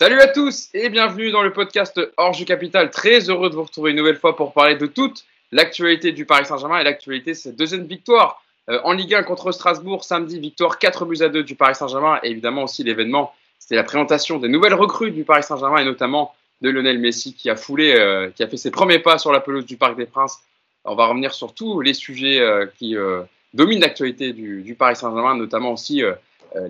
Salut à tous et bienvenue dans le podcast Orge Capital. Très heureux de vous retrouver une nouvelle fois pour parler de toute l'actualité du Paris Saint-Germain et l'actualité, c'est deuxième victoire euh, en Ligue 1 contre Strasbourg samedi, victoire 4 buts à 2 du Paris Saint-Germain et évidemment aussi l'événement, c'était la présentation des nouvelles recrues du Paris Saint-Germain et notamment de Lionel Messi qui a foulé, euh, qui a fait ses premiers pas sur la pelouse du Parc des Princes. On va revenir sur tous les sujets euh, qui dominent l'actualité du, Paris Saint-Germain, notamment aussi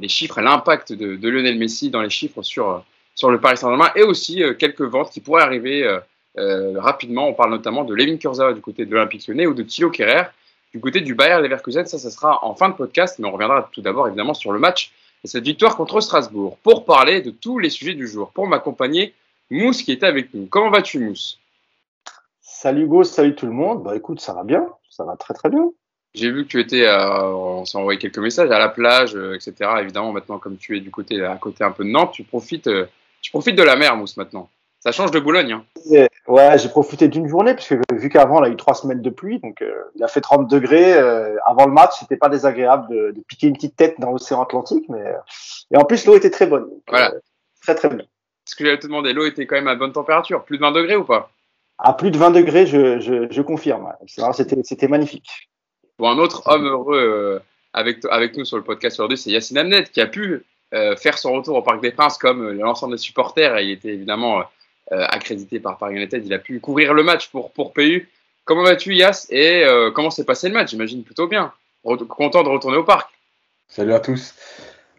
les chiffres l'impact de, Lionel Messi dans les chiffres sur sur le Paris Saint-Germain et aussi euh, quelques ventes qui pourraient arriver euh, euh, rapidement. On parle notamment de Levin Kurzawa du côté de l'Olympique Lyonnais ou de Thilo Kerrer du côté du Bayern Leverkusen. Ça, ça sera en fin de podcast, mais on reviendra tout d'abord évidemment sur le match et cette victoire contre Strasbourg pour parler de tous les sujets du jour. Pour m'accompagner, Mousse qui était avec nous. Comment vas-tu, Mousse? Salut Hugo, salut tout le monde. Bah écoute, ça va bien, ça va très très bien. J'ai vu que tu étais, on s'est envoyé quelques messages à la plage, etc. Évidemment, maintenant, comme tu es du côté, à côté un peu de Nantes, tu profites tu profites de la mer, Mousse, maintenant. Ça change de Boulogne. Hein. Ouais, j'ai profité d'une journée, parce que vu qu'avant, il a eu trois semaines de pluie, donc euh, il a fait 30 degrés. Euh, avant le match, c'était pas désagréable de, de, piquer une petite tête dans l'océan Atlantique, mais euh, et en plus, l'eau était très bonne. voilà. très, très bien. Ce que j'allais te demander, l'eau était quand même à bonne température, plus de 20 degrés ou pas? À plus de 20 degrés, je, je, je confirme. C'était magnifique. Bon, un autre homme heureux avec, avec nous sur le podcast aujourd'hui, c'est Yacine Amnet, qui a pu faire son retour au Parc des Princes comme euh, l'ensemble des supporters. il était évidemment euh, accrédité par Paris United. Il a pu couvrir le match pour, pour PU. Comment vas-tu, Yass Et comment s'est passé le match? J'imagine plutôt bien. content de retourner au parc. Salut à tous.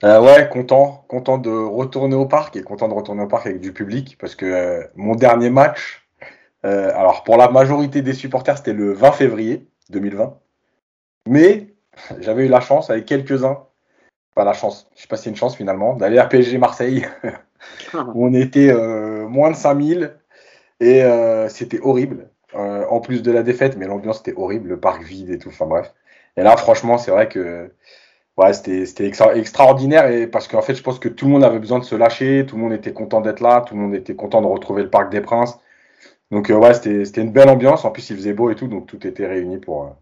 ouais, content, content de retourner au parc et content de retourner au parc avec du public parce que mon dernier match, alors pour la majorité des supporters, c'était le 20 février 2020. Mais j'avais eu la chance avec quelques-uns pas la chance, je sais pas si c'est une chance finalement, d'aller à PSG Marseille, où on était euh, moins de 5000 et euh, c'était horrible. Euh, en plus de la défaite, mais l'ambiance était horrible, le parc vide et tout, enfin bref. Et là, franchement, c'est vrai que ouais, c'était extra extraordinaire et parce qu'en fait, je pense que tout le monde avait besoin de se lâcher, tout le monde était content d'être là, tout le monde était content de retrouver le Parc des Princes. Donc ouais, c'était une belle ambiance. En plus, il faisait beau et tout, donc tout était réuni pour,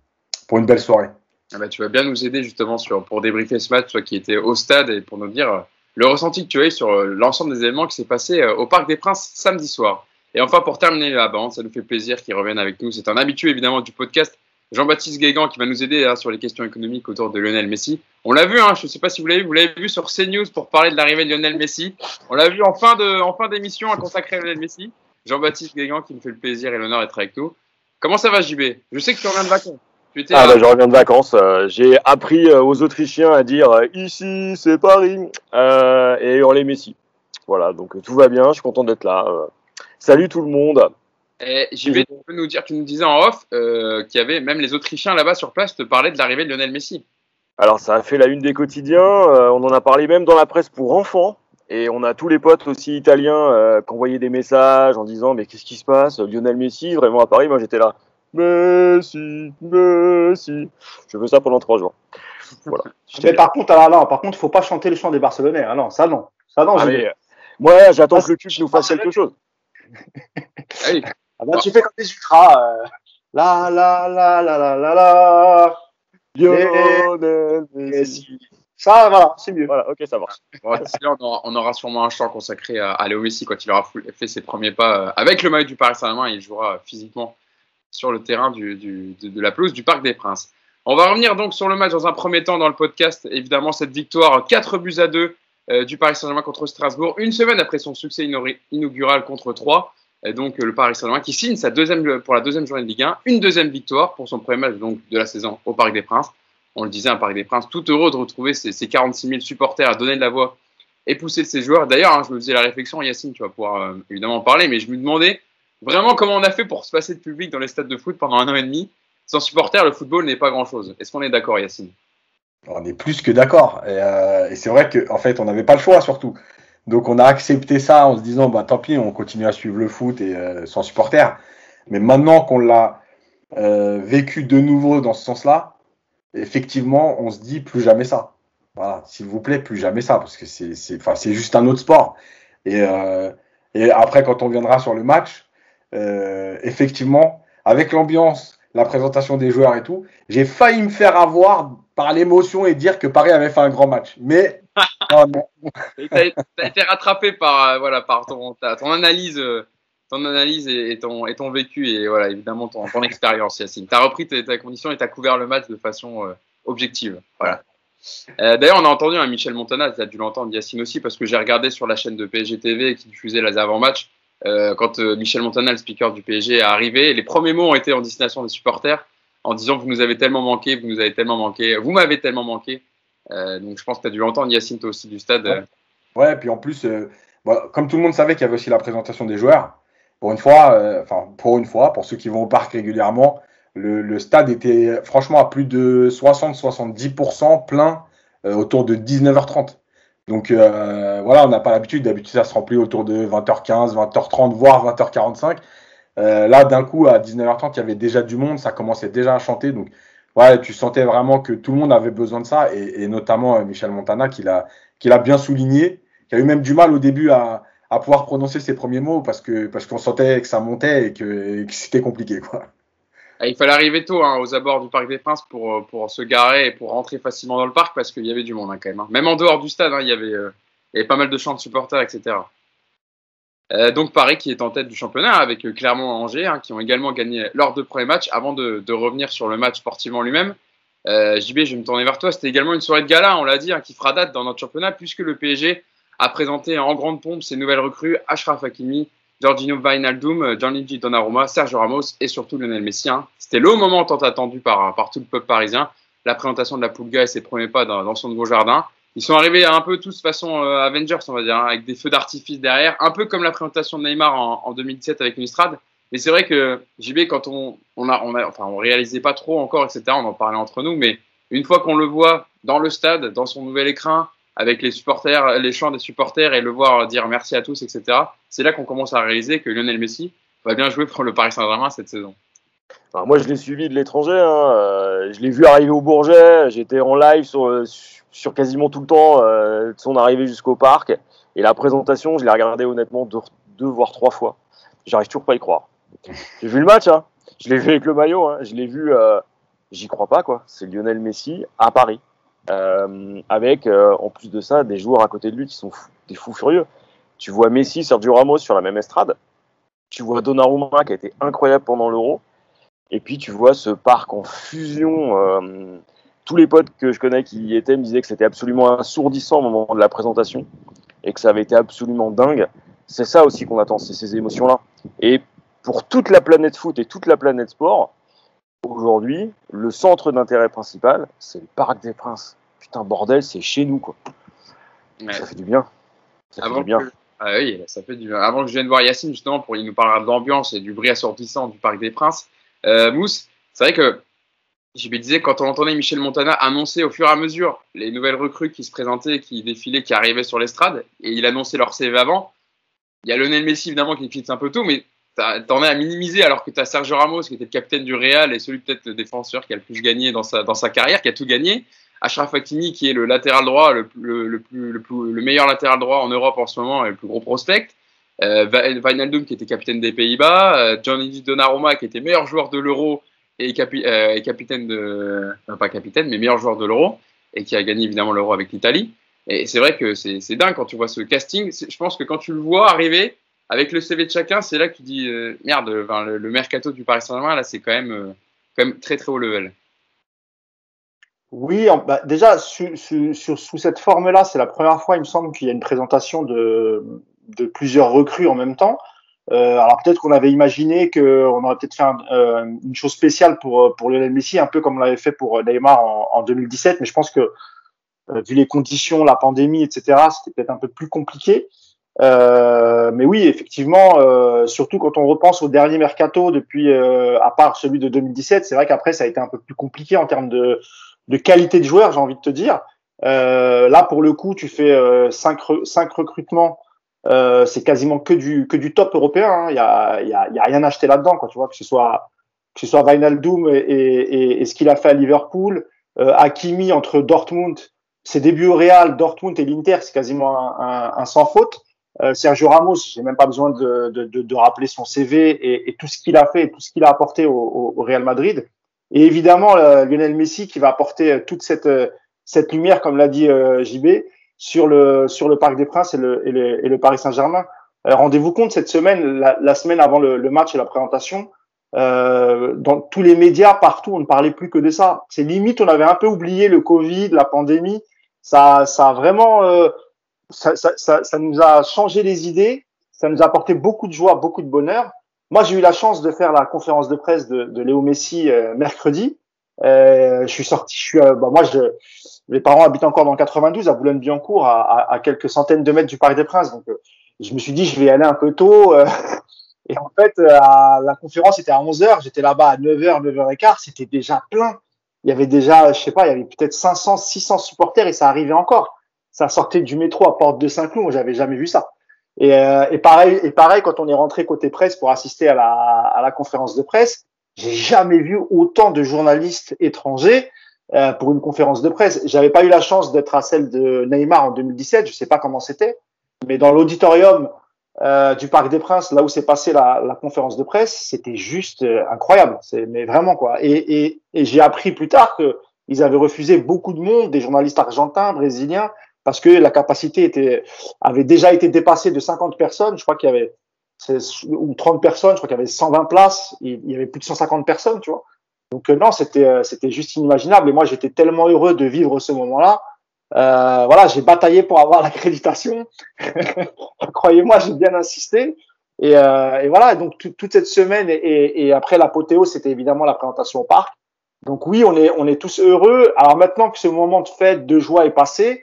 pour une belle soirée. Ah bah, tu vas bien nous aider justement sur, pour débriefer ce match, toi qui étais au stade, et pour nous dire euh, le ressenti que tu as eu sur euh, l'ensemble des événements qui s'est passé euh, au Parc des Princes samedi soir. Et enfin, pour terminer la bande, ça nous fait plaisir qu'il revienne avec nous. C'est un habitué évidemment du podcast, Jean-Baptiste Guégan, qui va nous aider hein, sur les questions économiques autour de Lionel Messi. On l'a vu, hein, je ne sais pas si vous l'avez vu, vous l'avez vu sur CNews pour parler de l'arrivée de Lionel Messi. On l'a vu en fin de en fin d'émission à consacrer à Lionel Messi. Jean-Baptiste Guégan qui me fait le plaisir et l'honneur d'être avec nous. Comment ça va, JB Je sais que tu reviens de vacances. Ah bah, je reviens de vacances. Euh, j'ai appris euh, aux Autrichiens à dire euh, ici c'est Paris et hurler Messi. Voilà, donc tout va bien. Je suis content d'être là. salut tout le monde. Et j'y vais, tu peux nous dire, tu nous disais en off qu'il y avait même les Autrichiens là-bas sur place te parlaient de l'arrivée de Lionel Messi. Alors ça a fait la une des quotidiens. on en a parlé même dans la presse pour enfants. Et on a tous les potes aussi italiens qui envoyaient des messages en disant mais qu'est-ce qui se passe Lionel Messi vraiment à Paris? Moi j'étais là. Messi, Messi. Je veux ça pendant trois jours. Voilà. Mais par contre, alors là, par contre, faut pas chanter le chant des Barcelonais. Ah non, ça non. Ça non. Allez, euh, moi, j'attends que le cul nous fasse quelque chose. Allez. Ah bah, tu fais comme des ultras. Euh... La la la la la la la. Lionel Messi. Ça, voilà, c'est mieux. Voilà, ok, ça marche. Bon, on, aura, sûrement un chant consacré à, Léo Messi quand il aura fait ses premiers pas euh, avec le maillot du Paris Saint-Germain. Il jouera physiquement sur le terrain de, la pelouse du Parc des Princes. On va revenir donc sur le match dans un premier temps dans le podcast. Évidemment, cette victoire 4 buts à 2 euh, du Paris Saint-Germain contre Strasbourg, une semaine après son succès inaugural contre 3. Et donc le Paris Saint-Germain qui signe sa deuxième, pour la deuxième journée de Ligue 1, une deuxième victoire pour son premier match donc, de la saison au Parc des Princes. On le disait, un Parc des Princes tout heureux de retrouver ses, 46 000 supporters à donner de la voix et pousser ses joueurs. D'ailleurs, hein, je me faisais la réflexion, Yacine, tu vas pouvoir euh, évidemment en parler, mais je me demandais Vraiment, comment on a fait pour se passer de public dans les stades de foot pendant un an et demi Sans supporter, le football n'est pas grand-chose. Est-ce qu'on est, d'accord, Yacine On est plus que d'accord. Et, euh, c'est vrai qu'en en fait, on n'avait pas le choix, surtout. Donc, on a accepté ça en se disant, bah, tant pis, on continue à suivre le foot et euh, sans supporter. Mais maintenant qu'on l'a euh, vécu de nouveau dans ce sens-là, effectivement, on se dit plus jamais ça. Voilà, s'il vous plaît, plus jamais ça, parce que c'est, juste un autre sport. Et, après, quand on viendra sur le match, effectivement, avec l'ambiance, la présentation des joueurs et tout, j'ai failli me faire avoir par l'émotion et dire que Paris avait fait un grand match. Mais non, T'as été rattrapé par, voilà, par ton, ton analyse ton analyse et, ton, et ton vécu et voilà, évidemment ton, ton expérience, Yacine. Tu as repris ta, condition et tu as couvert le match de façon euh, objective. Voilà. Euh, D'ailleurs, on a entendu un Michel Montana, tu as dû l'entendre, Yacine aussi, parce que j'ai regardé sur la chaîne de PSG TV qui diffusait les avant-matchs. Euh, quand euh, Michel Montana, le speaker du PSG, est arrivé, les premiers mots ont été en destination des supporters en disant Vous nous avez tellement manqué, vous nous avez tellement manqué, vous m'avez tellement manqué. donc je pense que tu as dû l'entendre, Yacine, toi aussi, du stade. Ouais, puis en plus, comme tout le monde savait qu'il y avait aussi la présentation des joueurs, pour une fois, euh, enfin pour une fois, pour ceux qui vont au parc régulièrement, le, le stade était franchement à plus de 60-70% plein euh, autour de 19h30. Donc euh, voilà, on n'a pas l'habitude. D'habitude, ça se remplit autour de 20h15, 20h30, voire 20h45. là, d'un coup, à 19h30, il y avait déjà du monde, ça commençait déjà à chanter. Donc ouais, tu sentais vraiment que tout le monde avait besoin de ça, et, et notamment Michel Montana, qui l'a bien souligné, qui a eu même du mal au début à, à pouvoir prononcer ses premiers mots parce que parce qu'on sentait que ça montait et que, c'était compliqué quoi. Ah, il fallait arriver tôt hein, aux abords du Parc des Princes pour, pour se garer et pour rentrer facilement dans le parc parce qu'il y avait du monde hein, quand même. Hein. Même en dehors du stade, il, y avait, euh, il y avait pas mal de chants de supporters, etc. Euh, donc Paris qui est en tête du championnat avec euh, Clermont et Angers qui ont également gagné leurs deux premiers matchs avant de, revenir sur le match sportivement lui-même. JB, je vais me tourner vers toi. C'était également une soirée de gala, on l'a dit, qui fera date dans notre championnat puisque le PSG a présenté en grande pompe ses nouvelles recrues Ashraf Hakimi, Giorgino Wijnaldum, Gianluigi Donnarumma, Sergio Ramos et surtout Lionel Messi. Hein. C'était le moment tant attendu par, par tout le peuple parisien, la présentation de la Pulga et ses premiers pas dans, son nouveau jardin. Ils sont arrivés un peu tous façon euh, Avengers, on va dire, hein, avec des feux d'artifice derrière, un peu comme la présentation de Neymar en, en 2017 avec une estrade. Mais c'est vrai que JB, quand on, on a, on a, enfin, on réalisait pas trop encore, etc. On en parlait entre nous, mais une fois qu'on le voit dans le stade, dans son nouvel écran, avec les supporters, les chants des supporters et le voir dire merci à tous, etc. C'est là qu'on commence à réaliser que Lionel Messi va bien jouer pour le Paris Saint-Germain cette saison. moi, je l'ai suivi de l'étranger. Hein. Euh, je l'ai vu arriver au Bourget. J'étais en live sur, sur quasiment tout le temps euh, de son arrivée jusqu'au parc. Et la présentation, je l'ai regardé honnêtement deux, voire trois fois. J'arrive toujours pas à y croire. J'ai vu le match. Hein. Je l'ai vu avec le maillot. Hein. Je l'ai vu. Euh, j'y crois pas quoi. C'est Lionel Messi à Paris. Euh, avec euh, en plus de ça des joueurs à côté de lui qui sont des fous furieux. Tu vois Messi, Sergio Ramos sur la même estrade. Tu vois Donnarumma qui a été incroyable pendant l'Euro. Et puis tu vois ce parc en fusion. Euh, tous les potes que je connais qui y étaient me disaient que c'était absolument assourdissant au moment de la présentation et que ça avait été absolument dingue. C'est ça aussi qu'on attend, c'est ces émotions-là. Et pour toute la planète foot et toute la planète sport, aujourd'hui, le centre d'intérêt principal, c'est le Parc des Princes putain, bordel, c'est chez nous, quoi. Ça fait du bien. Ça fait du bien. Ah oui, ça fait du bien. Avant que je vienne voir Yacine, justement, pour il nous parlera de l'ambiance et du bruit assortissant du Parc des Princes, euh, Mousse, c'est vrai que je me disais, quand on entendait Michel Montana annoncer au fur et à mesure les nouvelles recrues qui se présentaient, qui défilaient, qui arrivaient sur l'estrade, et il annonçait leur CV avant, il y a Lionel Messi, évidemment, qui fixe un peu tout, mais t'en es à minimiser alors que tu as Sergio Ramos, qui était le capitaine du Real et celui peut-être le défenseur qui a le plus gagné dans sa, dans sa carrière, qui a tout gagné. Ashraf Hakimi, qui est le latéral droit, le, plus, le, meilleur latéral droit en Europe en ce moment et le plus gros prospect. Euh, Wijnaldum, qui était capitaine des Pays-Bas. Euh, Gianni Donnarumma, qui était meilleur joueur de l'Euro et, euh, capitaine de. pas capitaine, mais meilleur joueur de l'Euro. Et qui a gagné évidemment l'Euro avec l'Italie. Et c'est vrai que c'est dingue quand tu vois ce casting. Je pense que quand tu le vois arriver, avec le CV de chacun, c'est là que tu dis euh, merde, le, mercato du Paris Saint-Germain, là, c'est quand même, euh, quand même très très haut level. Oui, bah, déjà, sous cette forme-là, c'est la première fois, il me semble, qu'il y a une présentation de, de plusieurs recrues en même temps. Euh, alors peut-être qu'on avait imaginé qu'on aurait peut-être fait euh, une chose spéciale pour, pour Lionel Messi, un peu comme on l'avait fait pour Neymar en, en 2017, mais je pense que euh, vu les conditions, la pandémie, etc., c'était peut-être un peu plus compliqué. Euh, mais oui, effectivement, euh, surtout quand on repense au dernier mercato depuis, euh, à part celui de 2017, c'est vrai qu'après ça a été un peu plus compliqué en termes de, de qualité de joueur, j'ai envie de te dire. Euh, là, pour le coup, tu fais euh, cinq, recrutements, euh, c'est quasiment que du que du top européen. Hein. Il y, a, y, a, y a rien acheté là-dedans, quoi. Tu vois que ce soit que ce soit Wijnaldum et, et, et ce qu'il a fait à Liverpool, euh, Hakimi entre Dortmund, ses débuts au Real, Dortmund et l'Inter, c'est quasiment un, un, un, sans faute. Euh, Sergio Ramos, j'ai même pas besoin de, de, de, de rappeler son CV et, et tout ce qu'il a fait, et tout ce qu'il a apporté au, au Real Madrid. Et évidemment, Lionel Messi qui va apporter euh, toute cette, euh, cette lumière, comme l'a dit euh, JB. sur le sur le Parc des Princes et le et le, Paris Saint-Germain. Euh, rendez-vous compte cette semaine, la, semaine avant le, match et la présentation, euh, dans tous les médias partout, on ne parlait plus que de ça. C'est limite, on avait un peu oublié le Covid, la pandémie. Ça, ça a vraiment, euh, ça, ça, ça, nous a changé les idées. Ça nous a apporté beaucoup de joie, beaucoup de bonheur. Moi, j'ai eu la chance de faire la conférence de presse de, de Léo Messi euh, mercredi. Euh, je suis sorti, je suis, bah, moi, je, mes parents habitent encore dans le 92 à Boulogne-Billancourt, à, à, à, quelques centaines de mètres du Parc des Princes. Donc, je me suis dit, je vais y aller un peu tôt. Et en fait, la conférence était à 11h, j'étais là-bas à 9h, 9h15, c'était déjà plein. Il y avait déjà, je sais pas, il y avait peut-être 500, 600 supporters et ça arrivait encore. Ça sortait du métro à Porte de Saint-Cloud, j'avais jamais vu ça. Et, euh, et, pareil, et pareil, quand on est rentré côté presse pour assister à la, à la conférence de presse, j'ai jamais vu autant de journalistes étrangers euh, pour une conférence de presse. J'avais pas eu la chance d'être à celle de Neymar en 2017, je sais pas comment c'était, mais dans l'auditorium euh, du Parc des Princes, là où s'est passée la, la, conférence de presse, c'était juste euh, incroyable. C'est mais vraiment quoi. Et, et, et j'ai appris plus tard que ils avaient refusé beaucoup de monde, des journalistes argentins, brésiliens, parce que la capacité était avait déjà été dépassée de 50 personnes. Je crois qu'il y avait ou 30 personnes. Je crois qu'il y avait 120 places. Il y avait plus de 150 personnes, tu vois. Donc euh, non, c'était euh, c'était juste inimaginable. Et moi, j'étais tellement heureux de vivre ce moment-là euh, voilà, j'ai bataillé pour avoir l'accréditation. Croyez-moi, j'ai bien insisté. Et, euh, et voilà, donc toute cette semaine et, et après l'apothéose, c'était évidemment la présentation au parc. Donc oui, on est, on est tous heureux. Alors maintenant que ce moment de fête, de joie est passé,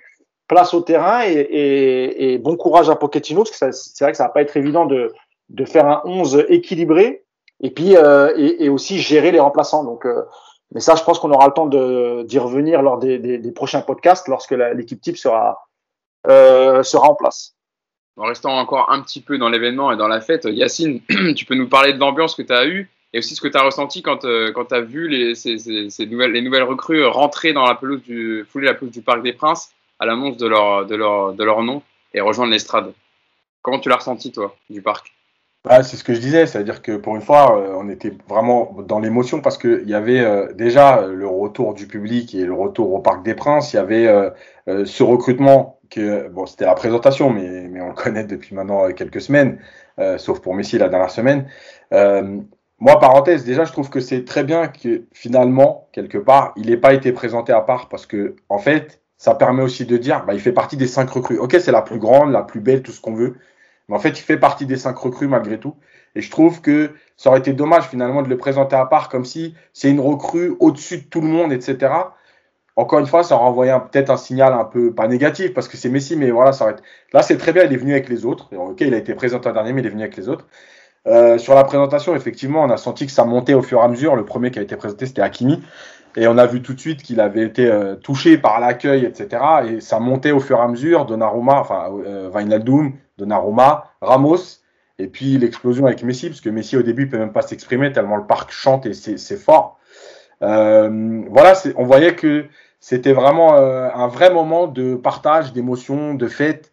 place au terrain et, et, et bon courage à Pochettino, parce que c'est vrai que ça va pas être évident de, de faire un 11 équilibré et puis euh, et, et, aussi gérer les remplaçants. Donc euh, mais ça, je pense qu'on aura le temps d'y revenir lors des, des, des, prochains podcasts, lorsque l'équipe type sera, euh, sera en place. En restant encore un petit peu dans l'événement et dans la fête, Yacine, tu peux nous parler de l'ambiance que tu as eue et aussi ce que tu as ressenti quand, euh, quand tu as vu les, ces, ces, nouvelles, les nouvelles recrues rentrer dans la pelouse du, fouler la pelouse du Parc des Princes à l'annonce de leur, de, leur, de leur nom et rejoindre l'estrade. Comment tu l'as ressenti, toi, du parc? Bah, c'est ce que je disais, c'est-à-dire que pour une fois, euh, on était vraiment dans l'émotion parce qu'il y avait euh, déjà le retour du public et le retour au Parc des Princes. Il y avait euh, ce recrutement que bon, c'était la présentation, mais, mais on le connaît depuis maintenant quelques semaines, sauf pour Messi la dernière semaine. moi, parenthèse, déjà, je trouve que c'est très bien que finalement, quelque part, il n'ait pas été présenté à part parce que en fait, ça permet aussi de dire, bah, il fait partie des cinq recrues. Ok, c'est la plus grande, la plus belle, tout ce qu'on veut. Mais en fait, il fait partie des cinq recrues malgré tout. Et je trouve que ça aurait été dommage finalement de le présenter à part comme si c'est une recrue au-dessus de tout le monde, etc. Encore une fois, ça aurait envoyé peut-être un signal un peu, pas négatif, parce que c'est Messi, mais voilà, ça aurait. Là, c'est très bien, il est venu avec les autres. Ok, il a été présenté un dernier, mais il est venu avec les autres. Euh, sur la présentation, effectivement, on a senti que ça montait au fur et à mesure. Le premier qui a été présenté, c'était Hakimi. Et on a vu tout de suite qu'il avait été euh, touché par l'accueil, etc. Et ça montait au fur et à mesure. Donnarumma, enfin, euh, Wijnaldum, Donnarumma, Ramos, et puis l'explosion avec Messi, parce que Messi au début ne peut même pas s'exprimer tellement le parc chante et c'est fort. Euh, voilà, on voyait que c'était vraiment euh, un vrai moment de partage, d'émotion, de fête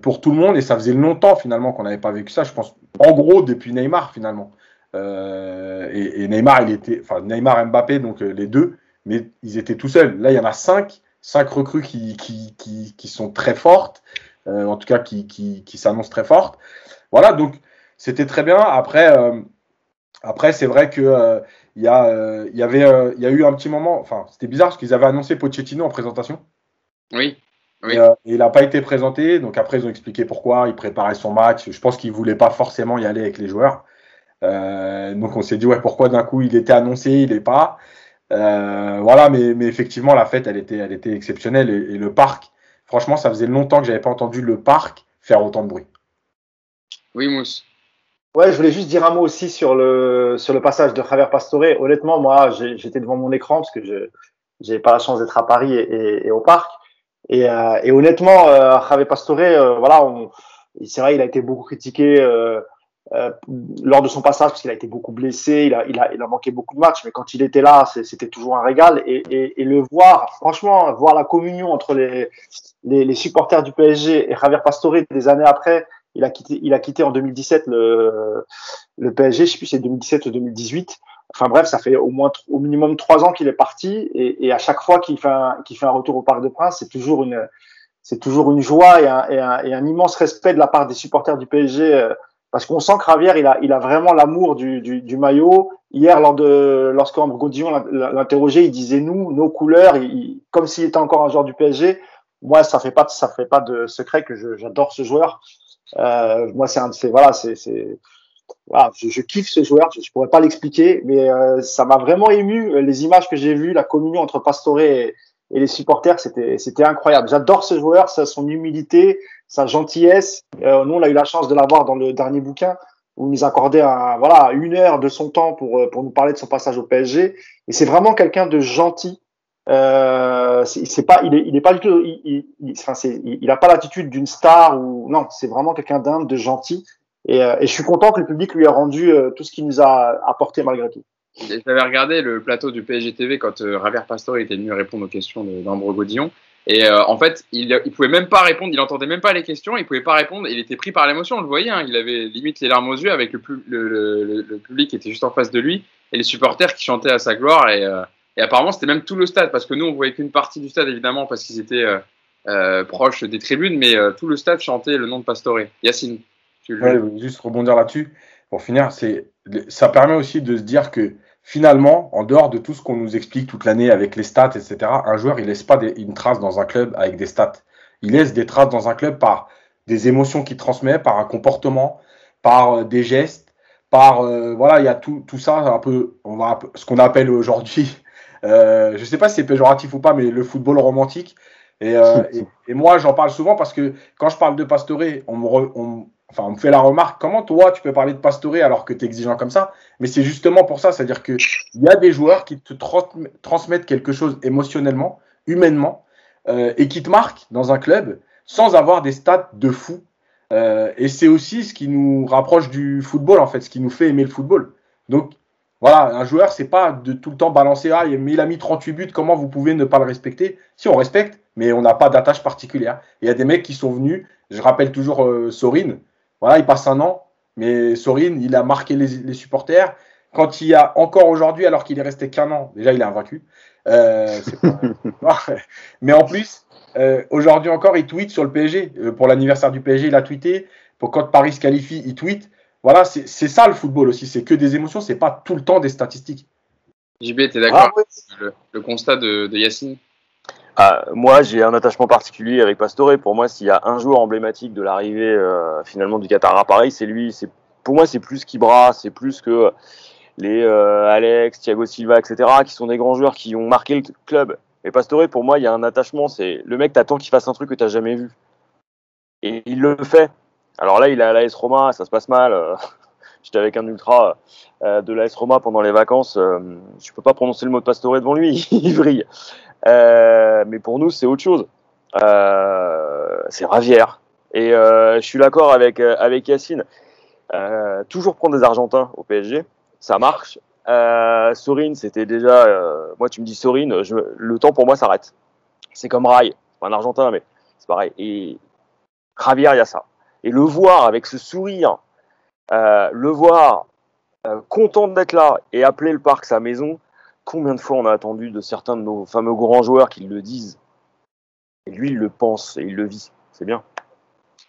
pour tout le monde, et ça faisait longtemps finalement qu'on n'avait pas vécu ça. Je pense, en gros, depuis Neymar finalement. Euh, et, et, Neymar, il était, enfin Neymar, Mbappé, donc euh, les deux, mais ils étaient tout seuls. Là, il y en a cinq, cinq recrues qui, qui, qui, qui sont très fortes. Euh, en tout cas qui, qui, qui s'annonce très forte. Voilà, donc c'était très bien. Après, après c'est vrai que il y, a, y avait, il y a eu un petit moment. Enfin, c'était bizarre parce qu'ils avaient annoncé Pochettino en présentation. Oui. Oui. Et, et il n'a pas été présenté, donc après ils ont expliqué pourquoi, il préparait son match. Je pense qu'il voulait pas forcément y aller avec les joueurs. Euh, donc on s'est dit ouais pourquoi d'un coup il était annoncé, il n'est pas. Euh, voilà, mais, mais, effectivement la fête elle était, elle était exceptionnelle et, et le parc Franchement, ça faisait longtemps que j'avais pas entendu le parc faire autant de bruit. Oui, Mousse. Ouais, je voulais juste dire un mot aussi sur le sur le passage de Javier Pastore. Honnêtement, moi, j'étais devant mon écran parce que je n'avais pas la chance d'être à Paris et, et, et au parc. Et, euh, et honnêtement, euh, Javier Pastore, euh, voilà, c'est vrai, il a été beaucoup critiqué euh, euh, lors de son passage parce qu'il a été beaucoup blessé, il a, il, a, il a manqué beaucoup de matchs, mais quand il était là, c'était toujours un régal. Et, et, et, le voir, franchement, voir la communion entre les, les, les, supporters du PSG et Javier Pastore des années après, il a quitté, il a quitté en 2017 le, le PSG, je sais plus c'est 2017 ou 2018. Enfin bref, ça fait au moins au minimum trois ans qu'il est parti et, et à chaque fois qu'il fait, un, fait un retour au Parc de Prince, c'est toujours une c'est toujours une joie et un, et, un, et un, immense respect de la part des supporters du PSG parce qu'on sent que Javier, il a, il a vraiment l'amour du, du, du, maillot. Hier, lors de, lorsqu'Ambre Godillon l'interrogeait, il disait nous, nos couleurs, il, comme s'il était encore un joueur du PSG. Moi, ça fait pas, ça fait pas de secret que j'adore ce joueur. Euh, moi, c'est un de voilà, c'est, voilà, je, kiffe ce joueur. Je, je pourrais pas l'expliquer, mais euh, ça m'a vraiment ému. Les images que j'ai vues, la communion entre Pastore et, et les supporters, c'était, c'était incroyable. J'adore ce joueur, sa, son humilité, sa gentillesse. Euh, nous, on a eu la chance de l'avoir dans le dernier bouquin où il nous accordait un, voilà, une heure de son temps pour, pour nous parler de son passage au PSG. Et c'est vraiment quelqu'un de gentil. Euh, c'est pas, il est, il est pas du tout, il, il, il, enfin, il a pas l'attitude d'une star ou non, c'est vraiment quelqu'un d'humble, de gentil. Et, euh, et, je suis content que le public lui ait rendu euh, tout ce qu'il nous a apporté malgré tout. J'avais regardé le plateau du PSG TV quand euh, Javier Pastore était venu répondre aux questions d'Ambre Godillon. Et euh, en fait, il, il pouvait même pas répondre, il entendait même pas les questions, il pouvait pas répondre, il était pris par l'émotion, on le voyait, hein, il avait limite les larmes aux yeux avec le, public qui était juste en face de lui et les supporters qui chantaient à sa gloire. Et, euh, et apparemment, c'était même tout le stade, parce que nous, on voyait qu'une partie du stade, évidemment, parce qu'ils étaient euh, euh, proches des tribunes, mais euh, tout le stade chantait le nom de Pastore. Yacine. Tu ouais, juste rebondir là-dessus. Pour finir, c'est ça permet aussi de se dire que finalement, en dehors de tout ce qu'on nous explique toute l'année avec les stats, etc., un joueur, il laisse pas des, une trace dans un club avec des stats. Il laisse des traces dans un club par des émotions qu'il transmet, par un comportement, par euh, des gestes, par euh, voilà, il y a tout, tout ça un peu, on va ce qu'on appelle aujourd'hui, euh, je sais pas si c'est péjoratif ou pas, mais le football romantique. Et, euh, et, et moi, j'en parle souvent parce que quand je parle de Pastore, on me, re, on, enfin, on me fait la remarque, comment toi tu peux parler de Pastore alors que tu es exigeant comme ça? Mais c'est justement pour ça, c'est-à-dire qu'il y a des joueurs qui te transmettent quelque chose émotionnellement, humainement, euh, et qui te marquent dans un club sans avoir des stats de fou. Euh, et c'est aussi ce qui nous rapproche du football, en fait, ce qui nous fait aimer le football. Donc, voilà, un joueur, c'est pas de tout le temps balancer, ah, il a mis 38 buts, comment vous pouvez ne pas le respecter? Si on respecte, mais on n'a pas d'attache particulière. Il y a des mecs qui sont venus, je rappelle toujours euh, Sorine, voilà, il passe un an, mais Sorin, il a marqué les, les supporters. Quand il y a encore aujourd'hui, alors qu'il est resté qu'un an, déjà il est invaincu. Euh, pas... mais en plus, euh, aujourd'hui encore, il tweet sur le PSG. Euh, pour l'anniversaire du PSG, il a tweeté. Pour quand Paris se qualifie, il tweet. Voilà, c'est ça le football aussi. C'est que des émotions, c'est pas tout le temps des statistiques. JB, tu es d'accord ah, le, constat de, de Yacine ah, moi, j'ai un attachement particulier avec Pastore. Pour moi, s'il y a un joueur emblématique de l'arrivée euh, finalement du Qatar à Paris, c'est lui. Pour moi, c'est plus qu'Ibra, c'est plus que les euh, Alex, Thiago Silva, etc., qui sont des grands joueurs qui ont marqué le club. Et Pastore, pour moi, il y a un attachement. C'est le mec, t'attends qu'il fasse un truc que t'as jamais vu, et il le fait. Alors là, il est à l'AS Roma, ça se passe mal. J'étais avec un ultra euh, de l'AS Roma pendant les vacances. Euh, je peux pas prononcer le mot de Pastore devant lui, il vrille. Euh, mais pour nous, c'est autre chose. Euh, c'est Ravière. Et je suis d'accord avec, avec Yacine. toujours prendre des Argentins au PSG, ça marche. Sorine, c'était déjà. moi, tu me dis Sorine, le temps pour moi s'arrête. C'est comme Rai, pas un Argentin, mais c'est pareil. Et Javier, il y a ça. Et le voir avec ce sourire, euh, le voir euh, content d'être là et appeler le parc sa maison, combien de fois on a attendu de certains de nos fameux grands joueurs qui le disent? Et lui, il le pense et il le vit. C'est bien.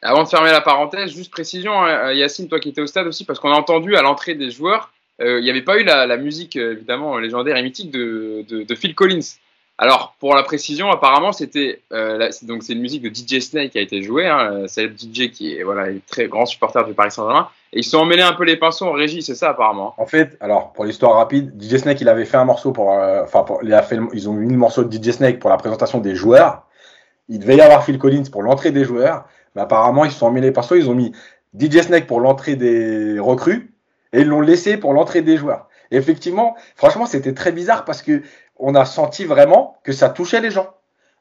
Avant de fermer la parenthèse, juste précision, hein, Yacine, toi qui étais au stade aussi, parce qu'on a entendu à l'entrée des joueurs, euh, il n'y avait pas eu la, la musique évidemment légendaire et mythique de, Phil Collins. Alors pour la précision, apparemment c'était euh, donc c'est une musique de DJ Snake qui a été jouée, c'est le DJ qui est voilà est très grand supporter du Paris Saint-Germain. Ils se sont emmêlés un peu les pinceaux en régie, c'est ça apparemment. En fait, alors pour l'histoire rapide, DJ Snake il avait fait un morceau pour, euh, enfin il fait, ils ont mis le morceau de DJ Snake pour la présentation des joueurs. Il devait y avoir Phil Collins pour l'entrée des joueurs, mais apparemment ils se sont emmêlés les pinceaux, ils ont mis DJ Snake pour l'entrée des recrues et ils l'ont laissé pour l'entrée des joueurs. Effectivement, franchement, c'était très bizarre parce que on a senti vraiment que ça touchait les gens.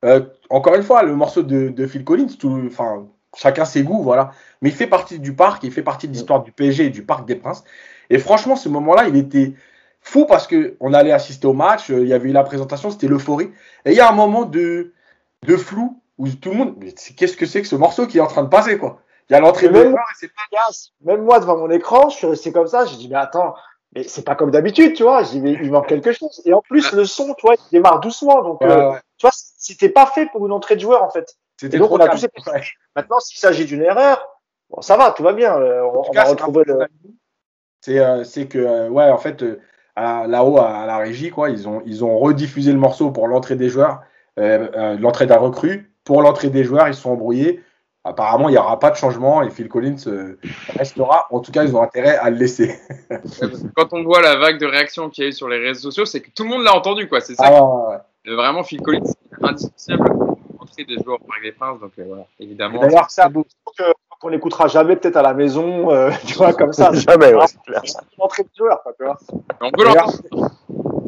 Euh, encore une fois, le morceau de, de Phil Collins, tout, enfin, chacun ses goûts, voilà. Mais il fait partie du parc, il fait partie de l'histoire du PSG et du Parc des Princes. Et franchement, ce moment-là, il était fou parce que on allait assister au match, euh, il y avait eu la présentation, c'était l'euphorie. Et il y a un moment de, de flou où tout le monde, qu'est-ce que c'est que ce morceau qui est en train de passer, quoi? Il y a l'entrée de même, et pas... même moi, devant mon écran, je suis resté comme ça, j'ai dit, mais attends, mais c'est pas comme d'habitude, tu vois. J'ai il manque quelque chose. Et en plus, le son, tu vois, il démarre doucement. Donc, ouais, euh, ouais. tu vois, c'était pas fait pour une entrée de joueur, en fait. C'était donc, trop on a calme. tous été- Ouais. Maintenant, s'il s'agit d'une erreur, bon, ça va, tout va bien. euh, On, on cas, va c'est retrouver le. C'est euh, c'est que, euh, ouais, en fait, euh, là-haut, à, à la régie, quoi, ils ont, ils ont rediffusé le morceau pour l'entrée des joueurs, euh, euh, l'entrée d'un recrue. Pour l'entrée des joueurs, ils sont embrouillés. Apparemment, il n'y aura pas de changement et Phil Collins restera. En tout cas, ils ont intérêt à le laisser. Quand on voit la vague de réactions qu'il y a eu sur les réseaux sociaux, c'est que tout le monde l'a entendu, quoi. C'est ça. Ah, ouais, ouais. Vraiment, Phil Collins, c'est indissociable des joueurs au Parc des Princes. Donc, euh, voilà, évidemment. D'ailleurs, C'est un que- qu'on n'écoutera jamais peut-être à la maison, euh, tu vois, comme ça. Jamais, ouais, c'est clair. De joueur, quoi, tu vois. On peut D'ailleurs, l'entendre.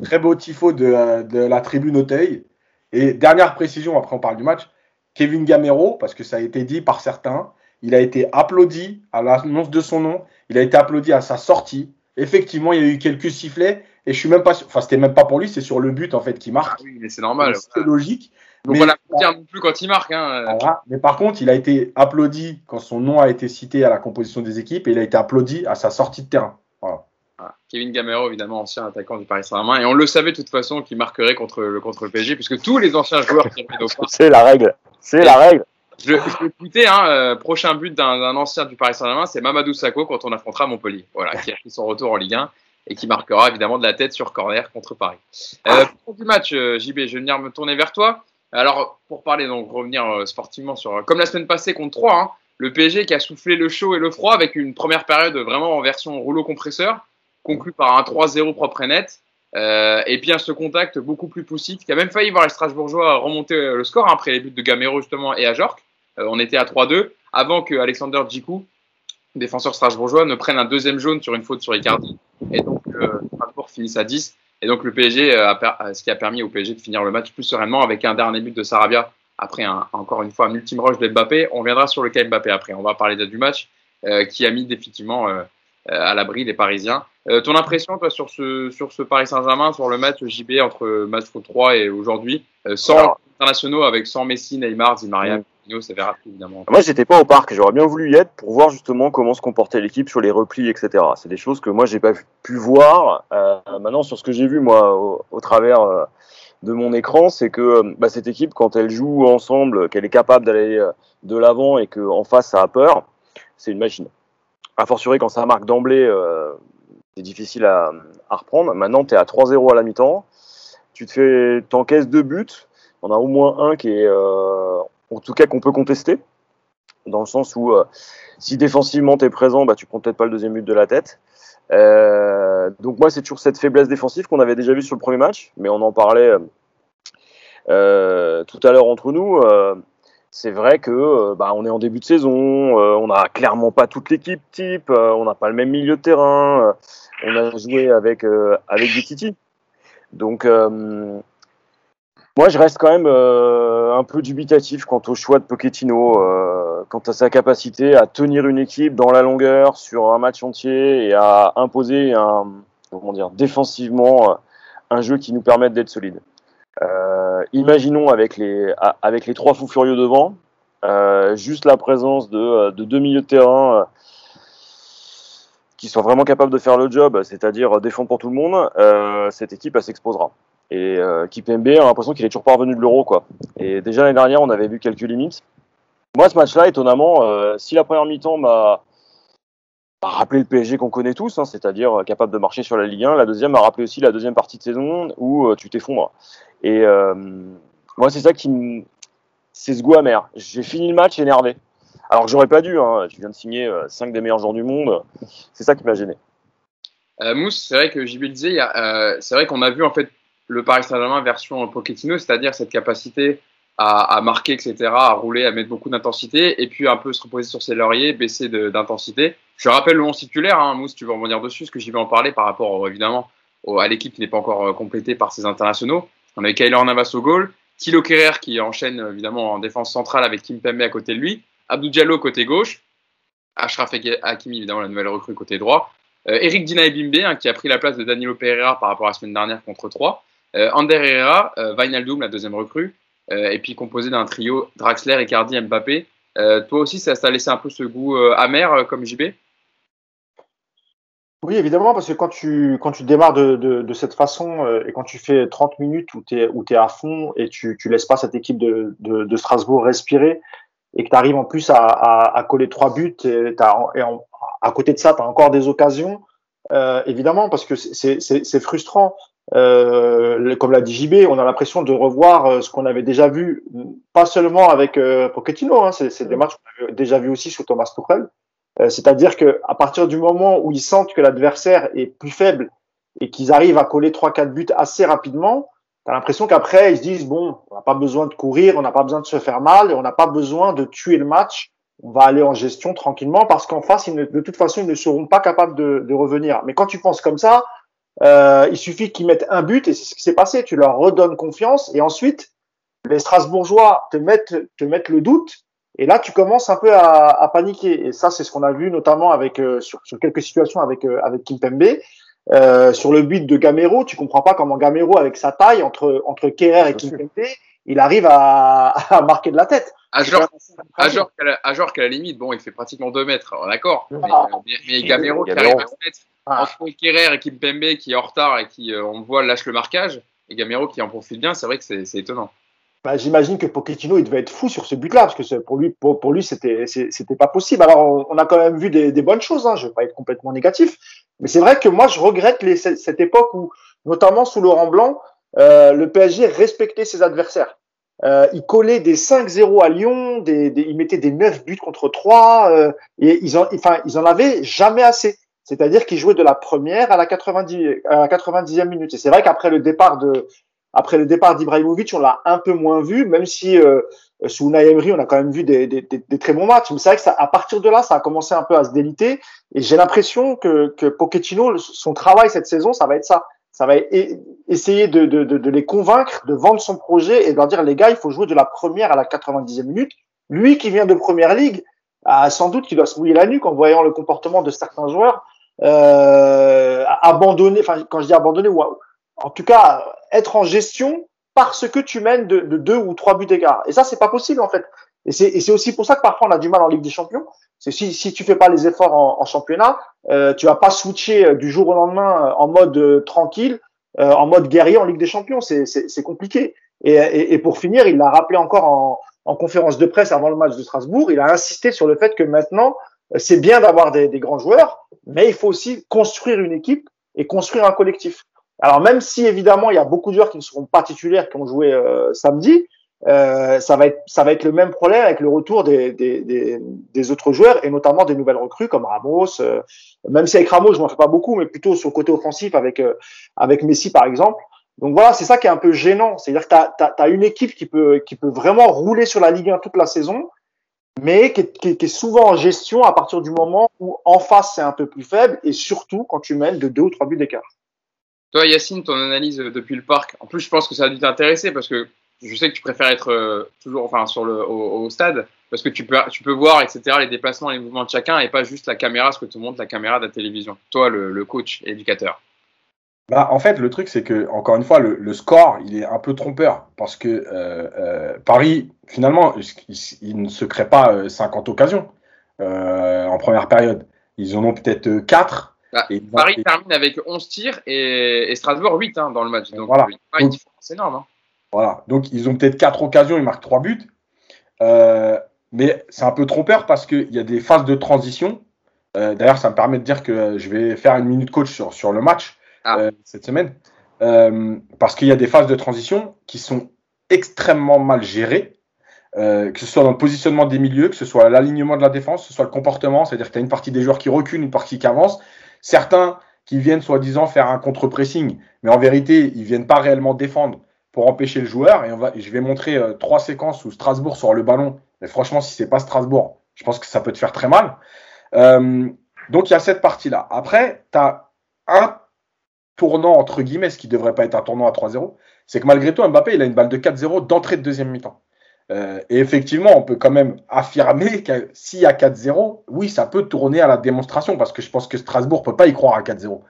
très beau tifo de, euh, de la tribune Auteuil. Et dernière précision, après on parle du match, Kevin Gamero, parce que ça a été dit par certains, il a été applaudi à l'annonce de son nom, il a été applaudi à sa sortie. Effectivement, il y a eu quelques sifflets, et je suis même pas sûr, enfin c'était même pas pour lui, c'est sur le but en fait qui Ah marque. oui, mais c'est normal. C'est voilà. logique. Donc, Mais- voilà, faut dire non plus quand il marque. Hein. Voilà. Mais par contre, il a été applaudi quand son nom a été cité à la composition des équipes, et il a été applaudi à sa sortie de terrain. Voilà. Voilà. Kevin Gamero, évidemment, ancien attaquant du Paris Saint-Germain. Et on le savait de toute façon qu'il marquerait contre le, contre le PSG, puisque tous les anciens joueurs qui. C'est la règle. C'est la règle. Je, je vais tweeter, hein, euh, prochain but d'un d'un ancien du Paris Saint-Germain, c'est Mamadou Sakho quand on affrontera Montpellier. Voilà, qui a fait son retour en Ligue 1 et qui marquera évidemment de la tête sur corner contre Paris. Euh, pour du match, euh, JB, je vais venir me tourner vers toi. Alors, pour parler, donc, revenir euh, sportivement sur. Comme la semaine passée contre 3, hein, le PSG qui a soufflé le chaud et le froid avec une première période vraiment en version rouleau compresseur, conclue par un 3-0 propre et net. Euh, et puis un ce contact beaucoup plus poussif qui a même failli voir les Strasbourgeois remonter euh, le score hein, après les buts de Gamero justement et Ajorc. Euh, on était à 3-2 avant que Alexander Djikou, défenseur strasbourgeois, ne prenne un deuxième jaune sur une faute sur Icardi. Et donc euh, Strasbourg finisse à 10. Et donc le PSG, euh, a euh, ce qui a permis au PSG de finir le match plus sereinement avec un dernier but de Sarabia après un, encore une fois un ultime rush de Mbappé. On viendra sur le cas Mbappé après. On va parler de- du match euh, qui a mis définitivement euh, euh, à l'abri les Parisiens. Euh, ton impression toi sur ce sur ce Paris Saint-Germain, sur le match JB entre match 3 et aujourd'hui, euh, sans Alors- internationaux avec sans Messi, Neymar, Di Maria, Moi, j'étais pas au parc. J'aurais bien voulu y être pour voir justement comment se comportait l'équipe sur les replis, etc. C'est des choses que moi, j'ai pas pu voir. Euh, maintenant, sur ce que j'ai vu moi au, travers euh, de mon écran, c'est que euh, bah, cette équipe, quand elle joue ensemble, qu'elle est capable d'aller de l'avant et qu'en face ça a peur, c'est une machine. A fortiori quand ça marque d'emblée, c'est difficile à, reprendre. Maintenant, tu es à 3-0 à la mi-temps. Tu te fais, t'encaisses deux buts. On a au moins un qui est, en tout cas, qu'on peut contester, dans le sens où euh, si défensivement tu es présent, bah, tu prends peut-être pas le deuxième but de la tête. Euh, donc moi, c'est toujours cette faiblesse défensive qu'on avait déjà vu sur le premier match, mais on en parlait euh, tout à l'heure entre nous. C'est vrai que bah, on est en début de saison, on n'a clairement pas toute l'équipe type, on n'a pas le même milieu de terrain, on a joué avec avec Titi. Donc moi, je reste quand même euh, un peu dubitatif quant au choix de Pochettino, euh, quant à sa capacité à tenir une équipe dans la longueur sur un match entier et à imposer un, comment dire, défensivement euh, un jeu qui nous permette d'être solide. Imaginons avec les, avec les trois fous furieux devant, juste la présence de, de deux milieux de terrain qui soient vraiment capables de faire le job, c'est-à-dire défendre pour tout le monde, cette équipe elle s'exposera. Et euh, Kipembe a l'impression qu'il est toujours pas revenu de l'euro, quoi. Et déjà l'année dernière, on avait vu quelques limites. Moi, ce match-là, étonnamment, euh, si la première mi-temps m'a rappelé le PSG qu'on connaît tous, hein, c'est-à-dire euh, capable de marcher sur la Ligue 1, la deuxième m'a rappelé aussi la deuxième partie de saison où euh, tu t'effondres. Et moi, c'est ça qui me... C'est ce goût amer. J'ai fini le match énervé. Alors que j'aurais pas dû, hein. tu viens de signer euh, cinq des meilleurs joueurs du monde. C'est ça qui m'a gêné. Mousse, c'est vrai que JB le disait, c'est vrai qu'on a vu en fait le Paris Saint-Germain version Pochettino, c'est-à-dire cette capacité à, marquer, etc., à rouler, à mettre beaucoup d'intensité, et puis un peu se reposer sur ses lauriers, baisser d'intensité. Je rappelle le 11 titulaire, hein, Mousse, tu veux revenir dessus, parce que j'y vais en parler par rapport, euh, évidemment, à l'équipe qui n'est pas encore euh, complétée par ses internationaux. On avait Kyler Navas au goal, Thilo Kerrer qui enchaîne euh, évidemment en défense centrale avec Kim Pembe à côté de lui, Abdou Diallo côté gauche, Ashraf Hakimi, évidemment, la nouvelle recrue côté droit, euh, Eric Dina Ebimbe, hein, qui a pris la place de Danilo Pereira par rapport à la semaine dernière contre 3. Euh, Ander Herrera, euh, Wijnaldum, la deuxième recrue, euh, et puis composé d'un trio Draxler, Icardi, Mbappé. Toi aussi, ça t'a laissé un peu ce goût amer comme JB Oui, évidemment, parce que quand tu, quand tu démarres de, de, cette façon et quand tu fais 30 minutes où tu es, à fond et tu, tu laisses pas cette équipe de, de, Strasbourg respirer et que tu arrives en plus à, à, coller trois buts et, à côté de ça, tu as encore des occasions, évidemment, parce que c'est frustrant. Euh, comme l'a dit JB, on a l'impression de revoir euh, ce qu'on avait déjà vu, pas seulement avec euh, Pochettino, hein, c'est des matchs qu'on avait déjà vu aussi sous Thomas Tuchel. Euh, c'est-à-dire que à partir du moment où ils sentent que l'adversaire est plus faible et qu'ils arrivent à coller trois quatre buts assez rapidement, tu as l'impression qu'après ils se disent bon, on n'a pas besoin de courir, on n'a pas besoin de se faire mal et on n'a pas besoin de tuer le match. On va aller en gestion tranquillement parce qu'en face, ils ne, de toute façon, ils ne seront pas capables de, de revenir. Mais quand tu penses comme ça, il suffit qu'ils mettent un but et c'est ce qui s'est passé. Tu leur redonnes confiance et ensuite les Strasbourgeois te mettent te mettent le doute et là tu commences un peu à, à paniquer. Et ça c'est ce qu'on a vu notamment avec euh, sur, sur, quelques situations avec euh, avec Kimpembe. Euh, sur le but de Gamero, tu comprends pas comment Gamero avec sa taille entre entre Kerrer et Kimpembe, il arrive à, à, marquer de la tête. À genre, à genre, qu'à la, limite, bon, il fait pratiquement 2 mètres, d'accord. Mais, ah. mais, mais, Gamero qui arrive à se mettre ah. Entre Kerrer et Kimpembe qui est en retard et qui, euh, on voit, lâche le marquage, et Gamero qui en profite bien, c'est vrai que c'est étonnant. Bah, J'imagine que Pochettino, il devait être fou sur ce but-là, parce que pour lui, pour, pour lui, c'était pas possible. Alors, on, a quand même vu des, des bonnes choses, hein, je ne vais pas être complètement négatif, mais c'est vrai que moi, je regrette les, cette époque où, notamment sous Laurent Blanc, euh, le PSG respectait ses adversaires. Euh, il collait des 5-0 à Lyon, des, des, il mettait des 9 buts contre 3, euh, et ils en, enfin, ils en avaient jamais assez. C'est-à-dire qu'il jouait de la première à la 90, à la 90e minute. Et c'est vrai qu'après le départ de, après le départ d'Ibrahimovic, on l'a un peu moins vu, même si euh, sous Unai on a quand même vu des, des, des, très bons matchs. Mais c'est vrai que ça, à partir de là, ça a commencé un peu à se déliter. Et j'ai l'impression que, que Pochettino, son travail cette saison, ça va être ça. Ça va essayer de, de, de, de les convaincre, de vendre son projet et de leur dire, les gars, il faut jouer de la première à la 90e minute. Lui qui vient de première ligue, a sans doute qu'il doit se mouiller la nuque en voyant le comportement de certains joueurs euh, abandonner, enfin quand je dis abandonner, ou en tout cas être en gestion parce que tu mènes de, de deux ou trois buts d'écart. Et ça, c'est pas possible en fait. Et c'est aussi pour ça que parfois on a du mal en Ligue des Champions. Si, si tu fais pas les efforts en, en championnat, euh, tu vas pas switcher euh, du jour au lendemain euh, en mode euh, tranquille, euh, en mode guerrier en Ligue des Champions. C'est compliqué. Et, et, et, pour finir, il l'a rappelé encore en, en conférence de presse avant le match de Strasbourg. Il a insisté sur le fait que maintenant, c'est bien d'avoir des, des, grands joueurs, mais il faut aussi construire une équipe et construire un collectif. Alors même si évidemment il y a beaucoup de joueurs qui ne seront pas titulaires qui ont joué euh, samedi, euh, ça va être ça va être le même problème avec le retour des, des, des, des autres joueurs et notamment des nouvelles recrues comme Ramos. Euh, même si avec Ramos je m'en fais pas beaucoup, mais plutôt sur le côté offensif avec euh, avec Messi par exemple. Donc voilà, c'est ça qui est un peu gênant. C'est-à-dire que tu as, as, une équipe qui peut qui peut vraiment rouler sur la Ligue 1 toute la saison mais qui est, qui, est, souvent en gestion à partir du moment où en face c'est un peu plus faible et surtout quand tu mènes de deux ou trois buts d'écart. Toi, Yacine, ton analyse depuis le parc, en plus, je pense que ça a dû t'intéresser parce que je sais que tu préfères être euh, toujours enfin, sur le, au, au, stade parce que tu peux, tu peux voir, etc., les déplacements, les mouvements de chacun et pas juste la caméra, ce que te montre la caméra de la télévision. Toi, le, le coach, éducateur. Bah, en fait, le truc, c'est que, encore une fois, le, le, score, il est un peu trompeur. Parce que euh, euh, Paris, finalement, il, il, ne se crée pas 50 euh, occasions en première période. Ils en ont peut-être 4. Bah, et Paris et... termine avec 11 tirs et, et Strasbourg 8 hein, dans le match. Donc, voilà. une différence énorme. Hein. Voilà. Donc, ils ont peut-être 4 occasions, ils marquent 3 buts. Euh, mais c'est un peu trompeur parce qu'il y a des phases de transition. D'ailleurs, ça me permet de dire que je vais faire une minute coach sur, sur le match ah. euh, cette semaine. Euh, parce qu'il y a des phases de transition qui sont extrêmement mal gérées, euh, que ce soit dans le positionnement des milieux, que ce soit l'alignement de la défense, que ce soit le comportement, c'est-à-dire que tu as une partie des joueurs qui reculent, une partie qui avance. Certains qui viennent soi-disant faire un contre-pressing, mais en vérité, ils viennent pas réellement défendre pour empêcher le joueur. Et on va, je vais montrer euh, trois séquences où Strasbourg sort le ballon. Mais franchement, si c'est pas Strasbourg, je pense que ça peut te faire très mal. Euh, donc il y a cette partie-là. Après, tu as un tournant, entre guillemets, ce qui devrait pas être un tournant à 3-0, c'est que malgré tout, Mbappé, il a une balle de 4-0 d'entrée de deuxième mi-temps. Euh, et effectivement, on peut quand même affirmer que s'il y a 4-0, oui, ça peut tourner à la démonstration, parce que je pense que Strasbourg ne peut pas y croire à 4-0.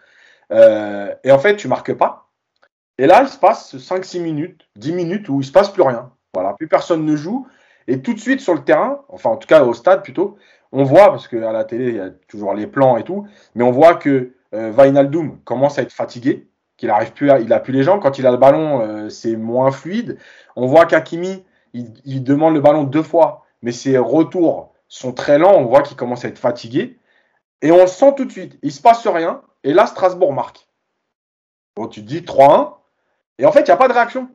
Euh, et en fait, tu marques pas. Et là, il se passe 5-6 minutes, 10 minutes où il se passe plus rien. Voilà, plus personne ne joue. Et tout de suite sur le terrain, enfin en tout cas au stade plutôt, on voit, parce qu'à la télé, il y a toujours les plans et tout, mais on voit que euh, Vainaldum commence à être fatigué, qu'il arrive plus, à, il a plus les jambes. Quand il a le ballon, euh, c'est moins fluide. On voit qu'Akimi, il, il, demande le ballon deux fois, mais ses retours sont très lents. On voit qu'il commence à être fatigué. Et on le sent tout de suite. Il se passe rien. Et là, Strasbourg marque. Bon, tu te dis 3-1. Et en fait, il n'y a pas de réaction.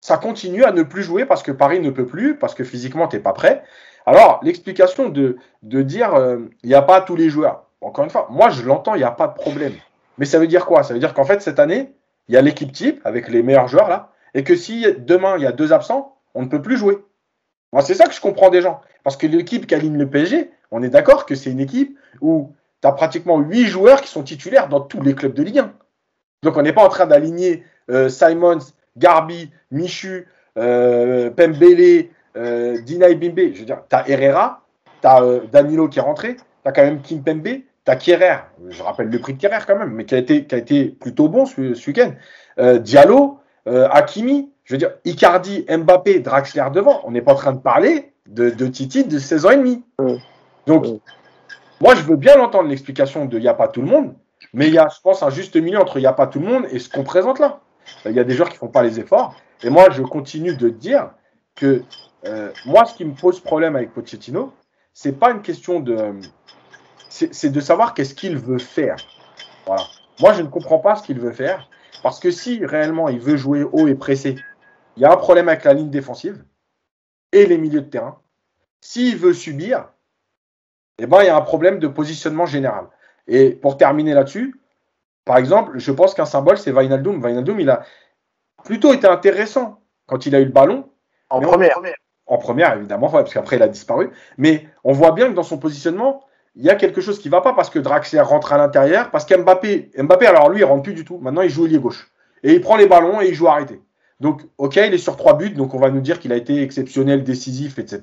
Ça continue à ne plus jouer parce que Paris ne peut plus, parce que physiquement, tu n'es pas prêt. Alors, l'explication de, de dire euh, il n'y a pas tous les joueurs. Encore une fois, moi, je l'entends, il n'y a pas de problème. Mais ça veut dire quoi? Ça veut dire qu'en fait, cette année, il y a l'équipe type avec les meilleurs joueurs là, et que si demain, il y a deux absents, on ne peut plus jouer. Moi, c'est ça que je comprends des gens. Parce que l'équipe qui aligne le PSG, on est d'accord que c'est une équipe où tu as pratiquement huit joueurs qui sont titulaires dans tous les clubs de Ligue 1. Donc, on n'est pas en train d'aligner Simons, Garbi, Michu, euh, Pembele, euh, Dina Bimbe. Je veux dire, tu as Herrera, tu as euh, Danilo qui est rentré, tu as quand même Kim Pembe, tu as Kierer. Je rappelle le prix de Kierer quand même, mais qui a été, qui a été plutôt bon ce, ce week-end. Euh, Diallo, euh, Hakimi, je veux dire, Icardi, Mbappé, Draxler devant. On n'est pas en train de parler de, de Titi de 16 ans et demi. Donc, moi, je veux bien l'entendre l'explication de il n'y a pas tout le monde, mais il y a, je pense, un juste milieu entre il n'y a pas tout le monde et ce qu'on présente là. Il y a des joueurs qui ne font pas les efforts. Et moi, je continue de dire que euh, moi, ce qui me pose problème avec Pochettino, c'est pas une question de. C'est de savoir qu'est-ce qu'il veut faire. Voilà. Moi, je ne comprends pas ce qu'il veut faire. Parce que si réellement il veut jouer haut et pressé, il y a un problème avec la ligne défensive et les milieux de terrain. S'il veut subir, eh ben, il y a un problème de positionnement général. Et pour terminer là-dessus, par exemple, je pense qu'un symbole, c'est Vainaldum. Vainaldum, il a plutôt été intéressant quand il a eu le ballon. En première. En, en première, évidemment, parce qu'après, il a disparu. Mais on voit bien que dans son positionnement, il y a quelque chose qui ne va pas parce que Draxler rentre à l'intérieur, parce qu'Mbappé, Mbappé, alors lui, il rentre plus du tout. Maintenant, il joue ailier gauche. Et il prend les ballons et il joue arrêté. Donc, ok, il est sur trois buts, donc on va nous dire qu'il a été exceptionnel, décisif, etc.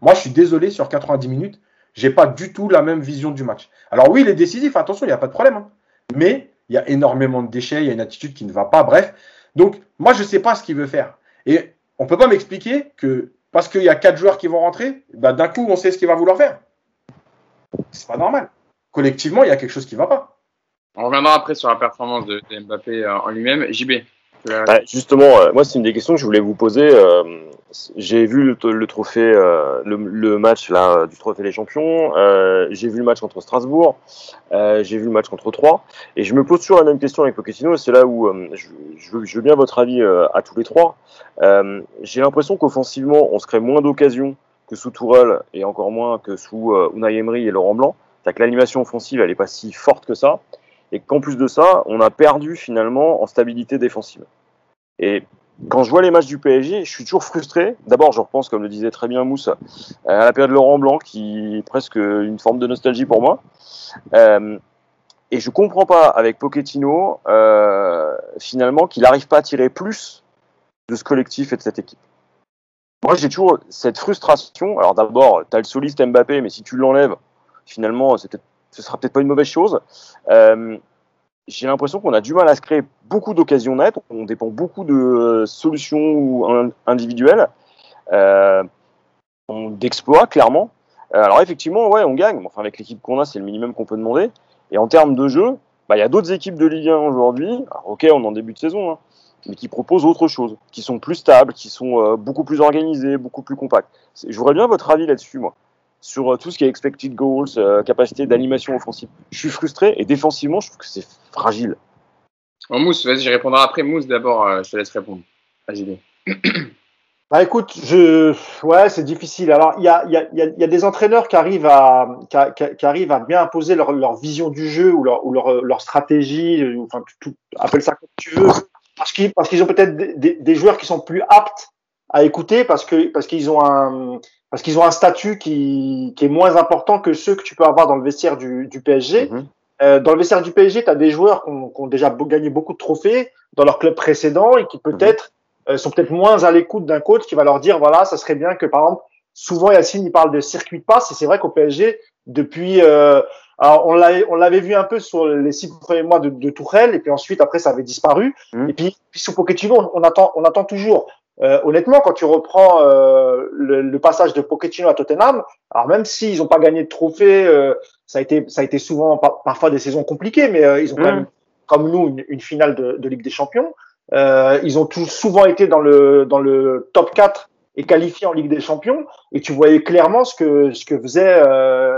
Moi, je suis désolé, sur 90 minutes, j'ai pas du tout la même vision du match. Alors oui, il est décisif, attention, il n'y a pas de problème. Hein. Mais il y a énormément de déchets, il y a une attitude qui ne va pas, bref. Donc, moi, je ne sais pas ce qu'il veut faire. Et on ne peut pas m'expliquer que parce qu'il y a quatre joueurs qui vont rentrer, bah, d'un coup, on sait ce qu'il va vouloir faire. C'est pas normal. Collectivement, il y a quelque chose qui ne va pas. On reviendra après sur la performance de, Mbappé euh, en lui-même. JB. Ouais, justement, euh, moi, c'est une des questions que je voulais vous poser. Euh, j'ai vu le, trophée, euh, le, match là du trophée des champions. J'ai vu le match contre Strasbourg. J'ai vu le match contre Troyes. Et je me pose toujours la même question avec Pochettino. C'est là où je, je, veux, je, veux, bien votre avis à tous les trois. j'ai l'impression qu'offensivement, on se crée moins d'occasions que sous Tourelle et encore moins que sous Unai Emery et Laurent Blanc. C'est-à-dire que l'animation offensive, elle n'est pas si forte que ça et qu'en plus de ça, on a perdu finalement en stabilité défensive. Et quand je vois les matchs du PSG, je suis toujours frustré. D'abord, je repense, comme le disait très bien Mousse, à la période de Laurent Blanc, qui est presque une forme de nostalgie pour moi. Euh, et je comprends pas avec Pochettino, euh, finalement, qu'il n'arrive pas à tirer plus de ce collectif et de cette équipe. Moi, j'ai toujours cette frustration. Alors d'abord, tu as le soliste Mbappé, mais si tu l'enlèves, finalement, ce sera peut-être pas une mauvaise chose. Euh, j'ai l'impression qu'on a du mal à se créer beaucoup d'occasions nettes. On dépend beaucoup de solutions individuelles, euh, d'exploits, clairement. Euh, alors, effectivement, ouais, on gagne. Enfin, avec l'équipe qu'on a, c'est le minimum qu'on peut demander. Et en termes de jeu, bah, il y a d'autres équipes de Ligue 1 aujourd'hui. Ok, on est en début de saison, hein, mais qui proposent autre chose, qui sont plus stables, qui sont euh, beaucoup plus organisées, beaucoup plus compactes. Je voudrais bien votre avis là-dessus, moi sur euh, tout ce qui est expected goals, euh, capacité d'animation offensive. Je suis frustré et défensivement, je trouve que c'est fragile. Oh, Mousse, vas-y, je répondrai après. Mousse, d'abord, euh, je te laisse répondre. Vas-y. Bah écoute, je, ouais, c'est difficile. Alors, il y a, y, a, y a des entraîneurs qui arrivent à, qui, qui, qui arrivent à bien imposer leur, leur, vision du jeu ou leur, ou leur, leur stratégie, enfin, tout, appelle ça comme tu veux, parce qu'ils, parce qu'ils ont peut-être des, des, des, joueurs qui sont plus aptes à écouter parce que, parce qu'ils ont un, parce qu'ils ont un statut qui, qui, est moins important que ceux que tu peux avoir dans le vestiaire du, du PSG. -hmm. euh, dans le vestiaire du PSG, tu as des joueurs qui ont, qui ont, déjà gagné beaucoup de trophées dans leur club précédent et qui peut-être -hmm. euh, sont peut-être moins à l'écoute d'un coach qui va leur dire voilà, ça serait bien que par exemple, souvent Yacine il parle de circuit de passe et c'est vrai qu'au PSG depuis euh, alors on l'avait on l'avait vu un peu sur les six premiers mois de, de Tourelle et puis ensuite après ça avait disparu -hmm. et puis, puis sous Pochettino on, on attend on attend toujours euh, honnêtement, quand tu reprends euh, le, le, passage de Pochettino à Tottenham, alors même s'ils n'ont pas gagné de trophée, euh, ça a été ça a été souvent parfois des saisons compliquées, mais ils ont quand même, comme nous, une, une finale de, de, Ligue des Champions. ils ont tout, souvent été dans le dans le top 4 et qualifiés en Ligue des Champions. Et tu voyais clairement ce que ce que faisait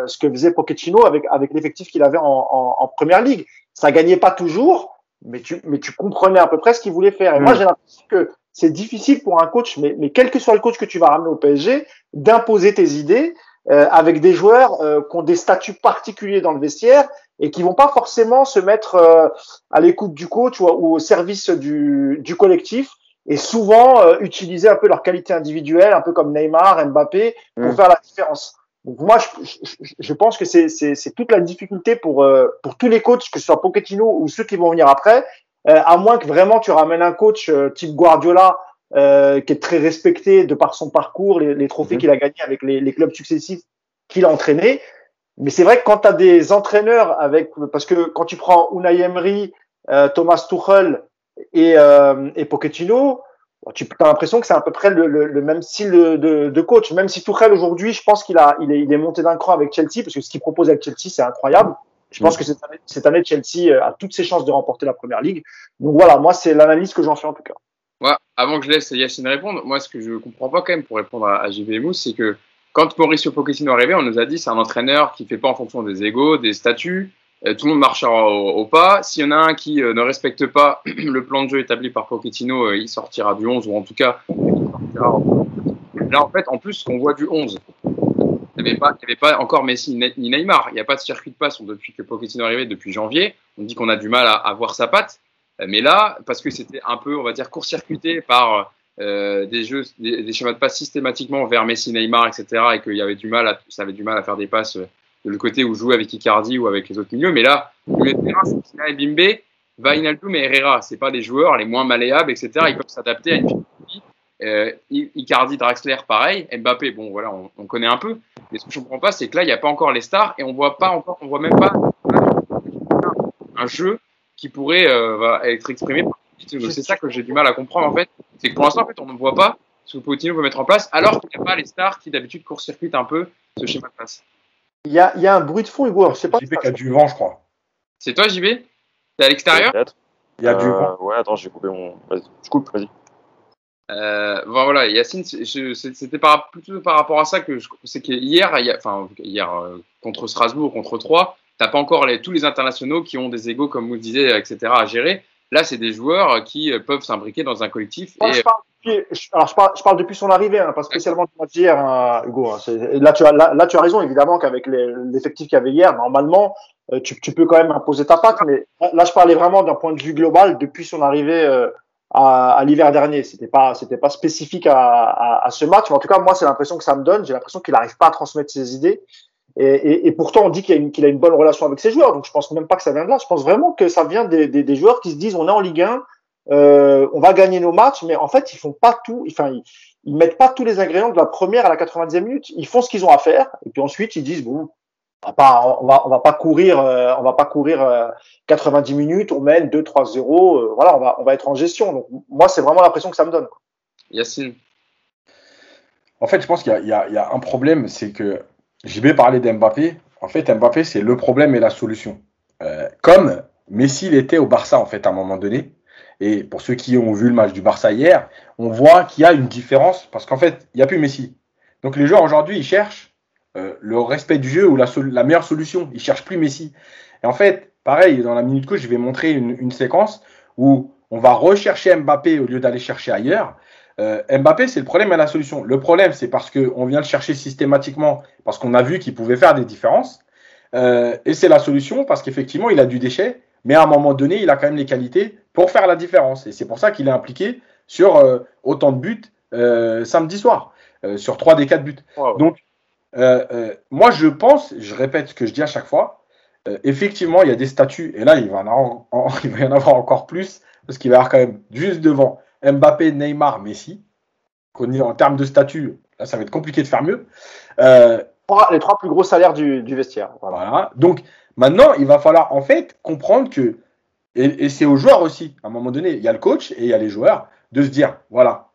ce que faisait Pochettino avec avec l'effectif qu'il avait en, en, en, Première Ligue. Ça gagnait pas toujours, mais tu mais tu comprenais à peu près ce qu'il voulait faire. Et moi j'ai l'impression que c'est difficile pour un coach, mais, mais quel que soit le coach que tu vas ramener au PSG, d'imposer tes idées euh, avec des joueurs euh, qui ont des statuts particuliers dans le vestiaire et qui vont pas forcément se mettre euh, à l'écoute du coach ou, au service du, du collectif et souvent euh, utiliser un peu leur qualité individuelle, un peu comme Neymar, Mbappé, pour mmh. faire la différence. Donc moi, je, je, je pense que c'est toute la difficulté pour, euh, pour tous les coachs, que ce soit Pochettino ou ceux qui vont venir après, euh, à moins que vraiment tu ramènes un coach euh, type Guardiola euh, qui est très respecté de par son parcours, les, les trophées mhm. qu'il a gagnés avec les, les clubs successifs qu'il a entraînés. Mais c'est vrai que quand tu as des entraîneurs avec, parce que quand tu prends Unai Emery, euh, Thomas Tuchel et, euh, et Pochettino, tu as l'impression que c'est à peu près le, le, le même style de, de, de, coach. Même si Tuchel aujourd'hui, je pense qu'il a, il est, il est monté d'un cran avec Chelsea parce que ce qu'il propose avec Chelsea, c'est incroyable. Je pense mm. que cette année, cette année, Chelsea euh, a toutes ses chances de remporter la première ligue. Donc voilà, moi, c'est l'analyse que j'en fais en tout cas. Avant que je laisse Yacine répondre, moi, ce que je comprends pas quand même pour répondre à, à JV Mousse, c'est que quand Mauricio Pochettino est arrivé, on nous a dit c'est un entraîneur qui fait pas en fonction des égaux, des statuts. Euh, tout le monde marchera au, pas. S'il y en a un qui euh, ne respecte pas le plan de jeu établi par Pochettino, euh, il sortira du 11 ou en tout cas. Là, en fait, en plus, on voit du 11 il n'y avait, pas encore Messi ni Neymar. Il n'y a pas de circuit de passe depuis que Pochettino est arrivé, depuis janvier. On dit qu'on a du mal à, à, voir sa patte. Mais là, parce que c'était un peu, on va dire, court-circuité par des jeux, schémas de passe systématiquement vers Messi, Neymar, etc. Et qu'il y avait du mal ça avait du mal à faire des passes de le côté où jouer avec Icardi ou avec les autres milieux. Mais là, le milieu de terrain, c'est Bimbe, Vainaldoum et Herrera. C'est pas des joueurs les moins malléables, etc. Ils peuvent s'adapter à une philosophie euh, Icardi, Draxler, pareil. Mbappé, bon, voilà, on, on, connaît un peu. Mais ce que je comprends pas, c'est que là, il n'y a pas encore les stars et on voit pas encore, on voit même pas un jeu qui pourrait euh, être exprimé C'est ça que j'ai du mal à comprendre en fait. C'est que pour l'instant, en fait, on ne voit pas ce que Pochettino veut mettre en place, alors qu'il n'y a pas les stars qui d'habitude court-circuitent un peu ce schéma de passe. Il y a, il y a un bruit de fond, Hugo. Je sais pas. JB qui a du vent, je crois. C'est toi, JB T'es à l'extérieur? Il y a euh, du vent. Ouais, attends, j'ai coupé mon. Vas-y, je coupe, vas-y. Euh, voilà, Yacine, c'était par, plutôt par rapport à ça que je sais qu'hier, enfin hier euh, contre Strasbourg, contre 3, t'as pas encore les, tous les internationaux qui ont des égaux, comme vous disiez, etc. à gérer. Là, c'est des joueurs qui euh, peuvent s'imbriquer dans un collectif. Moi, et... je, parle depuis, alors, je, parle, je parle depuis son arrivée, hein, pas spécialement du match d'hier, hein, Hugo. Hein, là, tu as, là, là, tu as raison, évidemment, qu'avec l'effectif qu'il y avait hier, normalement, euh, tu, tu, peux quand même imposer ta patte. Mais là, je parlais vraiment d'un point de vue global depuis son arrivée. Euh, à, à l'hiver dernier. C'était pas, c'était pas spécifique à, à, à, ce match, mais en tout cas, moi, c'est l'impression que ça me donne. J'ai l'impression qu'il n'arrive pas à transmettre ses idées. Et, et, et pourtant, on dit qu'il a, une, qu'il a une bonne relation avec ses joueurs. Donc, je pense même pas que ça vient de là. Je pense vraiment que ça vient des, des, des joueurs qui se disent, on est en Ligue 1, euh, on va gagner nos matchs, mais en fait, ils font pas tout. Enfin, ils, ils mettent pas tous les ingrédients de la première à la 90e minute. Ils font ce qu'ils ont à faire, et puis ensuite, ils disent, bon, on va pas, on va, on va pas courir, euh, on va pas courir euh, 90 minutes, on mène 2-3-0, euh, voilà, on va, on va être en gestion. Donc, moi, c'est vraiment l'impression que ça me donne. Yacine. En fait, je pense qu'il y, y, y, a un problème, c'est que JB parlait d'Mbappé. En fait, Mbappé, c'est le problème et la solution. Euh, comme Messi l'était au Barça, en fait, à un moment donné. Et pour ceux qui ont vu le match du Barça hier, on voit qu'il y a une différence parce qu'en fait, il n'y a plus Messi. Donc les joueurs aujourd'hui, ils cherchent euh, le respect du jeu ou la, la, meilleure solution. Ils cherchent plus Messi. Et en fait, pareil, dans la minute coach, je vais montrer une, une, séquence où on va rechercher Mbappé au lieu d'aller chercher ailleurs. Euh, Mbappé, c'est le problème et la solution. Le problème, c'est parce qu'on vient le chercher systématiquement, parce qu'on a vu qu'il pouvait faire des différences. Euh, et c'est la solution parce qu'effectivement, il a du déchet, mais à un moment donné, il a quand même les qualités pour faire la différence. Et c'est pour ça qu'il est impliqué sur euh, autant de buts samedi soir, sur 3 des 4 buts. Wow. Donc, moi, je pense, je répète ce que je dis à chaque fois, effectivement, il y a des statuts, et là, il va, en, en, il va y en avoir encore plus, parce qu'il va y avoir quand même juste devant Mbappé, Neymar, Messi. En termes de statut, là, ça va être compliqué de faire mieux. les trois plus gros salaires du, du vestiaire. Voilà. voilà. Donc, maintenant, il va falloir en fait comprendre que, et, et c'est aux joueurs aussi, à un moment donné, il y a le coach et il y a les joueurs, de se dire, voilà,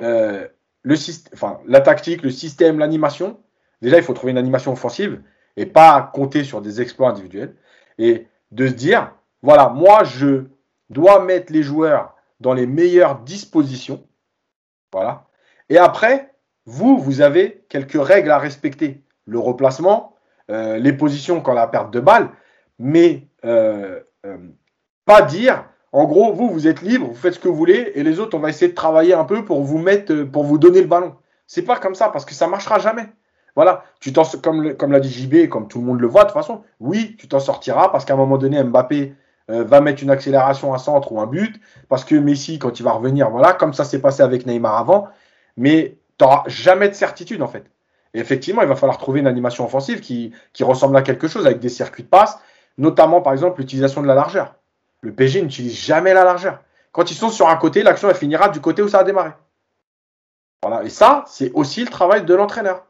euh, le enfin, la tactique, le système, l'animation. Déjà, il faut trouver une animation offensive et pas compter sur des exploits individuels. Et de se dire, voilà, moi, je dois mettre les joueurs dans les meilleures dispositions. Voilà. Et après, vous, vous avez quelques règles à respecter. Le replacement, euh, les positions quand la perte de balle, mais euh, euh, pas dire, en gros, vous, vous êtes libre, vous faites ce que vous voulez, et les autres, on va essayer de travailler un peu pour vous mettre, pour vous donner le ballon. C'est pas comme ça, parce que ça marchera jamais. Voilà, tu comme, comme l'a dit JB, comme tout le monde le voit de toute façon, oui, tu t'en sortiras parce qu'à un moment donné, Mbappé va mettre une accélération, un centre ou un but, parce que Messi, quand il va revenir, voilà, comme ça s'est passé avec Neymar avant, mais tu n'auras jamais de certitude en fait. Et effectivement, il va falloir trouver une animation offensive qui, qui ressemble à quelque chose avec des circuits de passe, notamment par exemple l'utilisation de la largeur. Le PG n'utilise jamais la largeur. Quand ils sont sur un côté, l'action elle finira du côté où ça a démarré. Voilà. Et ça, c'est aussi le travail de l'entraîneur.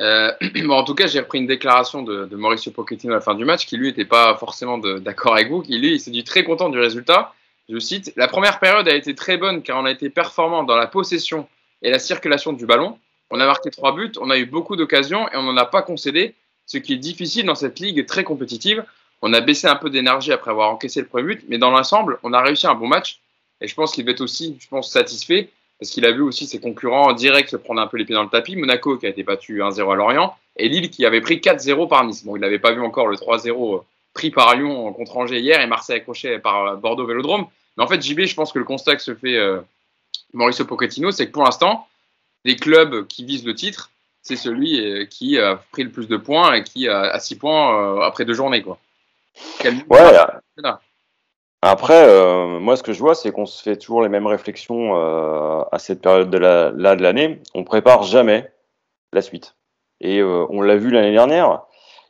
Euh, bon, en tout cas, j'ai repris une déclaration de, de, Mauricio Pochettino à la fin du match, qui lui n'était pas forcément d'accord avec vous, qui lui, il s'est dit très content du résultat. Je cite La première période a été très bonne car on a été performant dans la possession et la circulation du ballon. On a marqué trois buts, on a eu beaucoup d'occasions et on n'en a pas concédé, ce qui est difficile dans cette ligue très compétitive. On a baissé un peu d'énergie après avoir encaissé le premier but, mais dans l'ensemble, on a réussi un bon match. Et je pense qu'il va être aussi, je pense, satisfait parce qu'il a vu aussi ses concurrents en direct se prendre un peu les pieds dans le tapis. Monaco qui a été battu 1-0 à Lorient et Lille qui avait pris 4-0 par Nice. Bon, il n'avait pas vu encore le 3-0 pris par Lyon contre Angers hier et Marseille accroché par Bordeaux Vélodrome. Mais en fait, JB, je pense que le constat que se fait euh, Mauricio Pochettino, c'est que pour l'instant, les clubs qui visent le titre, c'est celui euh, qui a pris le plus de points et qui a 6 points euh, après deux journées. Quoi. ouais, après, euh, moi, ce que je vois, c'est qu'on se fait toujours les mêmes réflexions euh, à cette période de la, là de l'année. On prépare jamais la suite. Et euh, on l'a vu l'année dernière.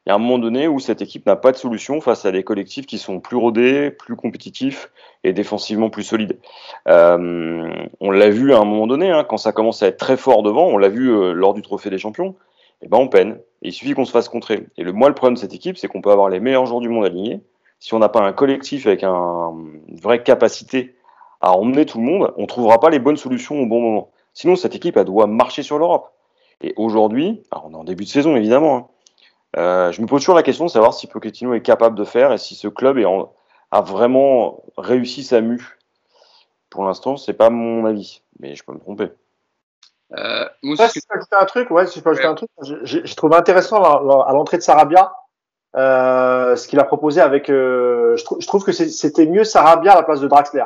Il y a un moment donné où cette équipe n'a pas de solution face à des collectifs qui sont plus rodés, plus compétitifs et défensivement plus solides. on l'a vu à un moment donné, hein, quand ça commence à être très fort devant, on l'a vu lors du Trophée des Champions, et eh ben on peine. Il suffit qu'on se fasse contrer. Et le, moi, le problème de cette équipe, c'est qu'on peut avoir les meilleurs joueurs du monde alignés si on n'a pas un collectif avec un, une vraie capacité à emmener tout le monde, on ne trouvera pas les bonnes solutions au bon moment. Sinon, cette équipe, elle doit marcher sur l'Europe. Et aujourd'hui, on est en début de saison évidemment, hein, euh, je me pose toujours la question de savoir si Pochettino est capable de faire et si ce club est a vraiment réussi sa mue. Pour l'instant, c'est pas mon avis, mais je peux me tromper. Euh, si je peux ajouter un truc, ouais, si je peux ajouter un truc, j'ai trouvé intéressant à l'entrée de Sarabia ce qu'il a proposé avec. Euh, je, je, trouve que c'était mieux Sarabia à la place de Draxler.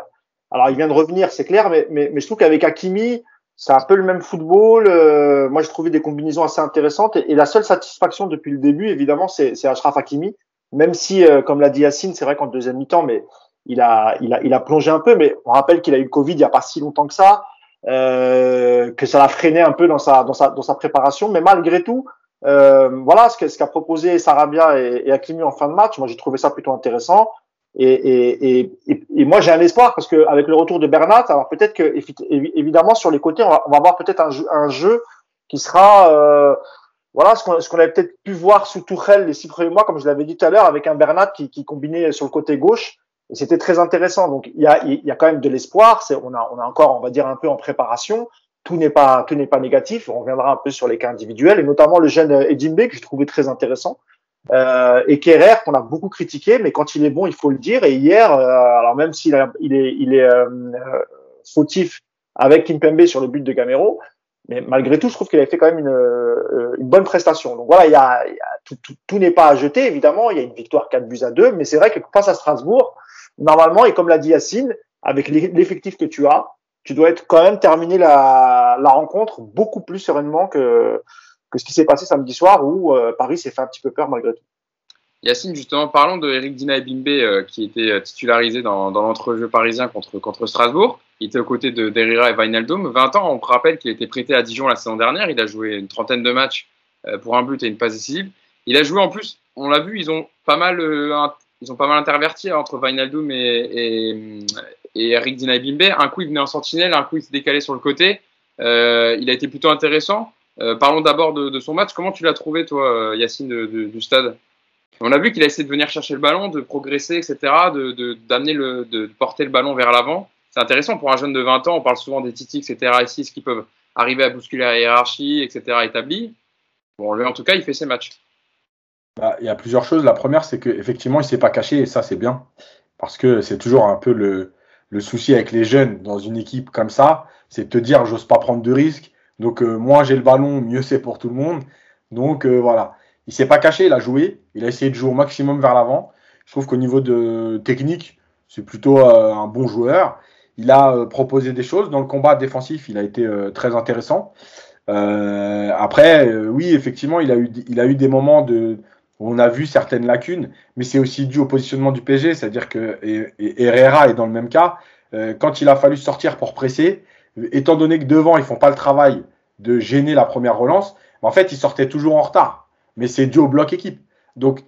Alors il vient de revenir, c'est clair, mais, mais, mais, je trouve qu'avec Hakimi, c'est un peu le même football. Euh, moi, j'ai trouvé des combinaisons assez intéressantes. Et, la seule satisfaction depuis le début, évidemment, c'est Ashraf Hakimi. Même si, euh, comme l'a dit Yacine, c'est vrai qu'en deuxième mi-temps, mais il a, il a, il a plongé un peu. Mais on rappelle qu'il a eu le Covid il n'y a pas si longtemps que ça, euh, que ça l'a freiné un peu dans sa, dans sa, dans sa préparation. Mais malgré tout, euh, voilà ce qu'a proposé Sarabia et, et en fin de match. Moi, j'ai trouvé ça plutôt intéressant. Et, et, et, et moi, j'ai un espoir parce que avec le retour de Bernat, alors peut-être que évidemment sur les côtés, on va, on va avoir peut-être un, un, jeu qui sera euh, voilà ce qu'on qu'on avait peut-être pu voir sous Tuchel les six premiers mois, comme je l'avais dit tout à l'heure, avec un Bernat qui, qui combinait sur le côté gauche. Et c'était très intéressant. Donc il y a, y a quand même de l'espoir. On a on a encore on va dire un peu en préparation tout n'est pas tout n'est pas négatif. On reviendra un peu sur les cas individuels et notamment le jeune Edimbe que je trouvais très intéressant euh, et Kerrer qu'on a beaucoup critiqué, mais quand il est bon, il faut le dire. Et hier, euh, alors même s'il il est il est euh, fautif avec Kimpembe sur le but de Gamero, mais malgré tout, je trouve qu'il a fait quand même une, euh, une bonne prestation. Donc voilà, il y a, il y a tout, tout, tout n'est pas à jeter évidemment. Il y a une victoire 4 buts à 2, mais c'est vrai que face à Strasbourg, normalement et comme l'a dit Yacine, avec l'effectif que tu as, tu dois être quand même terminer la, rencontre beaucoup plus sereinement que, que ce qui s'est passé samedi soir où euh, Paris s'est fait un petit peu peur malgré tout. Yacine, justement, parlons de Eric Dina et Bimbe euh, qui était euh, titularisé dans, dans l'entrejeu parisien contre, contre Strasbourg. Il était aux côtés de Derrira et Wijnaldum. 20 ans, on rappelle qu'il été prêté à Dijon la saison dernière. Il a joué une trentaine de matchs pour un but et une passe décisive. Il a joué en plus, on l'a vu, ils ont pas mal, ils ont pas mal interverti entre Wijnaldum et, et, et Eric Dinabimbe. Un coup, il venait en sentinelle, un coup, il s'est décalé sur le côté. Euh, il a été plutôt intéressant. Euh, parlons d'abord de, son match. Comment tu l'as trouvé, toi, Yacine, de, de, du stade? On a vu qu'il a essayé de venir chercher le ballon, de progresser, etc., d'amener le, de porter le ballon vers l'avant. c'est intéressant pour un jeune de 20 ans. On parle souvent des Titi, etc. ici, qui peuvent arriver à bousculer la hiérarchie, etc. établie. Bon, lui, en tout cas, il fait ses matchs. Bah, il y a plusieurs choses. La première, c'est qu'effectivement, il ne s'est pas caché, et ça, c'est bien. Parce que c'est toujours un peu le, le, souci avec les jeunes dans une équipe comme ça, c'est de te dire, j'ose pas prendre de risques. Donc, euh, moins j'ai le ballon, mieux c'est pour tout le monde. Donc, euh, voilà. Il s'est pas caché, il a joué. Il a essayé de jouer au maximum vers l'avant. Je trouve qu'au niveau de technique, c'est plutôt euh, un bon joueur. Il a euh, proposé des choses. Dans le combat défensif, il a été très intéressant. après, oui, effectivement, il a, eu, des moments de, on a vu certaines lacunes, mais c'est aussi dû au positionnement du PG, c'est-à-dire que Herrera est dans le même cas. quand il a fallu sortir pour presser, étant donné que devant, ils font pas le travail de gêner la première relance, en fait, il sortait toujours en retard. Mais c'est dû au bloc équipe. Donc,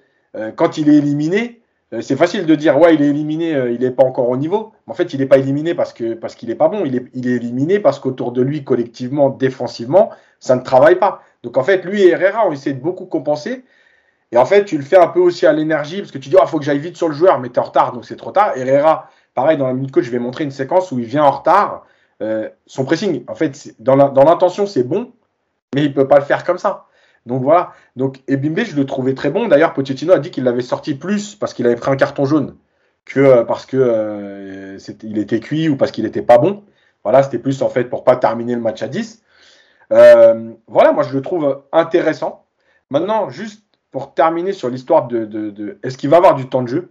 quand il est éliminé, euh, c'est facile de dire ouais il est éliminé, euh, il n'est pas encore au niveau. En fait, il n'est pas éliminé parce parce qu'il n'est pas bon. Il est, il est éliminé parce qu'autour de lui, collectivement, défensivement, ça ne travaille pas. Donc en fait, lui et Herrera ont essayé de beaucoup compenser. Et en fait, tu le fais un peu aussi à l'énergie parce que tu dis il oh, faut que j'aille vite sur le joueur, mais tu es en retard, donc c'est trop tard. Herrera, pareil dans la minute coach, je vais montrer une séquence où il vient en retard. Euh, son pressing, en fait, dans l'intention, c'est bon, mais il peut pas le faire comme ça. Donc voilà. Donc Ebimbe, je le trouvais très bon. D'ailleurs, Pochettino a dit qu'il l'avait sorti plus parce qu'il avait pris un carton jaune que euh, parce que euh, était cuit ou parce qu'il n'était pas bon. Voilà, c'était plus en fait pour pas terminer le match à 10. Euh, voilà, moi je le trouve intéressant. Maintenant, juste pour terminer sur l'histoire de, de, est-ce qu'il va avoir du temps de jeu?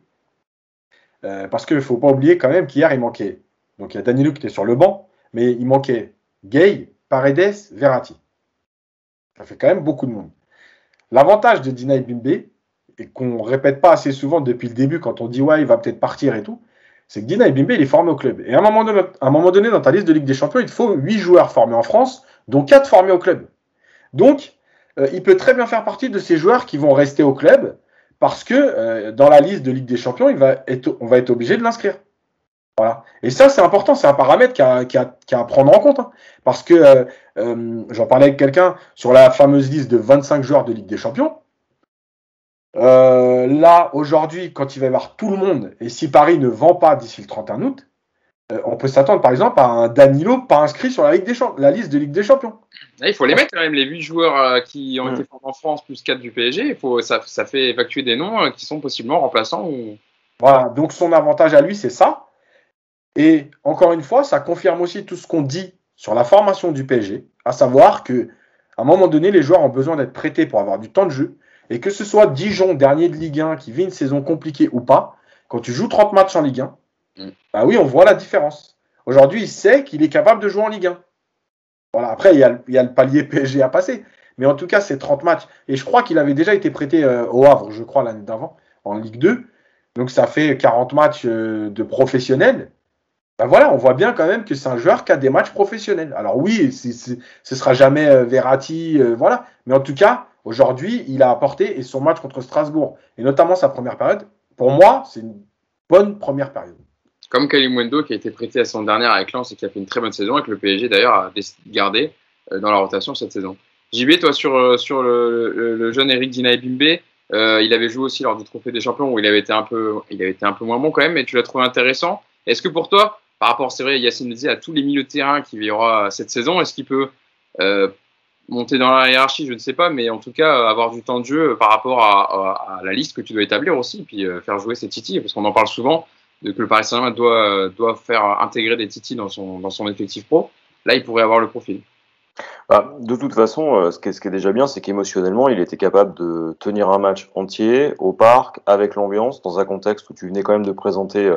Parce qu'il ne faut pas oublier quand même qu'hier il manquait. Donc il y a Danilo qui était sur le banc, mais il manquait Gay, Paredes, Verratti. Ça fait quand même beaucoup de monde. L'avantage de Dina Bimbe, et qu'on répète pas assez souvent depuis le début quand on dit ouais, il va peut-être partir et tout, c'est que Dina Bimbe, il est formé au club. Et à un, moment donné, un moment donné, dans ta liste de Ligue des Champions, il te faut 8 joueurs formés en France, dont 4 formés au club. Donc, euh, il peut très bien faire partie de ces joueurs qui vont rester au club parce que euh, dans la liste de Ligue des Champions, on va être obligé de l'inscrire. Voilà. Et ça, c'est important, c'est un paramètre qu'il a, a, à prendre en compte. Hein. Parce que euh, j'en parlais avec quelqu'un sur la fameuse liste de 25 joueurs de Ligue des Champions. Là, aujourd'hui, quand il va y avoir tout le monde, et si Paris ne vend pas d'ici le 31 août, on peut s'attendre par exemple à un Danilo pas inscrit sur la, Ligue des la liste de Ligue des Champions. Il faut les mettre quand même, les 8 joueurs qui ont été formés en France, plus 4 du PSG. Il faut, ça, ça fait évacuer des noms qui sont possiblement remplaçants. Ou... Voilà, donc son avantage à lui, c'est ça. Et encore une fois, ça confirme aussi tout ce qu'on dit sur la formation du PSG, à savoir que à un moment donné, les joueurs ont besoin d'être prêtés pour avoir du temps de jeu. Et que ce soit Dijon, dernier de Ligue 1, qui vit une saison compliquée ou pas, quand tu joues 30 matchs en Ligue 1, mm. bah oui, on voit la différence. Aujourd'hui, il sait qu'il est capable de jouer en Ligue 1. Voilà, après, il y, a, le palier PSG à passer. Mais en tout cas, c'est 30 matchs. Et je crois qu'il avait déjà été prêté euh, au Havre, je crois, l'année d'avant, en Ligue 2. Donc ça fait 40 matchs euh, de professionnels. Ben voilà, on voit bien quand même que c'est un joueur qui a des matchs professionnels. Alors oui, ce ce sera jamais euh, Verratti, voilà. Mais en tout cas, aujourd'hui, il a apporté et son match contre Strasbourg, et notamment sa première période, pour moi, c'est une bonne première période. Comme Kalimwendo qui a été prêté à son dernière avec Lens et qui a fait une très bonne saison et que le PSG d'ailleurs a décidé de garder euh, dans la rotation cette saison. JB, toi sur, sur le, jeune Eric Dinaï Bimbe, il avait joué aussi lors du Trophée des Champions où il avait été un peu, il avait été un peu moins bon quand même, mais tu l'as trouvé intéressant. Est-ce que pour toi, par rapport, c'est vrai, Yacine disait, à tous les milieux de terrain qu'il y aura cette saison, est-ce qu'il peut euh, monter dans la hiérarchie? Je ne sais pas, mais en tout cas, avoir du temps de jeu par rapport à, la liste que tu dois établir aussi, puis euh, faire jouer ses Titi, parce qu'on en parle souvent, que le Paris Saint-Germain doit, doit faire intégrer des Titi dans son, dans son effectif pro. Là, il pourrait avoir le profil. Bah, de toute façon, euh, ce qui, est, ce qui est déjà bien, c'est qu'émotionnellement, il était capable de tenir un match entier au parc, avec l'ambiance, dans un contexte où tu venais quand même de présenter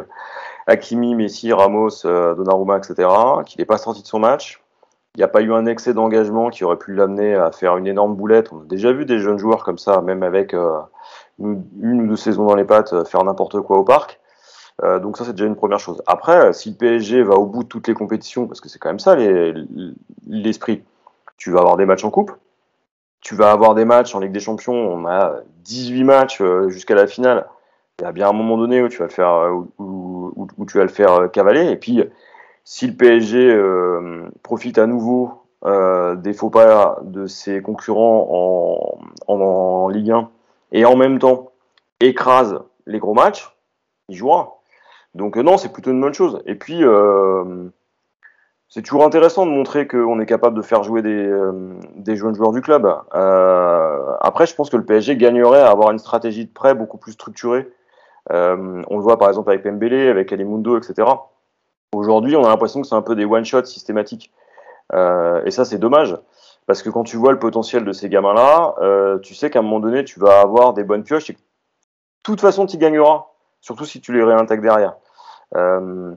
Hakimi, Messi, Ramos, euh, Donnarumma, etc., qu'il n'est pas sorti de son match. Il n'y a pas eu un excès d'engagement qui aurait pu l'amener à faire une énorme boulette. On a déjà vu des jeunes joueurs comme ça, même avec euh, une, ou deux saisons dans les pattes, euh, faire n'importe quoi au parc. Donc ça, c'est déjà une première chose. Après, si le PSG va au bout de toutes les compétitions, parce que c'est quand même ça l'esprit, tu vas avoir des matchs en coupe, tu vas avoir des matchs en Ligue des Champions, on a 18 matchs jusqu'à la finale il y a bien un moment donné où tu vas le faire, euh, où, tu vas le faire euh, cavaler. Et puis, si le PSG euh, profite à nouveau des faux pas de ses concurrents en, Ligue 1 et en même temps écrase les gros matchs, il jouera. Donc non, c'est plutôt une bonne chose. Et puis, c'est toujours intéressant de montrer qu'on est capable de faire jouer des, des jeunes joueurs du club. après, je pense que le PSG gagnerait à avoir une stratégie de prêt beaucoup plus structurée. on le voit par exemple avec Pembele, avec Alimundo, etc. Aujourd'hui, on a l'impression que c'est un peu des one-shots systématiques. et ça, c'est dommage. Parce que quand tu vois le potentiel de ces gamins-là, euh, tu sais qu'à un moment donné, tu vas avoir des bonnes pioches et de toute façon, tu gagneras. Surtout si tu les réintègres derrière. Euh,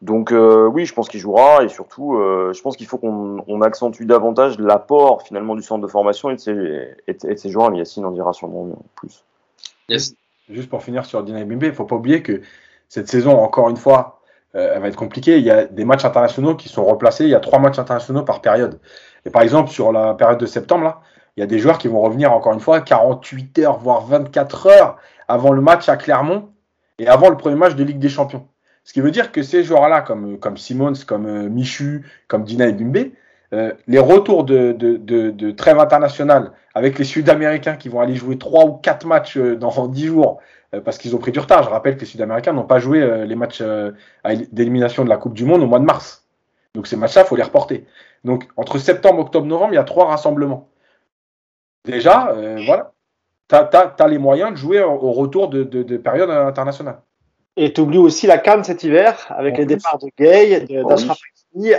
donc euh, oui, je pense qu'il jouera et surtout, je pense qu'il faut qu'on accentue davantage l'apport finalement du centre de formation et de ses, et de ses joueurs. Yacine en dira sûrement plus. Juste pour finir sur Dina Bimbe, il ne faut pas oublier que cette saison, encore une fois, elle va être compliquée. Il y a des matchs internationaux qui sont replacés. Il y a trois matchs internationaux par période. Et par exemple, sur la période de septembre, là, il y a des joueurs qui vont revenir encore une fois 48 heures, voire 24 heures avant le match à Clermont et avant le premier match de Ligue des Champions. Ce qui veut dire que ces joueurs-là, comme, comme Simons, comme euh, Michu, comme Dina et Bimbe, euh, les retours de, de, de, trêve internationale avec les Sud-Américains qui vont aller jouer 3 ou 4 matchs euh, dans 10 jours parce qu'ils ont pris du retard. Je rappelle que les Sud-Américains n'ont pas joué les matchs d'élimination de la Coupe du Monde au mois de mars. Donc ces matchs-là, il faut les reporter. Donc, entre septembre, octobre, novembre, il y a trois rassemblements. Déjà, voilà, tu as, les moyens de jouer au retour de, période internationale. Et tu oublies aussi la Cannes cet hiver, avec les départs de Gay, d'Ashraf Hakimi,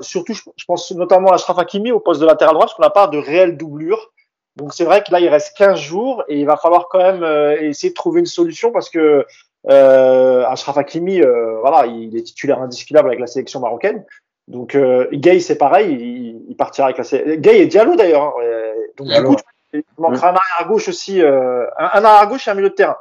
surtout, je pense notamment à Ashraf Hakimi au poste de latéral droit, parce qu'on n'a pas de réelle doublure. Donc c'est vrai que là, il reste 15 jours et il va falloir quand même euh, essayer de trouver une solution parce que euh, Ashraf Hakimi, euh, voilà, il est titulaire indiscutable avec la sélection marocaine. Donc euh, Gay c'est pareil, il, partira avec la Gay et Diallo d'ailleurs. Hein, donc du coup, il manquera un arrière gauche aussi, euh, un, arrière gauche et un milieu de terrain.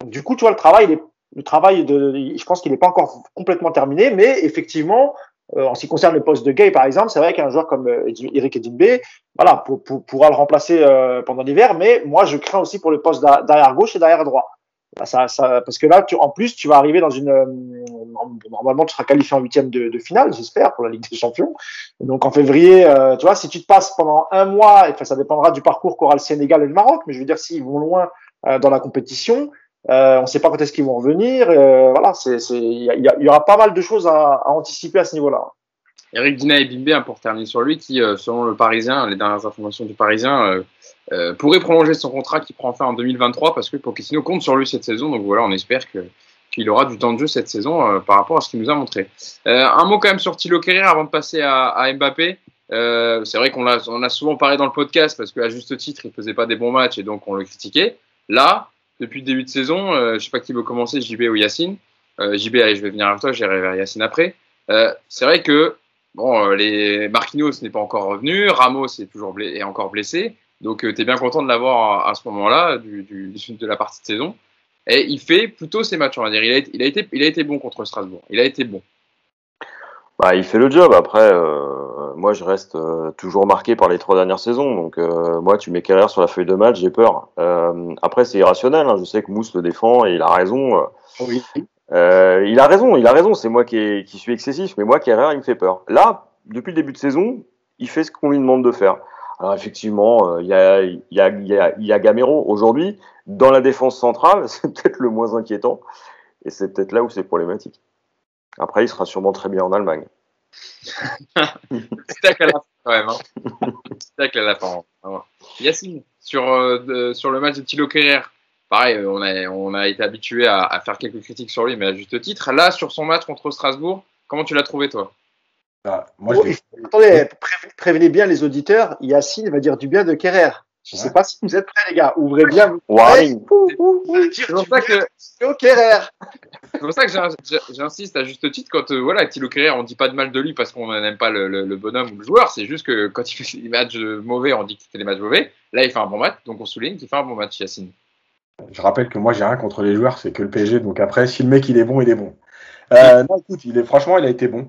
Donc, du coup, tu vois le travail, le travail de, je pense qu'il n'est pas encore complètement terminé, mais effectivement, euh, en ce qui concerne le poste de Gay par exemple, c'est vrai qu'un joueur comme euh, Eric Edinbe, voilà, pour, pour, pourra le remplacer euh, pendant l'hiver, mais moi je crains aussi pour le poste d'arrière gauche et d'arrière droit. Bah, parce que là, tu, en plus, tu vas arriver dans une. Euh, normalement, tu seras qualifié en huitième de, de finale, j'espère, pour la Ligue des Champions. Donc en février, euh, tu vois, si tu te passes pendant un mois, et, ça dépendra du parcours qu'aura le Sénégal et le Maroc, mais je veux dire, s'ils vont loin euh, dans la compétition, on ne sait pas quand est-ce qu'ils vont revenir. voilà, c'est, il y, y, aura pas mal de choses à, à anticiper à ce niveau-là. Eric Dina et Bimbe, hein, pour terminer sur lui, qui, selon le Parisien, les dernières informations du Parisien, euh, pourrait prolonger son contrat qui prend fin en 2023 parce que Pochettino compte sur lui cette saison. Donc voilà, on espère que qu'il aura du temps de jeu cette saison euh, par rapport à ce qu'il nous a montré. Euh, un mot quand même sur Thilo Kehrer avant de passer à, à Mbappé. c'est vrai qu'on a, on a souvent parlé dans le podcast parce qu'à juste titre, il faisait pas des bons matchs et donc on le critiquait. Là, depuis le début de saison, je sais pas qui veut commencer, JB ou Yacine. JB, allez, je vais venir avec toi, j'irai vers Yacine après. c'est vrai que bon, les Marquinhos n'est pas encore revenu, Ramos est toujours est encore blessé. Donc, euh, tu es bien content de l'avoir à, ce moment-là, du, du, de la partie de saison. Et il fait plutôt ses matchs, on va dire. Il a, il a, été, il a été bon contre Strasbourg. Il a été bon. Bah, il fait le job. Après, euh, moi, je reste euh, toujours marqué par les trois dernières saisons. Donc, moi, tu mets carrière sur la feuille de match, j'ai peur. après, c'est irrationnel. Hein. Je sais que Mousse le défend et il a raison. Oui. il a raison, il a raison. C'est moi qui, qui, suis excessif, mais moi, carrière, il me fait peur. Là, depuis le début de saison, il fait ce qu'on lui demande de faire. Alors effectivement, il y, a, Gamero aujourd'hui. Dans la défense centrale, c'est peut-être le moins inquiétant. Et c'est peut-être là où c'est problématique. Après, il sera sûrement très bien en Allemagne. C'est à la fin quand même. Hein. à la fin. Yacine, sur, euh, sur le match de Thilo Kerrer, pareil, euh, on a, on a été habitué à, à, faire quelques critiques sur lui, mais à juste titre. Là, sur son match contre Strasbourg, comment tu l'as trouvé, toi? Ah, moi, Attendez, prévenez bien les auditeurs. Yacine va dire du bien de Kerrer. Je ne sais pas si vous êtes prêts, les gars. Ouvrez bien. C'est pour ça que C'est pour ça que j'insiste à juste titre quand euh, voilà, Thilo Kerrer, on dit pas de mal de lui parce qu'on n'aime pas le, bonhomme ou le joueur. C'est juste que quand il fait des matchs mauvais, on dit qu'il fait des matchs mauvais. Là, il fait un bon match, donc on souligne qu'il fait un bon match, Yacine. Je rappelle que moi, j'ai rien contre les joueurs, c'est que le PSG. Donc après, si le mec il est bon, il est bon. Euh, non, écoute, il est franchement, il a été bon.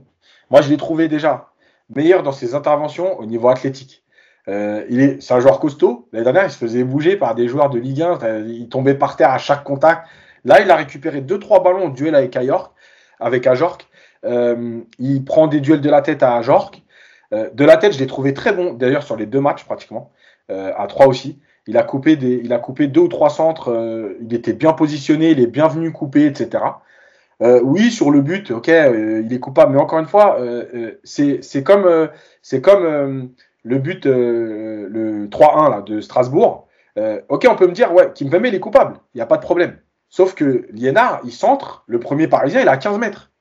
Moi, je l'ai trouvé déjà meilleur dans ses interventions au niveau athlétique. Euh, il est, c'est un joueur costaud. L'année dernière, il se faisait bouger par des joueurs de Ligue 1. Il tombait par terre à chaque contact. Là, il a récupéré deux trois ballons au duel avec Ajorc, avec. Euh, il prend des duels de la tête à Ajorc. Euh, de la tête, je l'ai trouvé très bon. D'ailleurs, sur les deux matchs pratiquement, à trois aussi. Il a coupé des, il a coupé deux ou trois centres. il était bien positionné. Il est bien venu couper, etc. Euh, oui, sur le but, ok, euh, il est coupable, mais encore une fois, euh, c'est comme, le but, le 3-1 là, de Strasbourg. ok, on peut me dire, ouais, il est coupable, il n'y a pas de problème. Sauf que Liénard, il centre, le premier parisien, il est à 15 mètres.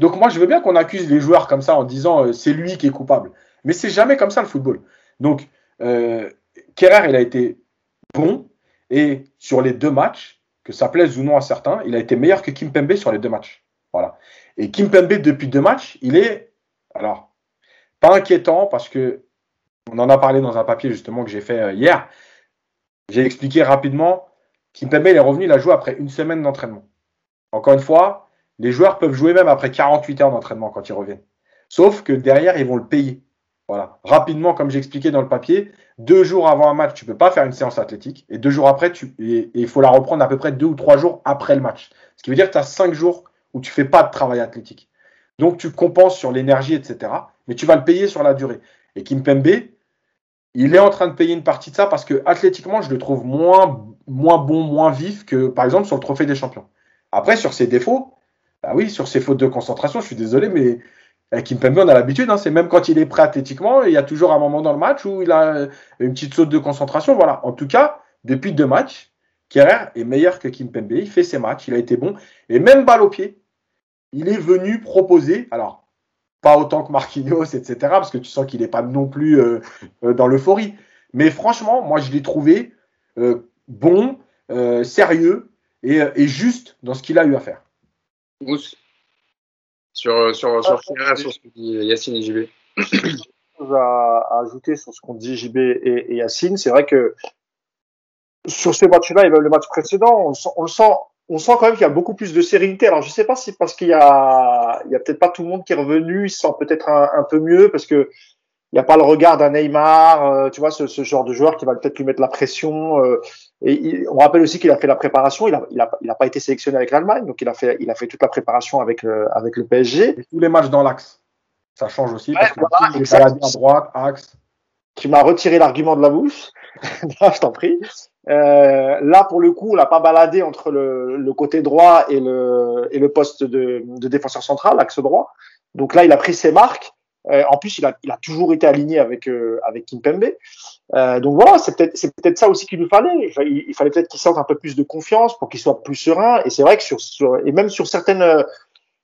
Donc moi, je veux bien qu'on accuse les joueurs comme ça en disant c'est lui qui est coupable. Mais c'est jamais comme ça le football. Donc, Kerrer, il a été bon, et sur les deux matchs, que ça plaise ou non à certains, il a été meilleur que Kim Pembe sur les deux matchs. Voilà. Et Kim Pembe, depuis deux matchs, il est, alors, pas inquiétant parce que on en a parlé dans un papier justement que j'ai fait euh, hier. J'ai expliqué rapidement. Kim Pembe, il est revenu, il a joué après une semaine d'entraînement. Encore une fois, les joueurs peuvent jouer même après 48 heures d'entraînement quand ils reviennent. Sauf que derrière, ils vont le payer. Voilà. Rapidement, comme j'ai expliqué dans le papier, deux jours avant un match, tu peux pas faire une séance athlétique. Et deux jours après, tu, et il faut la reprendre à peu près deux ou trois jours après le match. Ce qui veut dire que tu as cinq jours où tu fais pas de travail athlétique. Donc tu compenses sur l'énergie, etc. Mais tu vas le payer sur la durée. Et Kim Pembe, il est en train de payer une partie de ça parce que athlétiquement, je le trouve moins, moins bon, moins vif que par exemple sur le trophée des champions. Après, sur ses défauts, bah oui, sur ses fautes de concentration, je suis désolé, mais Kim Pembe, on a l'habitude, hein, c'est même quand il est prêt athlétiquement, il y a toujours un moment dans le match où il a une petite saute de concentration. Voilà. En tout cas, depuis deux matchs, Kerrer est meilleur que Kim Pembe. Il fait ses matchs, il a été bon. Et même balle au pied, il est venu proposer. Alors, pas autant que Marquinhos, etc., parce que tu sens qu'il n'est pas non plus euh, euh, dans l'euphorie. Mais franchement, moi, je l'ai trouvé euh, bon, sérieux et, juste dans ce qu'il a eu à faire. Sur, sur, sur, ah, sur ce que dit Yacine et JB. À, à ajouter sur ce qu'ont dit JB et, et Yacine, c'est vrai que sur ces matchs-là et même le match précédent, on, on le sent, on sent quand même qu'il y a beaucoup plus de sérénité. Alors je sais pas si parce qu'il y a, il y a peut-être pas tout le monde qui est revenu, il se sent peut-être un, un, peu mieux parce que il n'y a pas le regard d'un Neymar, euh, tu vois, ce, ce, genre de joueur qui va peut-être lui mettre la pression. Euh, et on rappelle aussi qu'il a fait la préparation. Il a, il a, il a pas été sélectionné avec l'Allemagne, donc il a fait, il a fait toute la préparation avec le, avec le PSG. tous les matchs dans l'axe, ça change aussi parce que voilà, à droite, axe. Tu m'as retiré l'argument de la bouche. je t'en prie. Euh, là, pour le coup, on l'a pas baladé entre le, le, côté droit et le, et le poste de, de défenseur central, axe droit. Donc là, il a pris ses marques. Euh, en plus, il a, il a toujours été aligné avec euh, avec Kimpembe. Euh, donc voilà, c'est peut-être c'est peut-être ça aussi qu'il lui fallait. Il, fallait peut-être qu'il sente un peu plus de confiance pour qu'il soit plus serein. Et c'est vrai que sur, sur, et même sur certaines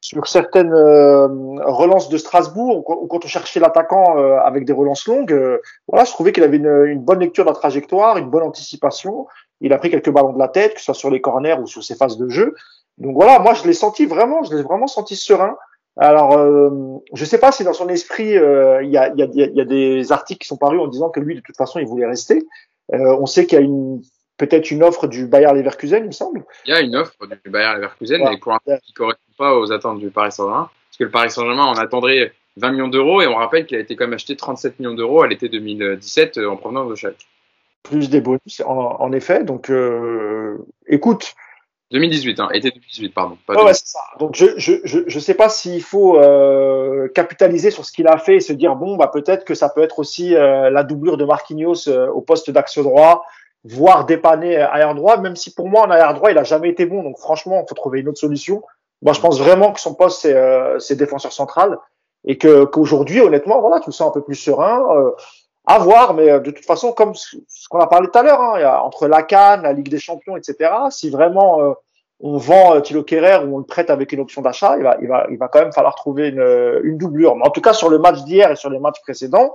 sur certaines euh, relances de Strasbourg, ou quand on cherchait l'attaquant euh, avec des relances longues, voilà, je trouvais qu'il avait une, une, bonne lecture de la trajectoire, une bonne anticipation. Il a pris quelques ballons de la tête, que ce soit sur les corners ou sur ses phases de jeu. Donc voilà, moi je l'ai senti vraiment, je l'ai vraiment senti serein. Alors, euh, je ne sais pas si dans son esprit, euh, il y, a, y, a, y, a, des articles qui sont parus en disant que lui, de toute façon, il voulait rester. Euh, on sait qu'il y a une peut-être une offre du Bayer Leverkusen, il me semble. Il y a une offre du Bayer Leverkusen, mais pour un qui ne correspond pas aux attentes du Paris Saint-Germain. Parce que le Paris Saint-Germain en attendrait 20 millions d'euros, et on rappelle qu'il a été quand même acheté 37 millions d'euros à l'été 2017 en provenance de Schalke. Plus des bonus, en, en effet. Donc, écoute, 2018, hein, été 2018, pardon. Pas ouais, c'est ça. Donc je je je, je sais pas s'il faut euh, capitaliser sur ce qu'il a fait et se dire bon bah peut-être que ça peut être aussi euh, la doublure de Marquinhos euh, au poste d'axe droit, voire dépanner arrière droit. Même si pour moi en arrière droit il a jamais été bon, donc franchement il faut trouver une autre solution. Moi je pense vraiment que son poste c'est euh, c'est défenseur central et que qu'aujourd'hui honnêtement voilà tu le sens un peu plus serein. À voir, mais de toute façon, comme ce qu'on a parlé tout à l'heure, hein, entre la Cannes, la Ligue des Champions, etc. Si vraiment euh, on vend euh, Thilo Kerrer ou on le prête avec une option d'achat, il va, il va, il va quand même falloir trouver une, une doublure. Mais en tout cas, sur le match d'hier et sur les matchs précédents,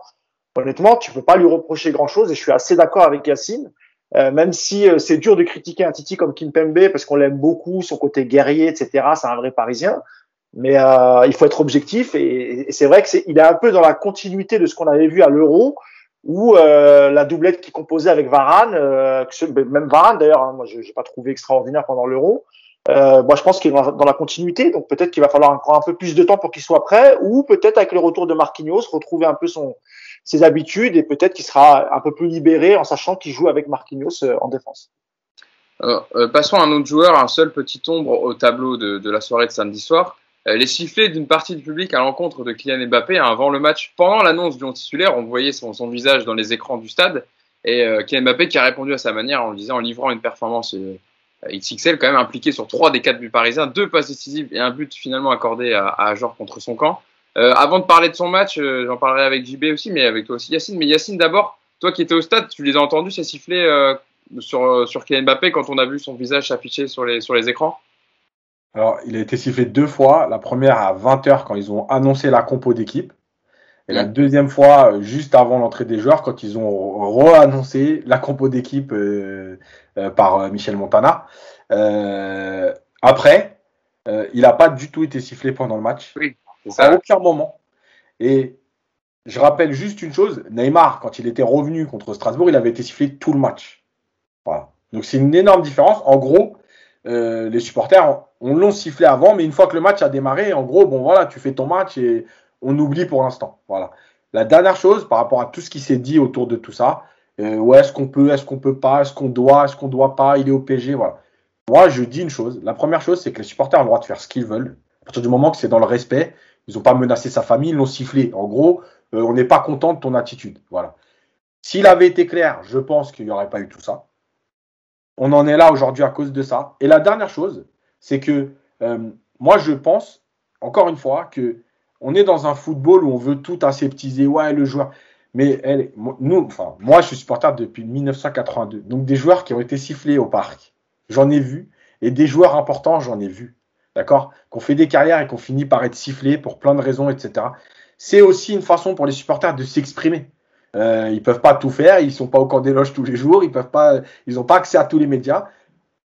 honnêtement, tu peux pas lui reprocher grand chose. Et je suis assez d'accord avec Yacine. Euh, même si euh, c'est dur de critiquer un Titi comme Kim Pembe parce qu'on l'aime beaucoup, son côté guerrier, etc. C'est un vrai Parisien. Mais euh, il faut être objectif et, et c'est vrai que c'est, il est un peu dans la continuité de ce qu'on avait vu à l'Euro, où euh, la doublette qui composait avec Varane, euh, même Varane d'ailleurs, hein, moi je n'ai pas trouvé extraordinaire pendant l'Euro. Euh, moi je pense qu'il est dans la continuité, donc peut-être qu'il va falloir encore un peu plus de temps pour qu'il soit prêt, ou peut-être avec le retour de Marquinhos retrouver un peu son ses habitudes et peut-être qu'il sera un peu plus libéré en sachant qu'il joue avec Marquinhos euh, en défense. Alors, euh, passons à un autre joueur, un seul petit ombre au tableau de, de la soirée de samedi soir. Euh, les sifflets d'une partie du public à l'encontre de Kylian Mbappé avant le match, pendant l'annonce du titulaire, on voyait son, son, visage dans les écrans du stade. Et euh, Kylian Mbappé qui a répondu à sa manière en disant, en livrant une performance euh, XXL quand même impliqué sur trois des quatre buts parisiens, deux passes décisives et un but finalement accordé à, à Ajor contre son camp. Euh, avant de parler de son match, euh, j'en parlerai avec JB aussi, mais avec toi aussi Yacine. Mais Yacine, d'abord, toi qui étais au stade, tu les as entendus ces sifflets euh, sur, sur Kylian Mbappé quand on a vu son visage s'afficher sur les, sur les écrans? Alors, il a été sifflé deux fois. La première à 20h quand ils ont annoncé la compo d'équipe. Et la deuxième fois, juste avant l'entrée des joueurs, quand ils ont re-annoncé la compo d'équipe euh, euh, par Michel Montana. Euh, après, il n'a pas du tout été sifflé pendant le match. Oui. À aucun moment. Et je rappelle juste une chose, Neymar, quand il était revenu contre Strasbourg, il avait été sifflé tout le match. Voilà. Donc c'est une énorme différence. En gros, euh, les supporters, on l'ont sifflé avant, mais une fois que le match a démarré, en gros, bon voilà, tu fais ton match et on oublie pour l'instant. Voilà. La dernière chose, par rapport à tout ce qui s'est dit autour de tout ça, euh, est-ce qu'on peut, est-ce qu'on peut pas, est-ce qu'on doit, est-ce qu'on doit pas, il est au PG, voilà. Moi, je dis une chose. La première chose, c'est que les supporters ont le droit de faire ce qu'ils veulent. À partir du moment que c'est dans le respect, ils n'ont pas menacé sa famille, ils l'ont sifflé. En gros, euh, on n'est pas content de ton attitude. Voilà. S'il avait été clair, je pense qu'il n'y aurait pas eu tout ça. On en est là aujourd'hui à cause de ça. Et la dernière chose, c'est que euh, moi, je pense, encore une fois, que on est dans un football où on veut tout aseptiser. Ouais, le joueur. Mais elle, nous, enfin, moi, je suis supporter depuis 1982. Donc, des joueurs qui ont été sifflés au parc, j'en ai vu. Et des joueurs importants, j'en ai vu d'accord? Qu'on fait des carrières et qu'on finit par être sifflé pour plein de raisons, etc. C'est aussi une façon pour les supporters de s'exprimer. Euh, ils peuvent pas tout faire, ils sont pas au camp des loges tous les jours, ils peuvent pas, ils n'ont pas accès à tous les médias.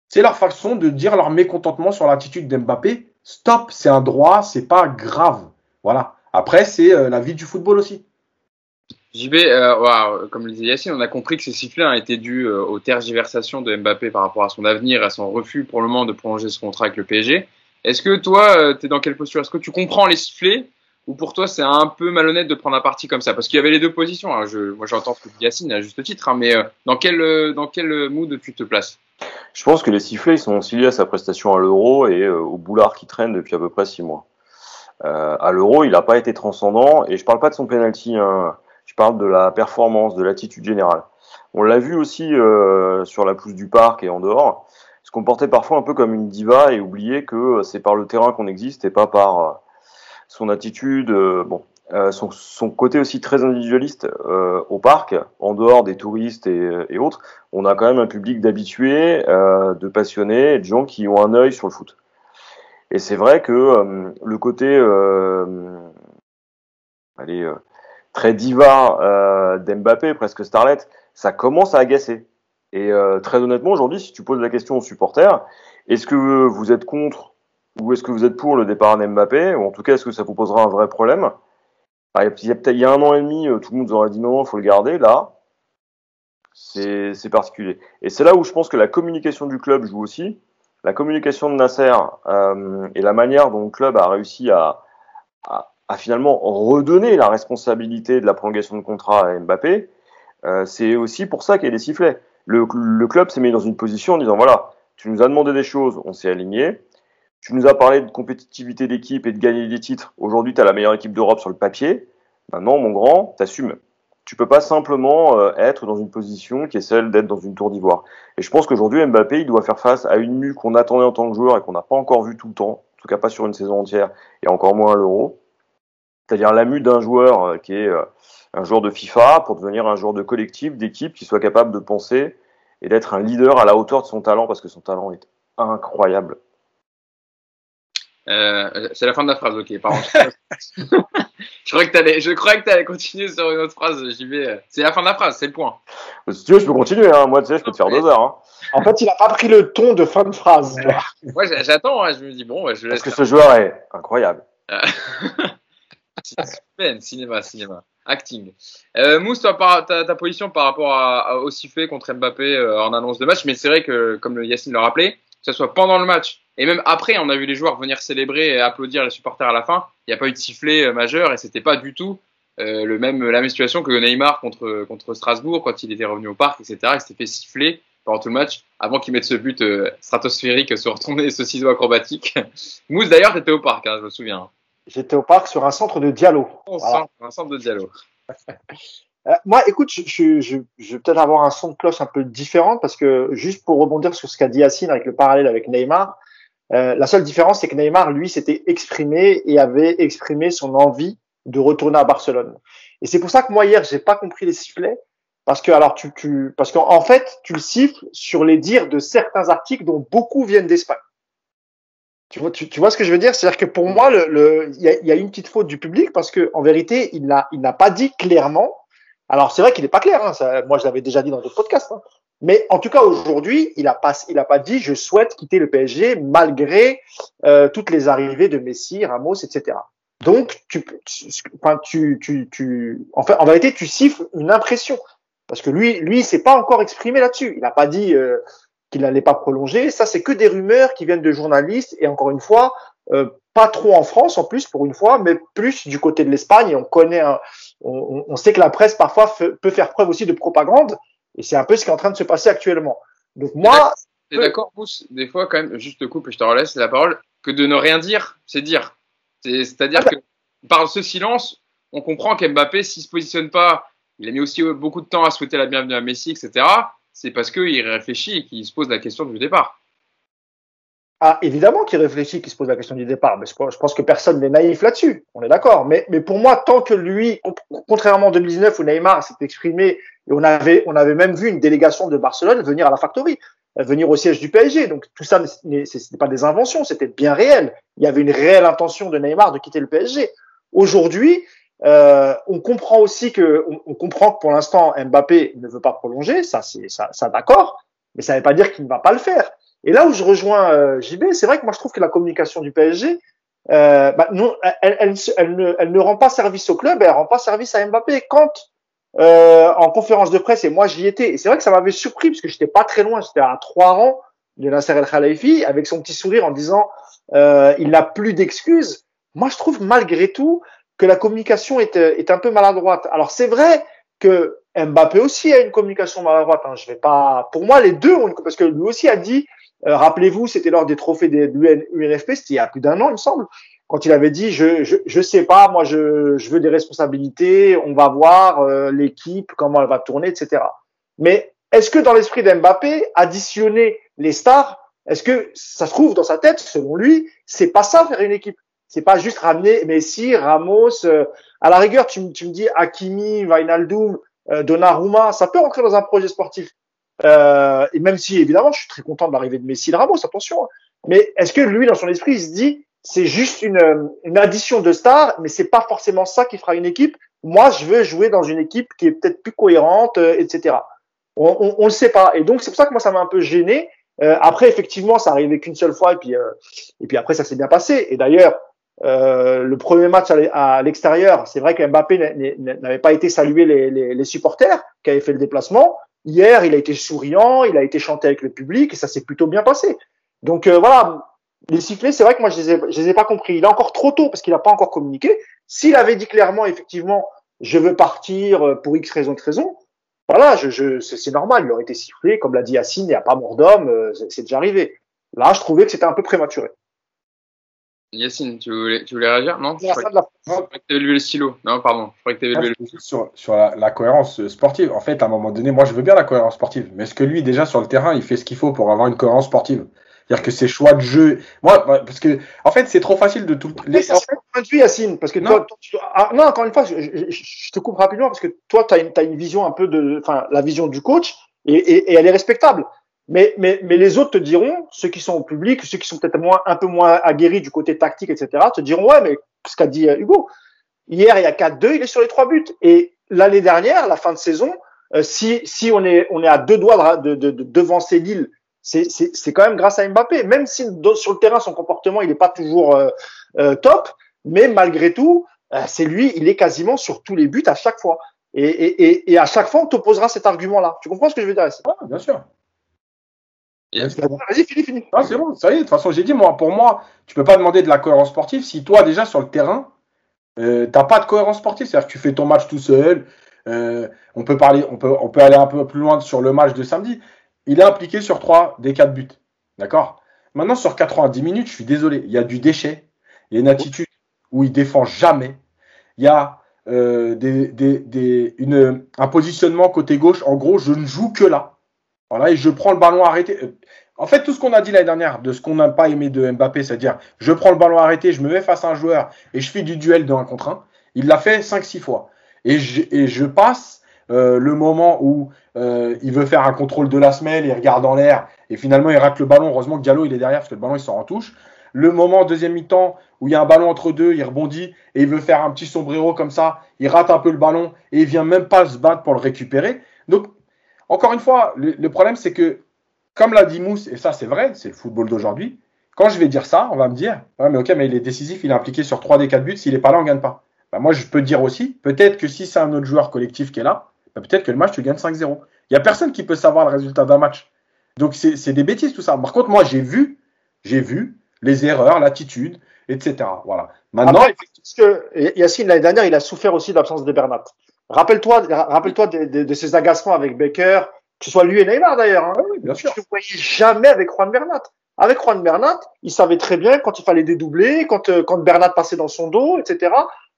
C'est leur façon de dire leur mécontentement sur l'attitude d'Mbappé. Stop, c'est un droit, c'est pas grave. Voilà. Après, c'est euh, la vie du football aussi. JB, euh, comme le disait Yacine, on a compris que ces sifflets ont été dus euh, aux tergiversations de Mbappé par rapport à son avenir, à son refus pour le moment de prolonger ce contrat avec le PSG. Est-ce que toi, euh, tu es dans quelle posture? Est-ce que tu comprends les sifflets? Ou pour toi c'est un peu malhonnête de prendre un parti comme ça? Parce qu'il y avait les deux positions. Hein. Moi j'entends ce que Yacine à juste titre, hein, mais euh, dans quel euh, quel mood tu te places? Je pense que les sifflets ils sont aussi liés à sa prestation à l'Euro et au boulard qui traîne depuis à peu près six mois. à l'Euro, il n'a pas été transcendant et je parle pas de son penalty. Hein. Je parle de la performance, de l'attitude générale. On l'a vu aussi sur la pousse du parc et en dehors se comporter parfois un peu comme une diva et oublier que euh, c'est par le terrain qu'on existe et pas par euh, son attitude, euh, bon, son, son, côté aussi très individualiste au parc, en dehors des touristes et, autres. On a quand même un public d'habitués, de passionnés, de gens qui ont un œil sur le foot. Et c'est vrai que le côté, allez, très diva d'Mbappé, presque starlet, ça commence à agacer. Et euh, très honnêtement, aujourd'hui, si tu poses la question aux supporters, est-ce que vous êtes contre ou est-ce que vous êtes pour le départ Mbappé Ou en tout cas, est-ce que ça vous posera un vrai problème? Il, y a il y a un an et demi, euh, tout le monde aurait dit non, il faut le garder. Là, c'est particulier. Et c'est là où je pense que la communication du club joue aussi. La communication de Nasser euh, et la manière dont le club a réussi à, à, à, finalement redonner la responsabilité de la prolongation de contrat à Mbappé, euh, c'est aussi pour ça qu'il y a des sifflets le, club s'est mis dans une position en disant voilà, tu nous as demandé des choses, on s'est aligné. Tu nous as parlé de compétitivité d'équipe et de gagner des titres. Aujourd'hui, tu as la meilleure équipe d'Europe sur le papier. Maintenant, mon grand, t'assumes. Tu peux pas simplement euh, être dans une position qui est celle d'être dans une tour d'ivoire. Et je pense qu'aujourd'hui, Mbappé, il doit faire face à une mue qu'on attendait en tant que joueur et qu'on n'a pas encore vu tout le temps, en tout cas pas sur une saison entière et encore moins à l'Euro. C'est-à-dire la mue d'un joueur euh, qui est euh, un joueur de FIFA pour devenir un joueur de collectif, d'équipe, qui soit capable de penser et d'être un leader à la hauteur de son talent parce que son talent est incroyable. Euh, c'est la fin de la phrase, ok, pardon. je croyais que tu je croyais que allais continuer sur une autre phrase, j'y vais. C'est la fin de la phrase, c'est le point. Si tu veux, je peux continuer, hein. moi, tu sais, je peux te faire deux heures. Hein. En fait, il a pas pris le ton de fin de phrase. Moi, j'attends, hein. je me dis, bon, je laisse. Parce que ce joueur est incroyable. cinéma, cinéma. Acting. Euh, Mousse, toi, ta, ta, position par rapport à, au sifflet contre Mbappé euh, en annonce de match, mais c'est vrai que, comme le Yacine l'a rappelé, que ce soit pendant le match et même après, on a vu les joueurs venir célébrer et applaudir les supporters à la fin. Il n'y a pas eu de sifflet euh, majeur et c'était pas du tout euh, le même, la même situation que Neymar contre, contre Strasbourg quand il était revenu au parc, etc. Il s'était fait siffler pendant tout le match avant qu'il mette ce but euh, stratosphérique sur retourner ce ciseau acrobatique. Mousse, d'ailleurs, t'étais au parc, hein, je me souviens. J'étais au parc sur un centre de dialogue. Voilà. Un centre de dialogue. Euh, moi, écoute, je, je, je, je vais peut-être avoir un son de cloche un peu différent parce que juste pour rebondir sur ce qu'a dit Yacine avec le parallèle avec Neymar, euh, la seule différence, c'est que Neymar, lui, s'était exprimé et avait exprimé son envie de retourner à Barcelone. Et c'est pour ça que moi hier, j'ai pas compris les sifflets parce que alors tu, tu parce qu'en fait, tu le siffles sur les dires de certains articles dont beaucoup viennent d'Espagne. Tu vois, tu, tu, vois ce que je veux dire? C'est-à-dire que pour moi, il le, y, a, y, a, une petite faute du public parce que en vérité, il n'a il n'a pas dit clairement. Alors c'est vrai qu'il n'est pas clair. Hein, moi, je l'avais déjà dit dans d'autres podcasts. Hein, mais en tout cas, aujourd'hui, il n'a pas, il a pas dit je souhaite quitter le PSG malgré euh, toutes les arrivées de Messi, Ramos, etc. Donc, tu, enfin, tu, tu, tu, en fait, en vérité, tu siffles une impression parce que lui, lui, s'est pas encore exprimé là-dessus. Il n'a pas dit euh, qu'il n'allait pas prolonger. Ça, c'est que des rumeurs qui viennent de journalistes et encore une fois, pas trop en France en plus pour une fois, mais plus du côté de l'Espagne. Et on connaît, un, on, on, sait que la presse parfois peut faire preuve aussi de propagande. Et c'est un peu ce qui est en train de se passer actuellement. Donc moi. T'es d'accord, Pousse Des fois, quand même, juste te coupe et je te relaisse la parole, que de ne rien dire, c'est dire. C'est-à-dire que par ce silence, on comprend qu'Mbappé, s'il se positionne pas, il a mis aussi beaucoup de temps à souhaiter la bienvenue à Messi, etc. C'est parce qu'il réfléchit et qu'il se pose la question du départ. Ah, évidemment qu'il réfléchit, qu'il se pose la question du départ, mais je pense que personne n'est naïf là-dessus. On est d'accord. Mais, mais pour moi, tant que lui, contrairement en 2019 où Neymar s'est exprimé et on avait, on avait même vu une délégation de Barcelone venir à la factory, venir au siège du PSG. Donc tout ça, ce n'était pas des inventions, c'était bien réel. Il y avait une réelle intention de Neymar de quitter le PSG. Aujourd'hui, euh, on comprend aussi que, on, on comprend que pour l'instant Mbappé ne veut pas prolonger, ça c'est ça, ça d'accord, mais ça ne veut pas dire qu'il ne va pas le faire. Et là où je rejoins euh, JB, c'est vrai que moi je trouve que la communication du PSG, euh, bah, non, elle, elle, elle, ne, elle, ne, rend pas service au club, elle rend pas service à Mbappé. Quand euh, en conférence de presse, et moi j'y étais, et c'est vrai que ça m'avait surpris parce que j'étais pas très loin, j'étais à trois rangs de Nasser El Khalifi avec son petit sourire en disant euh, il n'a plus d'excuses. Moi je trouve malgré tout que la communication est, est un peu maladroite. Alors c'est vrai que Mbappé aussi a une communication maladroite. Hein. Je vais pas. Pour moi, les deux ont une parce que lui aussi a dit euh, rappelez-vous, c'était lors des trophées de l'UNFP, c'était il y a plus d'un an, il me semble, quand il avait dit je je, je sais pas, moi je, je veux des responsabilités, on va voir euh, l'équipe comment elle va tourner, etc. Mais est-ce que dans l'esprit d'Mbappé, additionner les stars, est-ce que ça se trouve dans sa tête, selon lui, c'est pas ça faire une équipe C'est pas juste ramener Messi, Ramos, euh, à la rigueur, tu, tu me dis Hakimi, Wijnaldum, euh, Donnarumma, ça peut rentrer dans un projet sportif. Euh, et même si, évidemment, je suis très content de l'arrivée de Messi de Ramos, attention. Hein. Mais est-ce que lui, dans son esprit, il se dit, c'est juste une, une addition de stars, mais c'est pas forcément ça qui fera une équipe? Moi, je veux jouer dans une équipe qui est peut-être plus cohérente, euh, etc. On, on, on, le sait pas. Et donc, c'est pour ça que moi, ça m'a un peu gêné. Euh, après, effectivement, ça arrivait qu'une seule fois, et puis, euh, et puis après, ça s'est bien passé. Et d'ailleurs, euh, le premier match à l'extérieur, c'est vrai que Mbappé n'avait pas été saluer les, les, les supporters qui avaient fait le déplacement. Hier, il a été souriant, il a été chanté avec le public et ça s'est plutôt bien passé. Donc euh, voilà, les sifflets, c'est vrai que moi je les, ai, les ai pas compris. Il est encore trop tôt parce qu'il n'a pas encore communiqué. S'il avait dit clairement, effectivement, je veux partir euh, pour X raison de raison, voilà, je, je, c'est normal, il aurait été sifflé, comme l'a dit Yacine, il n'y a pas mort d'homme, euh, c'est déjà arrivé. Là, je trouvais que c'était un peu prématuré. Yacine, tu voulais, tu voulais réagir Non? Je croyais, que tu avais levé le stylo. Non, pardon. Je croyais que tu avais levé le Sur, sur la, la, cohérence sportive. En fait, à un moment donné, moi, je veux bien la cohérence sportive. Mais est-ce que lui, déjà, sur le terrain, il fait ce qu'il faut pour avoir une cohérence sportive? C'est-à-dire que ses choix de jeu. Moi, parce que, en fait, c'est trop facile de tout. Mais ça, c'est point de vue, Yacine. Parce que non. toi, toi tu... ah, non, encore une fois, je, je, je, te coupe rapidement parce que toi, tu as une, as une vision un peu de. Enfin, la vision du coach et, et, et elle est respectable. Mais, mais, mais les autres te diront, ceux qui sont au public, ceux qui sont peut-être moins, un peu moins aguerris du côté tactique, etc., te diront, ouais, mais ce qu'a dit Hugo, hier, il y a 4-2, il est sur les trois buts. Et l'année dernière, la fin de saison, euh, si, si on est, on est à deux doigts de, de, de devancer Lille, c'est, quand même grâce à Mbappé. Même si sur le terrain, son comportement, il n'est pas toujours euh, euh, top, mais malgré tout, euh, c'est lui, il est quasiment sur tous les buts à chaque fois. Et, et, et, et à chaque fois, on t'opposera cet argument-là. Tu comprends ce que je veux dire ah, Bien sûr. Vas-y, finis, finis. Ah, c'est bon, ça y est, de toute façon, j'ai dit, moi, pour moi, tu peux pas demander de la cohérence sportive si toi, déjà, sur le terrain, euh, t'as pas de cohérence sportive. C'est-à-dire que tu fais ton match tout seul. Euh, on, peut parler, on, peut, on peut aller un peu plus loin sur le match de samedi. Il est impliqué sur 3 des 4 buts. D'accord? Maintenant, sur 90 minutes, je suis désolé, il y a du déchet. Il y a une attitude où il défend jamais. Il y a euh, des, des, des, une, un positionnement côté gauche. En gros, je ne joue que là. Voilà, et je prends le ballon arrêté. Euh, en fait, tout ce qu'on a dit l'année dernière de ce qu'on n'a pas aimé de Mbappé, c'est-à-dire je prends le ballon arrêté, je me mets face à un joueur et je fais du duel de 1 contre 1, il l'a fait 5-6 fois. Et je, et je passe euh, le moment où euh, il veut faire un contrôle de la semelle, il regarde en l'air et finalement il rate le ballon. Heureusement que Diallo il est derrière parce que le ballon il sort en touche. Le moment deuxième mi-temps où il y a un ballon entre deux, il rebondit et il veut faire un petit sombrero comme ça, il rate un peu le ballon et il vient même pas se battre pour le récupérer. Donc encore une fois, le, problème c'est que comme l'a dit Mousse, et ça c'est vrai, c'est le football d'aujourd'hui, quand je vais dire ça, on va me dire, mais ok, mais il est décisif, il est impliqué sur 3 des 4 buts, s'il n'est pas là, on ne gagne pas. Bah, moi, je peux dire aussi, peut-être que si c'est un autre joueur collectif qui est là, bah, peut-être que le match, tu gagnes 5-0. Il n'y a personne qui peut savoir le résultat d'un match. Donc, c'est des bêtises, tout ça. Par contre, moi, j'ai vu, j'ai vu les erreurs, l'attitude, etc. Voilà. Maintenant. Parce que Yacine, l'année dernière, il a souffert aussi de l'absence de Bernat. Rappelle-toi rappelle de, de, de, ses agacements avec Baker, que ce soit lui et Neymar d'ailleurs. Hein. Ah oui, bien sûr. Je ne voyais jamais avec Juan Bernat. Avec Juan Bernat, il savait très bien quand il fallait dédoubler, quand, euh, quand Bernat passait dans son dos, etc.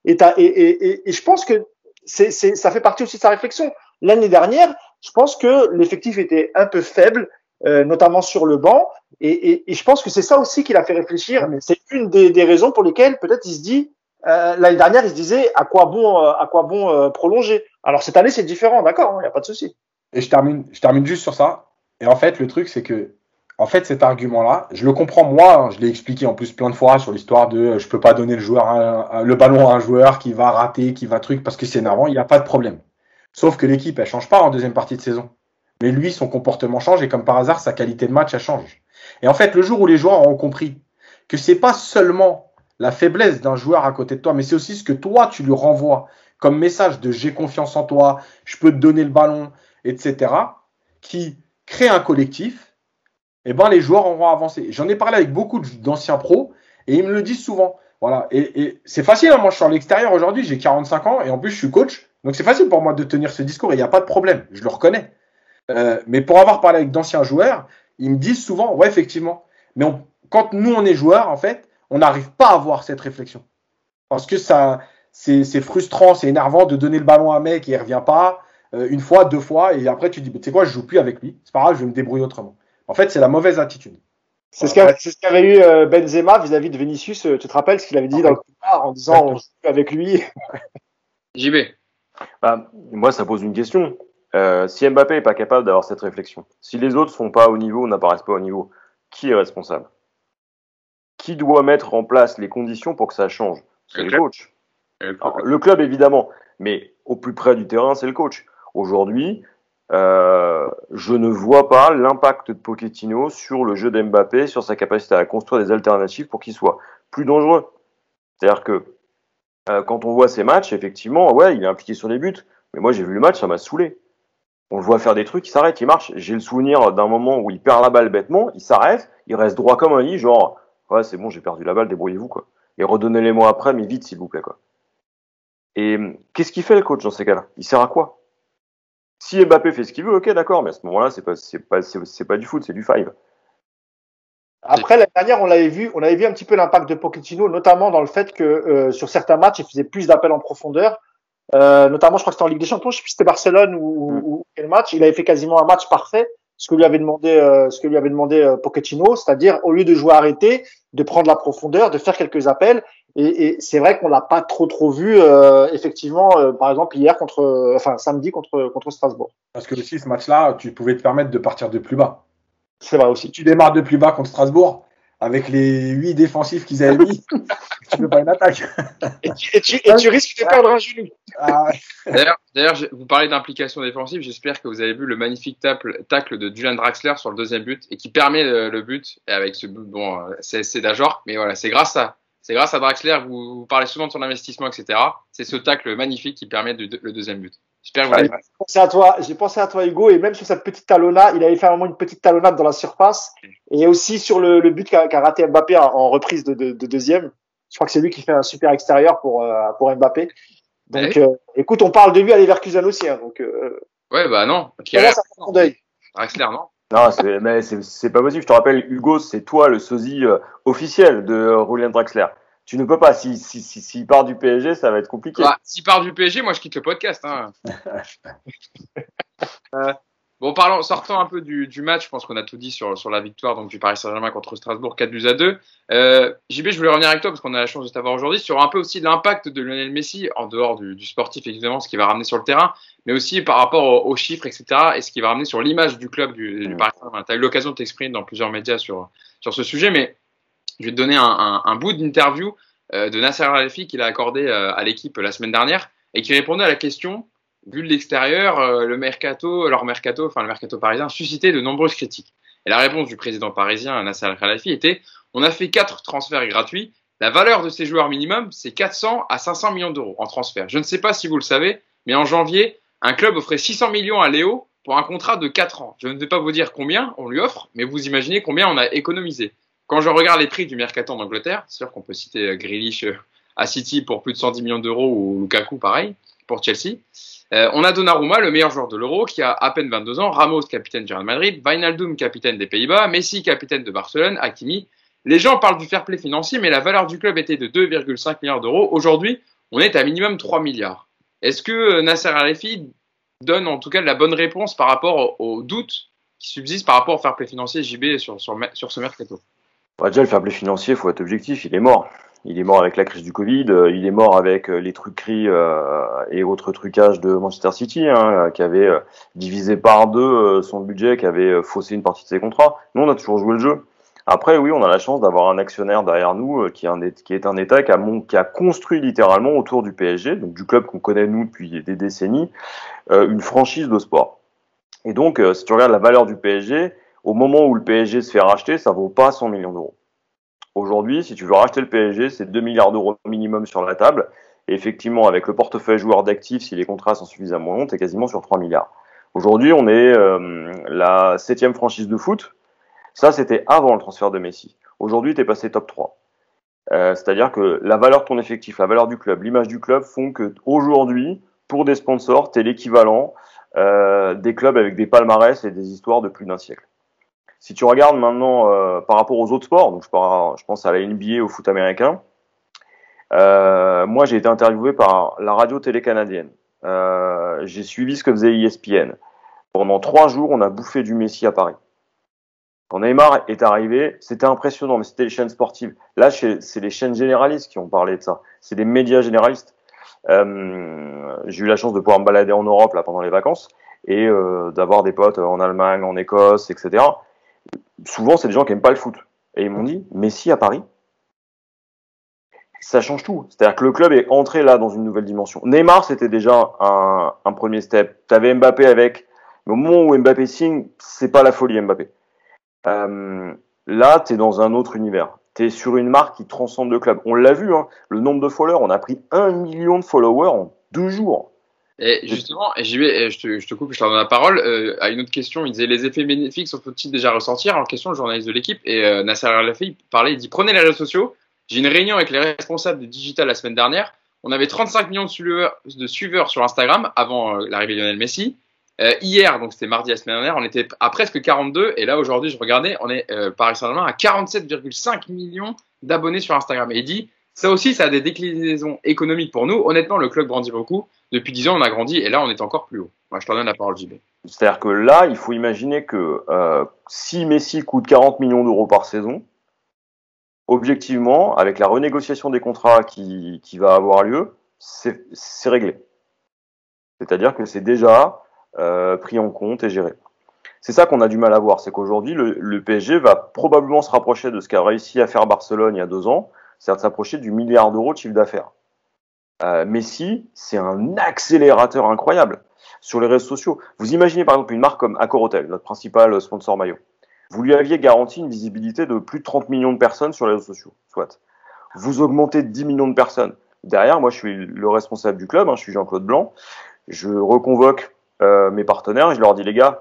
Et, et, et, et je pense que c'est, c'est, ça fait partie aussi de sa réflexion. L'année dernière, je pense que l'effectif était un peu faible, euh, notamment sur le banc, et, et, je pense que c'est ça aussi qui l'a fait réfléchir. C'est une des, des, raisons pour lesquelles peut-être il se dit euh, l'année dernière, il se disait à quoi bon, euh, à quoi bon euh, prolonger? Alors cette année, c'est différent, d'accord, il hein, n'y a pas de souci. Et je termine, je termine juste sur ça. Et en fait, le truc, c'est que en fait, cet argument-là, je le comprends moi, hein, je l'ai expliqué en plus plein de fois sur l'histoire de je peux pas donner le, joueur le ballon à un joueur qui va rater, qui va truc, parce que c'est énervant, il n'y a pas de problème. Sauf que l'équipe, elle change pas en deuxième partie de saison. Mais lui, son comportement change et comme par hasard, sa qualité de match, elle change. Et en fait, le jour où les joueurs auront compris que c'est pas seulement la faiblesse d'un joueur à côté de toi, mais c'est aussi ce que toi, tu lui renvoies comme message de j'ai confiance en toi, je peux te donner le ballon, etc., qui crée un collectif eh ben, les joueurs auront avancé. J'en ai parlé avec beaucoup d'anciens pros et ils me le disent souvent. Voilà. Et, et c'est facile, hein. moi je suis à l'extérieur aujourd'hui, j'ai 45 ans et en plus je suis coach. Donc c'est facile pour moi de tenir ce discours et il n'y a pas de problème, je le reconnais. Euh, mais pour avoir parlé avec d'anciens joueurs, ils me disent souvent, ouais, effectivement. Mais quand nous on est joueurs, en fait, on n'arrive pas à avoir cette réflexion. Parce que ça, c'est frustrant, c'est énervant de donner le ballon à un mec et il revient pas euh, une fois, deux fois, et après tu dis, tu sais quoi, je joue plus avec lui, c'est pas grave, je vais me débrouiller autrement. En fait, c'est la mauvaise attitude. C'est ce qu'avait eu euh, Benzema vis-à-vis de Vinicius. Euh, tu te rappelles ce qu'il avait dit dans le couloir en disant on joue avec lui JB. Bah, moi, ça pose une question. Euh, si Mbappé n'est pas capable d'avoir cette réflexion, si les autres sont pas au niveau, n'apparaissent pas au niveau, qui est responsable? Qui doit mettre en place les conditions pour que ça change C'est le, coach. le club, évidemment, mais au plus près du terrain, c'est le coach. Aujourd'hui, euh, je ne vois pas l'impact de Pochettino sur le jeu d'Mbappé, sur sa capacité à construire des alternatives pour qu'il soit plus dangereux. C'est-à-dire que euh, quand on voit ces matchs, effectivement, ouais, il est impliqué sur les buts, mais moi j'ai vu le match, ça m'a saoulé. On le voit faire des trucs, il s'arrête, il marche. J'ai le souvenir d'un moment où il perd la balle bêtement, il s'arrête, il reste droit comme un lit, genre, ouais, c'est bon, j'ai perdu la balle, débrouillez-vous, quoi. Et redonnez-les-moi après, mais vite, s'il vous plaît. Et qu'est-ce qu'il fait le coach dans ces cas-là? Il sert à quoi? Si Mbappé fait ce qu'il veut, ok, d'accord, mais à ce moment-là, c'est pas, pas, pas du foot, c'est du five. Après, l'année dernière, on l'avait vu, on avait vu un petit peu l'impact de Pochettino, notamment dans le fait que euh, sur certains matchs, il faisait plus d'appels en profondeur. Euh, notamment, je crois que c'était en Ligue des Champions, je sais plus si c'était Barcelone ou, ou, quel match. Il avait fait quasiment un match parfait, ce que lui avait demandé, euh, ce que lui avait demandé euh, Pochettino, c'est-à-dire au lieu de jouer arrêté, de prendre la profondeur, de faire quelques appels. Et, et c'est vrai qu'on l'a pas trop trop vu euh, effectivement, par exemple hier contre, enfin samedi contre contre Strasbourg. Parce que aussi ce match-là, tu pouvais te permettre de partir de plus bas. C'est vrai aussi. Tu démarres de plus bas contre Strasbourg avec les huit défensifs qu'ils avaient mis. tu peux pas une attaque. et, tu, et, tu, et tu risques de perdre un genou. Ah ouais. D'ailleurs, vous parlez d'implication défensive. J'espère que vous avez vu le magnifique tacle, tacle de Julian Draxler sur le deuxième but et qui permet le, le but. Et avec ce but, bon, c'est d'Ajor, mais voilà, c'est grâce à c'est grâce à Draxler, vous, vous, parlez souvent de son investissement, etc. C'est ce tacle magnifique qui permet de, le deuxième but. J'espère que vous. J'ai pensé à toi, j'ai pensé à toi, Hugo, et même sur cette petite talonnade, il avait fait un moment une petite talonnade dans la surface, et aussi sur le, le but qu'a qu raté Mbappé en, reprise de, de, de, deuxième. Je crois que c'est lui qui fait un super extérieur pour, euh, pour Mbappé. Donc, ouais. euh, écoute, on parle de lui à Leverkusen aussi, hein, donc. Euh, ouais, bah non. Okay. Là, ça fait deuil. Draxler, non. Non, mais c'est pas possible. Je te rappelle, Hugo, c'est toi le sosie officiel de Julian Draxler. Tu ne peux pas. S'il si, si, si, part du PSG, ça va être compliqué. Bah, S'il part du PSG, moi je quitte le podcast. Hein. euh, bon, parlons, sortons un peu du, du match. Je pense qu'on a tout dit sur, sur la victoire donc, du Paris Saint-Germain contre Strasbourg, 4 buts à 2. Euh, JB, je voulais revenir avec toi parce qu'on a la chance de t'avoir aujourd'hui sur un peu aussi l'impact de Lionel Messi, en dehors du, du, sportif évidemment, ce qu'il va ramener sur le terrain, mais aussi par rapport aux, aux chiffres, etc. et ce qu'il va ramener sur l'image du club du, du Paris Saint-Germain. Tu as eu l'occasion de t'exprimer dans plusieurs médias sur, sur ce sujet, mais je vais te donner un, bout d'interview euh, de Nasser Al-Khelaifi qu'il a accordé euh, à l'équipe la semaine dernière et qui répondait à la question vu de l'extérieur, euh, le mercato, leur mercato, enfin le mercato parisien, suscitait de nombreuses critiques. Et la réponse du président parisien Nasser Al-Khelaifi était on a fait quatre transferts gratuits. La valeur de ces joueurs minimum, c'est 400 à 500 millions d'euros en transfert. Je ne sais pas si vous le savez, mais en janvier, un club offrait 600 millions à Léo pour un contrat de 4 ans. Je ne vais pas vous dire combien on lui offre, mais vous imaginez combien on a économisé. Quand je regarde les prix du mercato en Angleterre, c'est sûr qu'on peut citer Grealish à City pour plus de 110 millions d'euros ou Lukaku pareil pour Chelsea. Euh, on a Donnarumma, le meilleur joueur de l'Euro, qui a à peine 22 ans, Ramos, capitaine du Real Madrid, Wijnaldum, capitaine des Pays-Bas, Messi, capitaine de Barcelone, Hakimi. Les gens parlent du fair play financier, mais la valeur du club était de 2,5 milliards d'euros. Aujourd'hui, on est à minimum 3 milliards. Est-ce que Nasser Al-Khelaifi donne en tout cas la bonne réponse par rapport aux doutes qui subsistent par rapport au fair play financier JB sur, sur ce mercato? Bah Déjà, le fair play financier, faut être objectif, il est mort. Il est mort avec la crise du Covid, euh, il est mort avec euh, les truqueries euh, et autres trucages de Manchester City, hein, qui avait divisé par deux son budget, qui avait faussé une partie de ses contrats. Nous, on a toujours joué le jeu. Après, oui, on a la chance d'avoir un actionnaire derrière nous qui est un, qui est un État qui a, qui a construit littéralement autour du PSG, donc du club qu'on connaît nous depuis des décennies, une franchise de sport. Et donc, si tu regardes la valeur du PSG, au moment où le PSG se fait racheter, ça vaut pas 100 millions d'euros. Aujourd'hui, si tu veux racheter le PSG, c'est 2 milliards d'euros minimum sur la table. Et effectivement, avec le portefeuille joueur d'actifs, si les contrats sont suffisamment longs, tu es quasiment sur 3 milliards. Aujourd'hui, on est euh, la septième franchise de foot. Ça, c'était avant le transfert de Messi. Aujourd'hui, tu es passé top 3. Euh, C'est-à-dire que la valeur de ton effectif, la valeur du club, l'image du club font que aujourd'hui, pour des sponsors, tu es l'équivalent euh, des clubs avec des palmarès et des histoires de plus d'un siècle. Si tu regardes maintenant euh, par rapport aux autres sports, donc je, par, je, pense à la NBA, au foot américain, euh, moi j'ai été interviewé par la radio-télé canadienne. Euh, j'ai suivi ce que faisait ESPN. Pendant trois jours, on a bouffé du Messi à Paris. Quand Neymar est arrivé, c'était impressionnant, mais c'était les chaînes sportives. Là, c'est les chaînes généralistes qui ont parlé de ça. C'est des médias généralistes. Euh, j'ai eu la chance de pouvoir me balader en Europe là pendant les vacances et euh, d'avoir des potes en Allemagne, en Écosse, etc souvent, c'est des gens qui n'aiment pas le foot. Et ils m'ont dit, Messi à Paris, ça change tout. C'est-à-dire que le club est entré là dans une nouvelle dimension. Neymar, c'était déjà un, premier step. Tu avais Mbappé avec, mais au moment où Mbappé signe, c'est pas la folie Mbappé. Euh, là, tu es dans un autre univers. Tu es sur une marque qui transcende le club. On l'a vu, hein, le nombre de followers, on a pris un million de followers en deux jours. Et justement, je, te, je te coupe, je te donne la parole. Euh, à une autre question, il disait les effets bénéfiques sont-ils déjà ressentir En question, le journaliste de l'équipe et euh, Nasser Al-Khelaifi parlait, il dit prenez les réseaux sociaux. J'ai une réunion avec les responsables du digital la semaine dernière. On avait 35 millions de suiveurs, sur Instagram avant euh, l'arrivée de Lionel Messi. Euh, hier, donc c'était mardi la semaine dernière, on était à presque 42 et là aujourd'hui, je regardais, on est euh, Paris Saint-Germain à 47,5 millions d'abonnés sur Instagram. Et il dit ça aussi, ça a des déclinaisons économiques pour nous. Honnêtement, le club grandit beaucoup. Depuis 10 ans, on a grandi et là, on est encore plus haut. Moi, je t'en donne la parole, JB. C'est-à-dire que là, il faut imaginer que euh, si Messi coûte 40 millions d'euros par saison, objectivement, avec la renégociation des contrats qui, va avoir lieu, c'est réglé. C'est-à-dire que c'est déjà euh, pris en compte et géré. C'est ça qu'on a du mal à voir, c'est qu'aujourd'hui, le, PSG va probablement se rapprocher de ce qu'a réussi à faire Barcelone il y a deux ans, c'est-à-dire de s'approcher du milliard d'euros de chiffre d'affaires. Euh, Messi, c'est un accélérateur incroyable sur les réseaux sociaux. Vous imaginez par exemple une marque comme Accor Hotel, notre principal sponsor maillot. Vous lui aviez garanti une visibilité de plus de 30 millions de personnes sur les réseaux sociaux, soit. Vous augmentez de 10 millions de personnes. Derrière, moi, je suis le responsable du club, hein, je suis Jean-Claude Blanc. Je reconvoque euh, mes partenaires et je leur dis, les gars,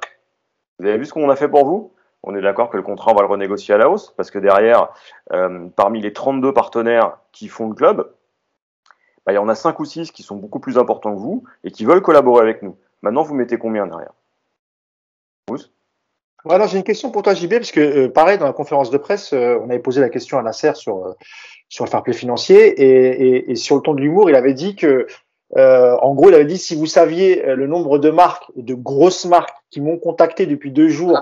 vous avez vu ce qu'on a fait pour vous? On est d'accord que le contrat, on va le renégocier à la hausse, parce que derrière, euh, parmi les 32 partenaires qui font le club, bah, il y en a 5 ou 6 qui sont beaucoup plus importants que vous et qui veulent collaborer avec nous. Maintenant, vous mettez combien derrière? Voilà, j'ai une question pour toi, JB, parce que euh, pareil, dans la conférence de presse, euh, on avait posé la question à Nasser sur euh, sur le fair play financier et, et, et sur le ton de l'humour, il avait dit que, en gros, il avait dit si vous saviez le nombre de marques, de grosses marques qui m'ont contacté depuis deux jours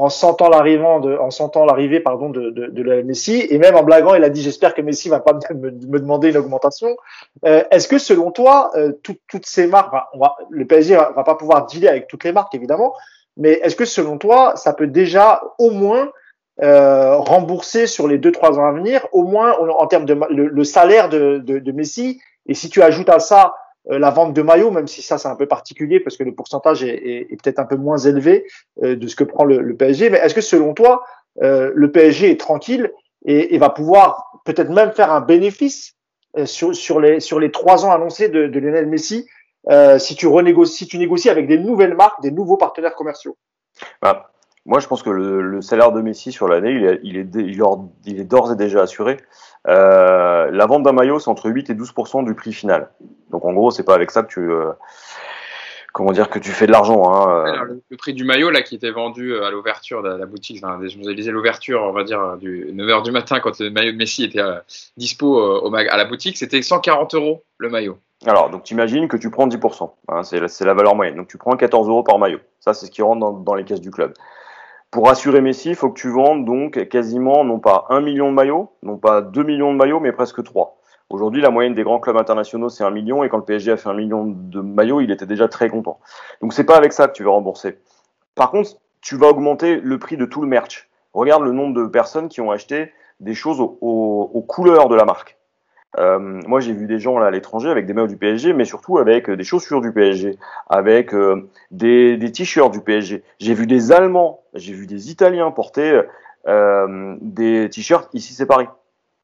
en sentant l'arrivée de, en sentant l'arrivée pardon de, de, de Messi et même en blaguant, il a dit j'espère que Messi va pas me, me demander une augmentation. Est-ce que selon toi, toutes ces marques, on va, le PSG va, va pas pouvoir dealer avec toutes les marques évidemment, mais est-ce que selon toi, ça peut déjà au moins euh, rembourser sur les deux trois ans à venir, au moins en, termes de le, salaire de, de, de, Messi Et si tu ajoutes à ça euh, la vente de maillots, même si ça c'est un peu particulier parce que le pourcentage est, peut-être un peu moins élevé euh, de ce que prend le, PSG, mais est-ce que selon toi, euh, le PSG est tranquille et, va pouvoir peut-être même faire un bénéfice euh, sur, les, trois ans annoncés de, de Lionel Messi euh, si tu renégocies, si tu négocies avec des nouvelles marques, des nouveaux partenaires commerciaux? Bah, Moi, je pense que le, le salaire de Messi sur l'année, il est, il est, il est d'ores et déjà assuré. Euh, la vente d'un maillot, c'est entre 8 et 12% du prix final. Donc, en gros, c'est pas avec ça que tu, euh, comment dire que tu fais de l'argent. Hein. Alors, le, prix du maillot là qui était vendu euh, à l'ouverture de la boutique, enfin, je vous ai lisé l'ouverture, on va dire du 9h du matin quand le maillot de Messi était euh, dispo au mag à la boutique, c'était 140 euros le maillot. Alors, donc tu imagines que tu prends 10%, hein, c'est la, la, valeur moyenne. Donc tu prends 14 euros par maillot. Ça, c'est ce qui rentre dans, dans, les caisses du club. Pour assurer Messi, il faut que tu vendes donc quasiment non pas 1 million de maillots, non pas 2 millions de maillots, mais presque 3. Aujourd'hui, la moyenne des grands clubs internationaux, c'est un million, et quand le PSG a fait un million de maillots, il était déjà très content. Donc c'est pas avec ça que tu vas rembourser. Par contre, tu vas augmenter le prix de tout le merch. Regarde le nombre de personnes qui ont acheté des choses aux couleurs de la marque. Euh, moi, j'ai vu des gens là à l'étranger avec des maillots du PSG, mais surtout avec euh, des chaussures du PSG, avec euh, des, des t-shirts du PSG. J'ai vu des Allemands, j'ai vu des Italiens porter euh, des t-shirts ici c'est Paris.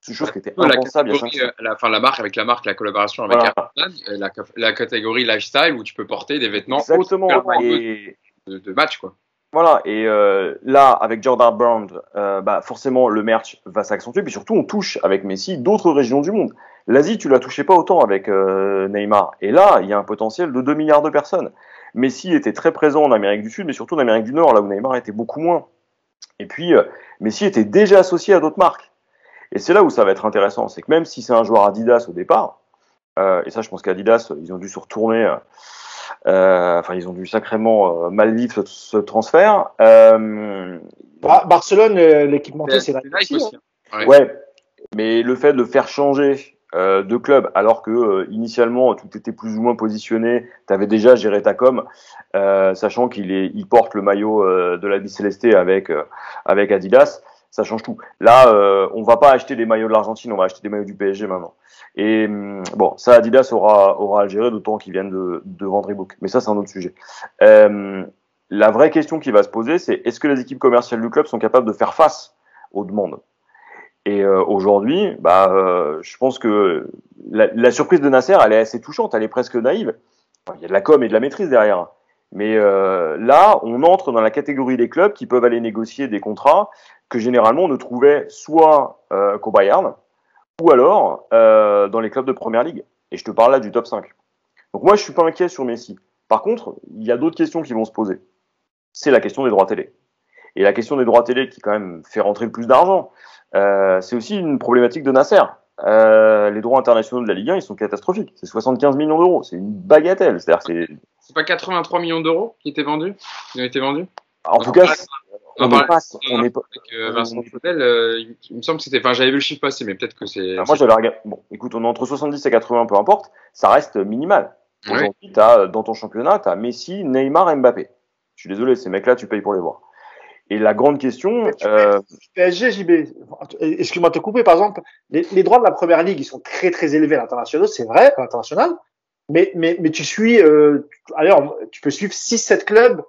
C'est une chose qui était impensable. La, la, enfin, la marque avec la marque, la collaboration avec voilà. la, la, catégorie lifestyle où tu peux porter des vêtements Exactement. De, de match quoi. Voilà, et euh, là, avec Jordan Brand, euh, bah, forcément, le merch va s'accentuer, puis surtout, on touche avec Messi d'autres régions du monde. L'Asie, tu la touchais pas autant avec euh, Neymar, et là, il y a un potentiel de 2 milliards de personnes. Messi était très présent en Amérique du Sud, mais surtout en Amérique du Nord, là où Neymar était beaucoup moins. Et puis, Messi était déjà associé à d'autres marques. Et c'est là où ça va être intéressant, c'est que même si c'est un joueur Adidas au départ, et ça, je pense qu'Adidas, ils ont dû se retourner euh, enfin, ils ont dû sacrément euh, mal vivre ce, ce transfert. Euh, bah, Barcelone, l'équipementier, c'est Nike aussi. Hein. Ouais. ouais. mais le fait de faire changer euh, de club, alors que euh, initialement tout était plus ou moins positionné, tu avais déjà géré ta com, sachant qu'il est, il porte le maillot de la Célesté avec avec Adidas, ça change tout. Là, on va pas acheter des maillots de l'Argentine, on va acheter des maillots du PSG maintenant. Et hum, bon, ça Adidas aura, aura à d'autant qu'ils viennent de, vendre ebook. Mais ça, c'est un autre sujet. Euh, la vraie question qui va se poser, c'est est-ce que les équipes commerciales du club sont capables de faire face aux demandes Et euh, aujourd'hui, bah, euh, je pense que la, surprise de Nasser, elle est assez touchante, elle est presque naïve. il y a de la com et de la maîtrise derrière. Mais euh, là, on entre dans la catégorie des clubs qui peuvent aller négocier des contrats que généralement on ne trouvait soit euh, qu'au Bayern, ou alors euh, dans les clubs de première ligue. Et je te parle là du top 5. Donc moi, je suis pas inquiet sur Messi. Par contre, il y a d'autres questions qui vont se poser. C'est la question des droits télé. Et la question des droits télé qui quand même fait rentrer le plus d'argent, euh, c'est aussi une problématique de Nasser. Euh, les droits internationaux de la Ligue 1, ils sont catastrophiques. C'est 75 millions d'euros. C'est une bagatelle. C'est-à-dire c'est. C'est pas 83 millions d'euros qui étaient vendus, qui ont été vendus? En tout cas, on n'est pas, on est pas. Avec euh, Vincent Fontenelle, euh, il me semble que c'était, enfin, j'avais vu le chiffre passer, mais peut-être que c'est. moi, j'avais regardé. Bon, écoute, on est entre 70 et 80, peu importe, ça reste minimal. Aujourd'hui, oui. t'as dans ton championnat, t'as Messi, Neymar, Mbappé. Je suis désolé, ces mecs-là, tu payes pour les voir. Et la grande question. Euh... PSG, JB, excuse-moi de te couper, par exemple, les, les, droits de la première ligue, ils sont très très élevés à l'international, c'est vrai, à l'international, mais, mais, mais tu suis, euh, alors, tu peux suivre 6-7 clubs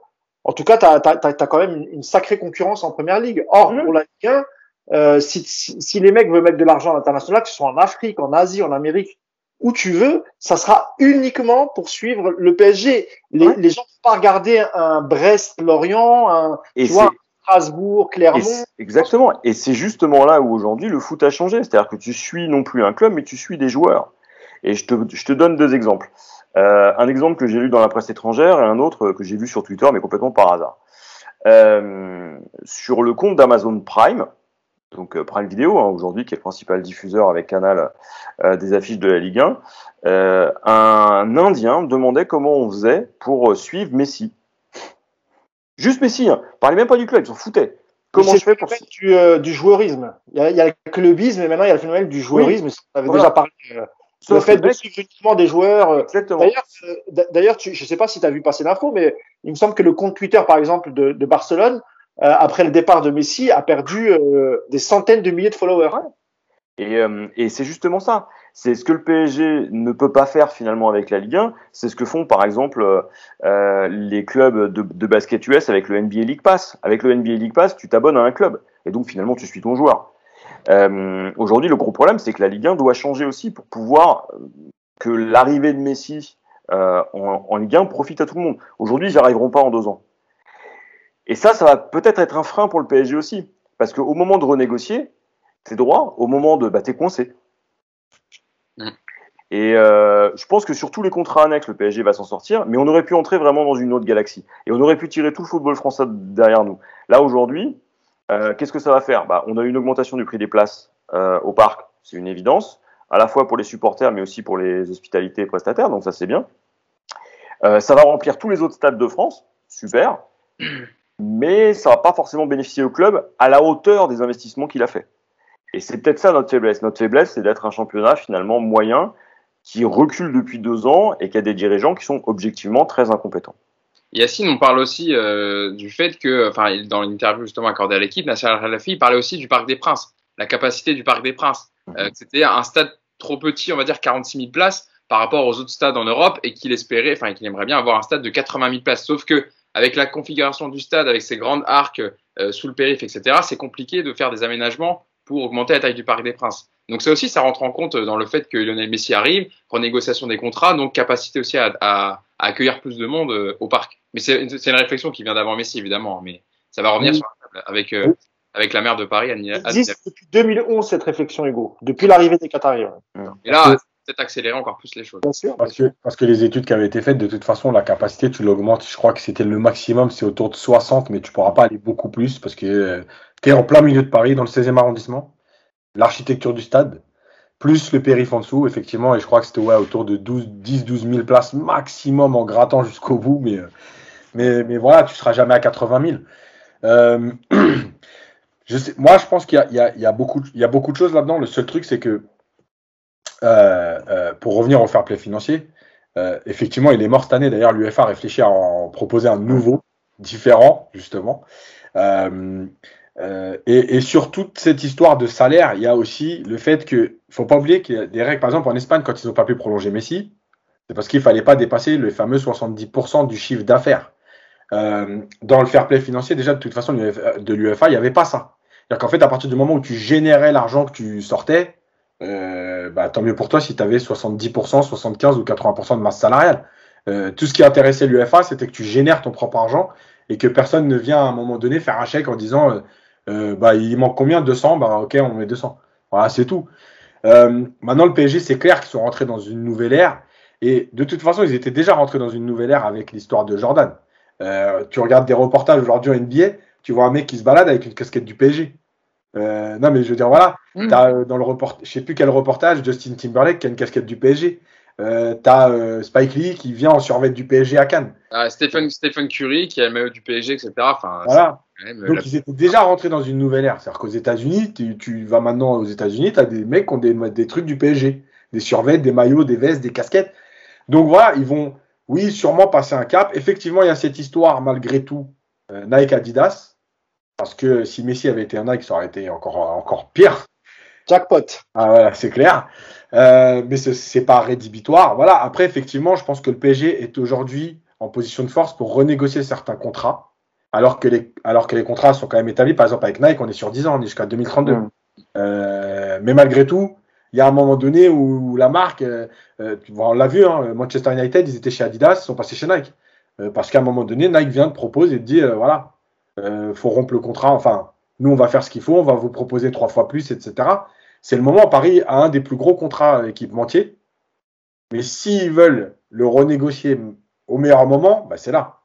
en tout cas, tu as, as, as, quand même une, sacrée concurrence en première ligue. Or, mmh. pour la Ligue 1, euh, si, si, si, les mecs veulent mettre de l'argent à l'international, que ce soit en Afrique, en Asie, en Amérique, où tu veux, ça sera uniquement pour suivre le PSG. Les, ouais. les gens ne vont pas regarder un Brest-Lorient, un tu vois, Strasbourg, Clermont. Et exactement. Et c'est justement là où aujourd'hui le foot a changé. C'est-à-dire que tu suis non plus un club, mais tu suis des joueurs. Et je te, je te donne deux exemples. Euh, un exemple que j'ai lu dans la presse étrangère et un autre que j'ai vu sur Twitter, mais complètement par hasard. euh, sur le compte d'Amazon Prime, donc euh, Prime Video hein, aujourd'hui, qui est le principal diffuseur avec Canal euh, des affiches de la Ligue 1, euh, un Indien demandait comment on faisait pour suivre Messi. Juste Messi, hein. parlait même pas du club, ils s'en foutaient. Comment je fais pour du, du joueurisme. Il y, a, il y a le clubisme, mais maintenant il y a le phénomène du joueurisme. On avait Voilà. déjà parlé. Le fait de suivre uniquement des joueurs. euh, Exactement. D'ailleurs, euh, d- d'ailleurs, tu- je ne sais pas si tu as vu passer l'info, mais il me semble que le compte Twitter, par exemple, de, de Barcelone, euh, après le départ de Messi, a perdu euh, des centaines de milliers de followers. Et, euh, et c'est justement ça. C'est ce que le PSG ne peut pas faire finalement avec la Ligue 1. C'est ce que font par exemple les clubs de, de basket US avec le NBA League Pass. Avec le NBA League Pass, tu t'abonnes à un club et donc finalement tu suis ton joueur. Euh, Aujourd'hui, le gros problème, c'est que la Ligue 1 doit changer aussi pour pouvoir euh, que l'arrivée de Messi euh, en, en Ligue 1 profite à tout le monde. Aujourd'hui, ils n'y arriveront pas en deux ans. Et ça, ça va peut-être être un frein pour le PSG aussi. Parce qu'au moment de renégocier, tes droits, au moment de. Bah, t'es coincé. Et euh, je pense que sur tous les contrats annexes, le PSG va s'en sortir, mais on aurait pu entrer vraiment dans une autre galaxie. Et on aurait pu tirer tout le football français derrière nous. Là, aujourd'hui, euh, qu'est-ce que ça va faire? Bah, On a une augmentation du prix des places euh, au parc, c'est une évidence, à la fois pour les supporters, mais aussi pour les hospitalités et prestataires, donc ça c'est bien. Euh, ça va remplir tous les autres stades de France, super, mais ça va pas forcément bénéficier au club à la hauteur des investissements qu'il a fait. Et c'est peut-être ça notre faiblesse. Notre faiblesse, c'est d'être un championnat finalement moyen qui recule depuis deux ans et qui a des dirigeants qui sont objectivement très incompétents. Yacine, on parle aussi euh, du fait que, enfin, dans l'interview justement accordée à l'équipe, Nasser Al-Khelaifi il parlait aussi du Parc des Princes, la capacité du Parc des Princes. Euh, que C'était un stade trop petit, on va dire 46 000 places par rapport aux autres stades en Europe et qu'il espérait, enfin, qu'il aimerait bien avoir un stade de 80 000 places. Sauf que avec la configuration du stade, avec ses grandes arcs euh, sous le périph', etc., c'est compliqué de faire des aménagements pour augmenter la taille du Parc des Princes. Donc ça aussi, ça rentre en compte dans le fait que Lionel Messi arrive, renégociation des contrats, donc capacité aussi à, à, à accueillir plus de monde euh, au parc. Mais c'est une, réflexion qui vient d'avant Messi, évidemment, mais ça va revenir Oui. sur la table avec, euh, Oui. avec la maire de Paris, Anne Il existe depuis 2011 cette réflexion, Hugo, depuis l'arrivée des Qataris. ouais. Et là, c'est peut-être accélérer encore plus les choses. Bien sûr. Parce que, parce que les études qui avaient été faites, de toute façon, la capacité, tu l'augmentes. Je crois que c'était le maximum, c'est autour de 60, mais tu pourras pas aller beaucoup plus parce que tu es en plein milieu de Paris, dans le 16e arrondissement. L'architecture du stade, plus le périph' en dessous, effectivement, et je crois que c'était ouais, autour de 12, 10, 12 000 places maximum en grattant jusqu'au bout, mais, euh, mais, mais voilà, tu seras jamais à 80 000. Euh, je sais, moi, je pense qu'il y a, beaucoup, y a beaucoup de choses là-dedans. Le seul truc, c'est que euh, euh, pour revenir au fair play financier, effectivement, il est mort cette année. D'ailleurs, l'UFA réfléchit à en proposer un nouveau, différent, justement. Et, et, sur toute cette histoire de salaire, il y a aussi le fait que, faut pas oublier qu'il y a des règles, par exemple en Espagne, quand ils n'ont pas pu prolonger Messi, c'est parce qu'il fallait pas dépasser le fameux 70% du chiffre d'affaires. Euh, dans le fair play financier, déjà de toute façon de l'UFA, il n'y avait pas ça. C'est-à-dire qu'en fait, à partir du moment où tu générais l'argent que tu sortais, euh, bah, tant mieux pour toi si tu avais 70%, 75% ou 80% de masse salariale. Euh, tout ce qui intéressait l'UFA, c'était que tu génères ton propre argent et que personne ne vient à un moment donné faire un chèque en disant euh, euh, bah, il manque combien? 200 Bah ok, on met 200. Voilà, c'est tout. Euh, maintenant, le PSG, c'est clair qu'ils sont rentrés dans une nouvelle ère. Et de toute façon, ils étaient déjà rentrés dans une nouvelle ère avec l'histoire de Jordan. Euh, tu regardes des reportages aujourd'hui en NBA, tu vois un mec qui se balade avec une casquette du PSG. Euh, non, mais je veux dire, voilà, mmh. as, euh, dans le report, je sais plus quel reportage, Justin Timberlake qui a une casquette du PSG. Euh, t'as Spike Lee qui vient en survêt du PSG à Cannes. Ah, Stephen, Stephen Curry qui a le maillot du PSG, etc. Enfin, voilà. Donc la... ils étaient déjà rentrés dans une nouvelle ère. C'est-à-dire qu'aux États-Unis, tu, tu, vas maintenant aux États-Unis, tu as des mecs qui ont des, des, trucs du PSG, des survêtements, des maillots, des vestes, des casquettes. Donc voilà, ils vont, oui, sûrement passer un cap. Effectivement, il y a cette histoire malgré tout euh, Nike Adidas, parce que si Messi avait été un Nike, ça aurait été encore encore pire. Jackpot. Ah voilà, c'est clair. Euh, mais c'est pas rédhibitoire. Voilà. Après, effectivement, je pense que le PSG est aujourd'hui en position de force pour renégocier certains contrats, alors que les, alors que les contrats sont quand même établis. Par exemple, avec Nike, on est sur 10 ans, on est jusqu'à 2032. Mmh. Euh, mais malgré tout, il y a un moment donné où la marque, euh, on l'a vu, hein, Manchester United, ils étaient chez Adidas, ils sont passés chez Nike. Euh, parce qu'à un moment donné, Nike vient de proposer et de dire, voilà, faut rompre le contrat. Enfin, nous, on va faire ce qu'il faut, on va vous proposer trois fois plus, etc. C'est le moment, Paris a un des plus gros contrats équipementiers. Mais s'ils veulent le renégocier au meilleur moment, bah c'est là.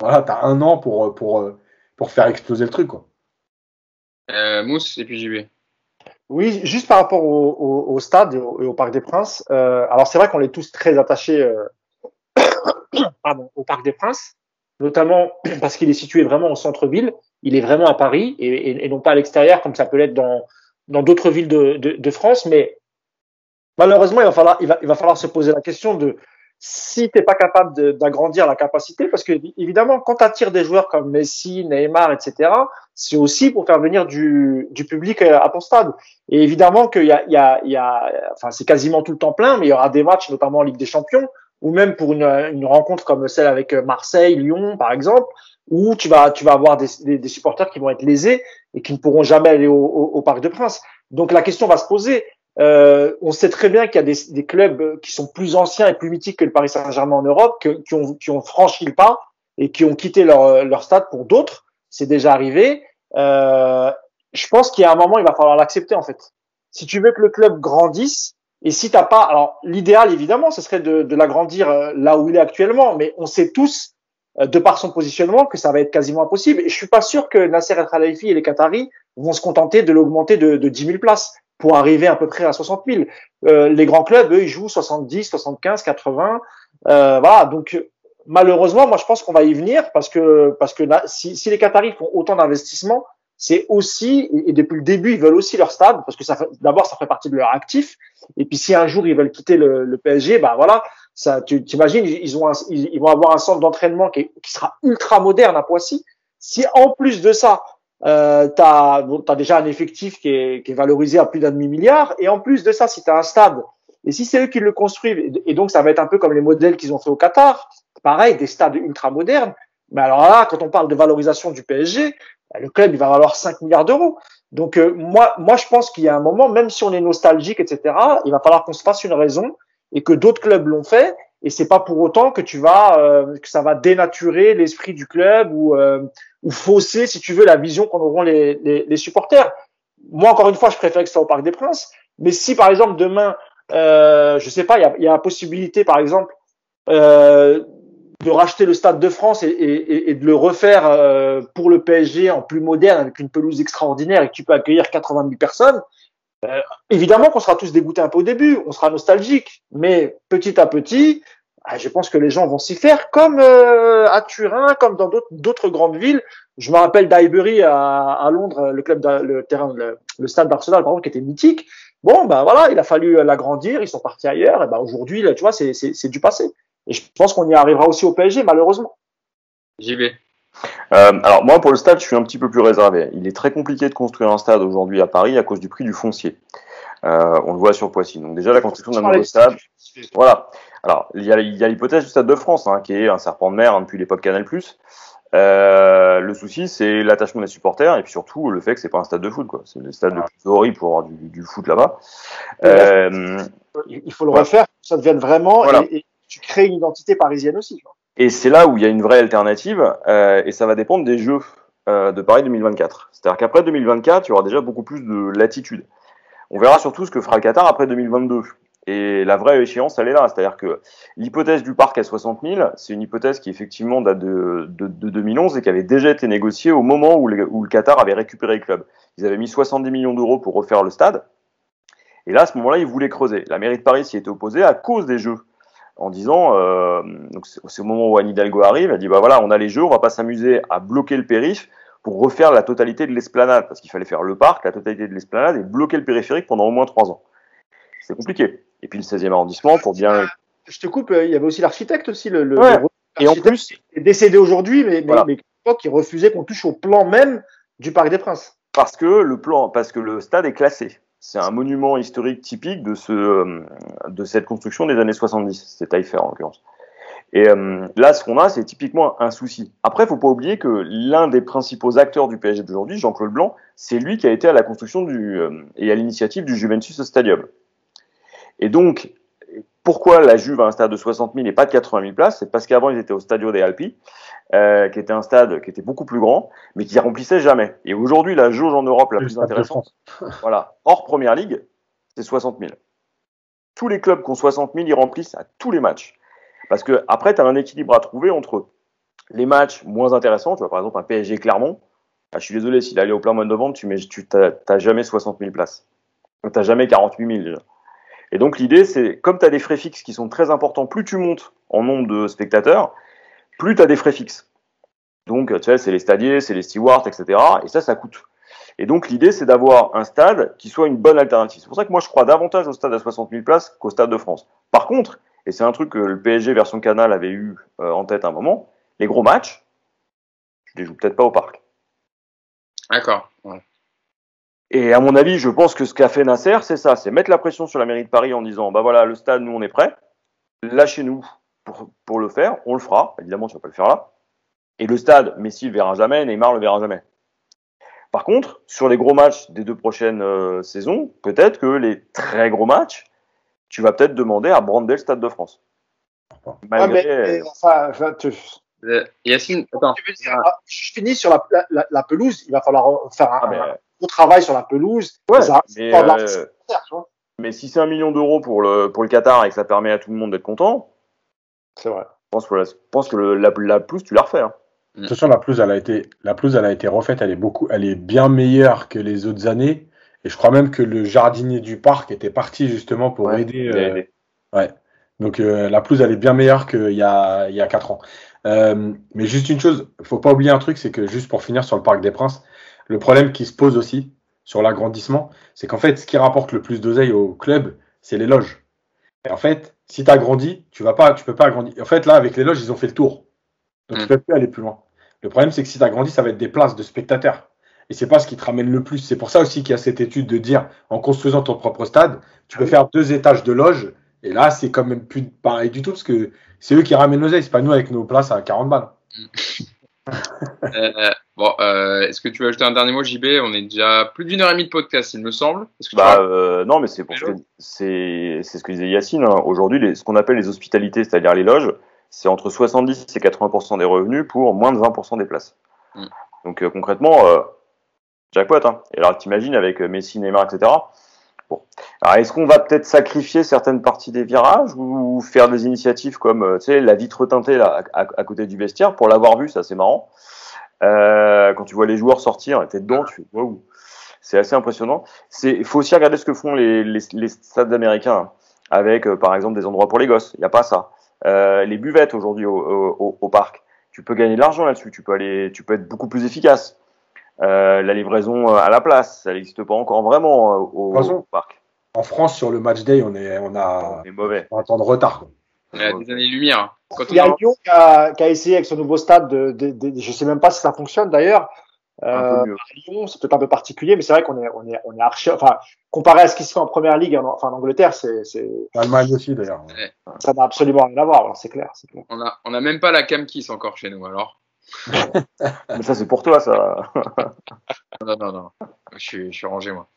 Voilà, tu as un an pour, pour, pour faire exploser le truc. Quoi. Euh, Mousse et puis. Oui, juste par rapport au, stade et au, Parc des Princes. Euh, alors c'est vrai qu'on est tous très attachés euh, au Parc des Princes, notamment parce qu'il est situé vraiment au centre-ville. Il est vraiment à Paris et, non pas à l'extérieur comme ça peut l'être dans d'autres villes de, de, de, France. Mais malheureusement, il va falloir il va, il va falloir se poser la question de si tu n'es pas capable d'agrandir la capacité, parce que évidemment, quand tu attires des joueurs comme Messi, Neymar, etc., c'est aussi pour faire venir du, du, public à ton stade. Et évidemment qu'il y a, il y a, il y a enfin, c'est quasiment tout le temps plein, mais il y aura des matchs, notamment en Ligue des Champions, ou même pour une, une rencontre comme celle avec Marseille, Lyon, par exemple, où tu vas, tu vas avoir des, des, des supporters qui vont être lésés et qui ne pourront jamais aller au, au, au Parc de Prince. Donc la question va se poser euh, on sait très bien qu'il y a des, des, clubs qui sont plus anciens et plus mythiques que le Paris Saint-Germain en Europe, qui, ont, qui, ont, franchi le pas et qui ont quitté leur, leur stade pour d'autres. C'est déjà arrivé. Euh, je pense qu'il y a un moment, il va falloir l'accepter en fait. Si tu veux que le club grandisse, et si t'as pas, alors l'idéal évidemment, ce serait de, de l'agrandir euh, là où il est actuellement, mais on sait tous, euh, de par son positionnement, que ça va être quasiment impossible. Et je suis pas sûr que Nasser El Khalifi et les Qataris vont se contenter de l'augmenter de, de 10 000 places pour arriver à peu près à 60 000. Euh, les grands clubs, eux, ils jouent 70, 75, 80. Euh, voilà, donc malheureusement, moi je pense qu'on va y venir parce que parce que si, si les Qataris font autant d'investissements, c'est aussi et depuis le début ils veulent aussi leur stade parce que ça d'abord ça fait partie de leur actif et puis si un jour ils veulent quitter le, le PSG, bah voilà, ça tu t'imagines ils ils, vont avoir un centre d'entraînement qui, qui sera ultra moderne à Poissy. Si en plus de ça euh, tu as, as, déjà un effectif qui est, qui est valorisé à plus d'un demi-milliard. Et en plus de ça, si tu as un stade, et si c'est eux qui le construisent, et donc ça va être un peu comme les modèles qu'ils ont fait au Qatar, pareil, des stades ultra modernes. Mais alors là, quand on parle de valorisation du PSG, bah, le club, il va valoir 5 milliards d'euros. Donc euh, moi, moi, je pense qu'il y a un moment, même si on est nostalgique, etc., il va falloir qu'on se fasse une raison et que d'autres clubs l'ont fait. Et c'est pas pour autant que tu vas, euh, que ça va dénaturer l'esprit du club ou euh, ou fausser, si tu veux, la vision qu'en auront les, les, les, supporters. Moi, encore une fois, je préfère que ce soit au Parc des Princes. Mais si, par exemple, demain, euh, je sais pas, il y a, y a, la possibilité, par exemple, euh, de racheter le Stade de France et, et, et de le refaire euh, pour le PSG en plus moderne, avec une pelouse extraordinaire et que tu peux accueillir 80 000 personnes, euh, évidemment qu'on sera tous dégoûtés un peu au début, on sera nostalgique, mais petit à petit, ah, je pense que les gens vont s'y faire, comme euh, à Turin, comme dans d'autres grandes villes. Je me rappelle d'Highbury à, à, Londres, le club, le terrain, le, le stade d'Arsenal, par exemple, qui était mythique. Bon, ben voilà, il a fallu l'agrandir, ils sont partis ailleurs. Et ben aujourd'hui, tu vois, c'est du passé. Et je pense qu'on y arrivera aussi au PSG, malheureusement. J'y vais. Euh, alors moi, pour le stade, je suis un petit peu plus réservé. Il est très compliqué de construire un stade aujourd'hui à Paris à cause du prix du foncier. Euh, on le voit sur Poissy. Donc déjà, la construction d'un nouveau stade, voilà. Alors, il y a l'hypothèse du Stade de France, hein, qui est un serpent de mer hein, depuis l'époque Canal+. Euh, le souci, c'est l'attachement des supporters et puis surtout le fait que c'est pas un stade de foot, quoi. C'est le stade le plus horrible pour avoir du, du foot là-bas. Euh, il faut le refaire, ça devienne vraiment voilà. et, et, tu crées une identité parisienne aussi. Quoi. Et c'est là où il y a une vraie alternative euh, et ça va dépendre des jeux euh, de Paris 2024. C'est-à-dire qu'après 2024, il y aura déjà beaucoup plus de latitude. On verra surtout ce que fera le Qatar après 2022. Et la vraie échéance, elle est là. C'est-à-dire que l'hypothèse du parc à 60 000, c'est une hypothèse qui effectivement date de, de, de, 2011 et qui avait déjà été négociée au moment où le, Qatar avait récupéré le club. Ils avaient mis 70 millions d'euros pour refaire le stade. Et là, à ce moment-là, ils voulaient creuser. La mairie de Paris s'y était opposée à cause des jeux. En disant, euh, c'est au moment où Anne Hidalgo arrive, elle dit, bah voilà, on a les jeux, on va pas s'amuser à bloquer le périph' pour refaire la totalité de l'esplanade, parce qu'il fallait faire le parc, la totalité de l'esplanade, et bloquer le périphérique pendant au moins trois ans. C'est compliqué et puis le 16e arrondissement pour bien. Je te coupe, il y avait aussi l'architecte aussi, le, le, ouais. et en plus est décédé aujourd'hui, mais, voilà. mais, mais qui refusait qu'on touche au plan même du Parc des Princes. Parce que le plan, parce que le stade est classé. C'est un monument historique typique de ce, de cette construction des années 70. C'est Taillefer en l'occurrence. Et euh, là, ce qu'on a, c'est typiquement un souci. Après, il faut pas oublier que l'un des principaux acteurs du PSG d'aujourd'hui, Jean-Claude Blanc, c'est lui qui a été à la construction du euh, et à l'initiative du Juventus Stadium. Et donc, pourquoi la Juve a un stade de 60 000 et pas de 80 000 places? C'est parce qu'avant, ils étaient au Stadio dei Alpi, euh, qui était un stade qui était beaucoup plus grand, mais qui remplissait jamais. Et aujourd'hui, la jauge en Europe la plus intéressante, voilà, hors Première Ligue, c'est 60 000. Tous les clubs qui ont 60 000, ils remplissent à tous les matchs. Parce que après, tu as un équilibre à trouver entre les matchs moins intéressants, tu vois, par exemple un PSG Clermont, Ah, je suis désolé, s'il allait au plein mois de novembre, tu mets, tu jamais 60 000 places. T'as jamais 48 000 déjà. Et donc l'idée, c'est comme tu as des frais fixes qui sont très importants, plus tu montes en nombre de spectateurs, plus tu as des frais fixes. Donc, tu sais, c'est les stadiers, c'est les stewards, etc. Et ça, ça coûte. Et donc l'idée, c'est d'avoir un stade qui soit une bonne alternative. C'est pour ça que moi, je crois davantage au stade à 60 000 places qu'au stade de France. Par contre, et c'est un truc que le PSG version Canal avait eu euh, en tête à un moment, les gros matchs, je les joue peut-être pas au parc. D'accord. Et à mon avis, je pense que ce qu'a fait Nasser, c'est ça, c'est mettre la pression sur la mairie de Paris en disant, bah voilà, le stade, nous, on est prêt, lâchez-nous pour, pour le faire, on le fera, évidemment, tu vas pas le faire là. Et le stade, Messi le verra jamais, Neymar le verra jamais. Par contre, sur les gros matchs des deux prochaines euh, saisons, peut-être que les très gros matchs, tu vas peut-être demander à brander le Stade de France. Malgré... Ah, mais, enfin, euh, Yacine, attends. Ah, je finis sur la, la, la, pelouse. Il va falloir faire un, ah, mais... travail sur la pelouse. Ouais, mais, euh, mais, si c'est un million d'euros pour le, pour le Qatar et que ça permet à tout le monde d'être content, c'est vrai. Je pense que, la, je pense que le, la, la pelouse, tu la refais. Hein. De toute façon, la pelouse, elle a été, la pelouse, elle a été refaite. Elle est beaucoup, elle est bien meilleure que les autres années. Et je crois même que le jardinier du parc était parti justement pour aider. Euh, ouais. Donc euh, la pelouse, elle est bien meilleure qu'il y a, il y a 4 ans. Euh, mais juste une chose, faut pas oublier un truc, c'est que juste pour finir sur le Parc des Princes, le problème qui se pose aussi sur l'agrandissement, c'est qu'en fait, ce qui rapporte le plus d'oseille au club, c'est les loges. Et en fait, si tu agrandis, tu vas pas, tu peux pas agrandir. En fait, là, avec les loges, ils ont fait le tour. Donc, tu mm. peux plus aller plus loin. Le problème, c'est que si tu agrandis, ça va être des places de spectateurs. Et c'est pas ce qui te ramène le plus. C'est pour ça aussi qu'il y a cette étude de dire, en construisant ton propre stade, tu peux faire deux étages de loge. Et là, c'est quand même plus pareil du tout, parce que c'est eux qui ramènent l'oseille, c'est pas nous avec nos places à 40 balles. euh, bon, euh, est-ce que tu veux ajouter un dernier mot, JB On est déjà plus d'une heure et demie de podcast, il me semble. bah, euh, non, mais c'est pour ce que c'est ce que disait Yacine. Hein. Aujourd'hui, ce qu'on appelle les hospitalités, c'est-à-dire les loges, c'est entre 70 et 80% des revenus pour moins de 20% des places. Mm. Donc euh, concrètement, euh, jackpot. Hein. Et alors t'imagines avec euh, Messi, Neymar, etc. Alors est-ce qu'on va peut-être sacrifier certaines parties des virages ou faire des initiatives comme sais la vitre teintée là à, côté du vestiaire pour l'avoir vu, ça c'est marrant. quand tu vois les joueurs sortir, t'es dedans, tu fais wow. C'est assez impressionnant. Il faut aussi regarder ce que font les, stades américains hein, avec, par exemple, des endroits pour les gosses. Il n'y a pas ça. Euh, les buvettes aujourd'hui au, au, parc. Tu peux gagner de l'argent là-dessus, tu peux aller, tu peux être beaucoup plus efficace. Euh, la livraison euh, à la place, ça n'existe pas encore vraiment au, parc. En France, sur le match day, on est, on a, mauvais. un temps de retard. On a des années-lumière. Il y a Lyon qui a, qui a, essayé avec son nouveau stade, de, de, de, je sais même pas si ça fonctionne d'ailleurs, euh, Lyon, c'est peut-être un peu particulier, mais c'est vrai qu'on est, on est, on est archi, enfin, comparé à ce qui se fait en première ligue, en, enfin, en Angleterre, c'est, c'est. Allemagne aussi, d'ailleurs. Ça n'a absolument rien à voir, c'est clair, c'est clair. On a, on a même pas la cam kiss encore chez nous, alors. Mais ça, c'est pour toi, ça. non, non, non. Je suis, rangé, moi.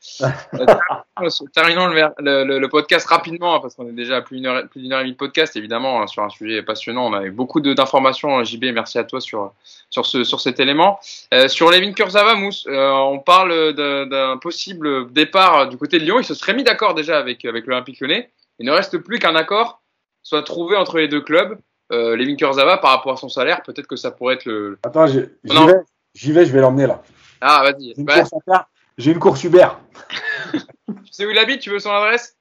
Terminons le, podcast rapidement, hein, parce qu'on est déjà à plus d'une heure, plus d'une heure et demie de podcast, évidemment, hein, sur un sujet passionnant. On a eu beaucoup d'informations, JB, merci à toi sur, sur, ce, sur cet élément. Euh, sur Levin Kurzava, Mousse, euh, on parle d'un possible départ du côté de Lyon. Il se serait mis d'accord déjà avec, avec l'Olympique lyonnais. Il ne reste plus qu'un accord soit trouvé entre les deux clubs. Euh, Levin Kurzava, par rapport à son salaire, peut-être que ça pourrait être le. Attends, j'y vais, j'y vais, je vais l'emmener là. Ah, vas-y. J'ai une course Uber. tu sais où il habite Tu veux son adresse?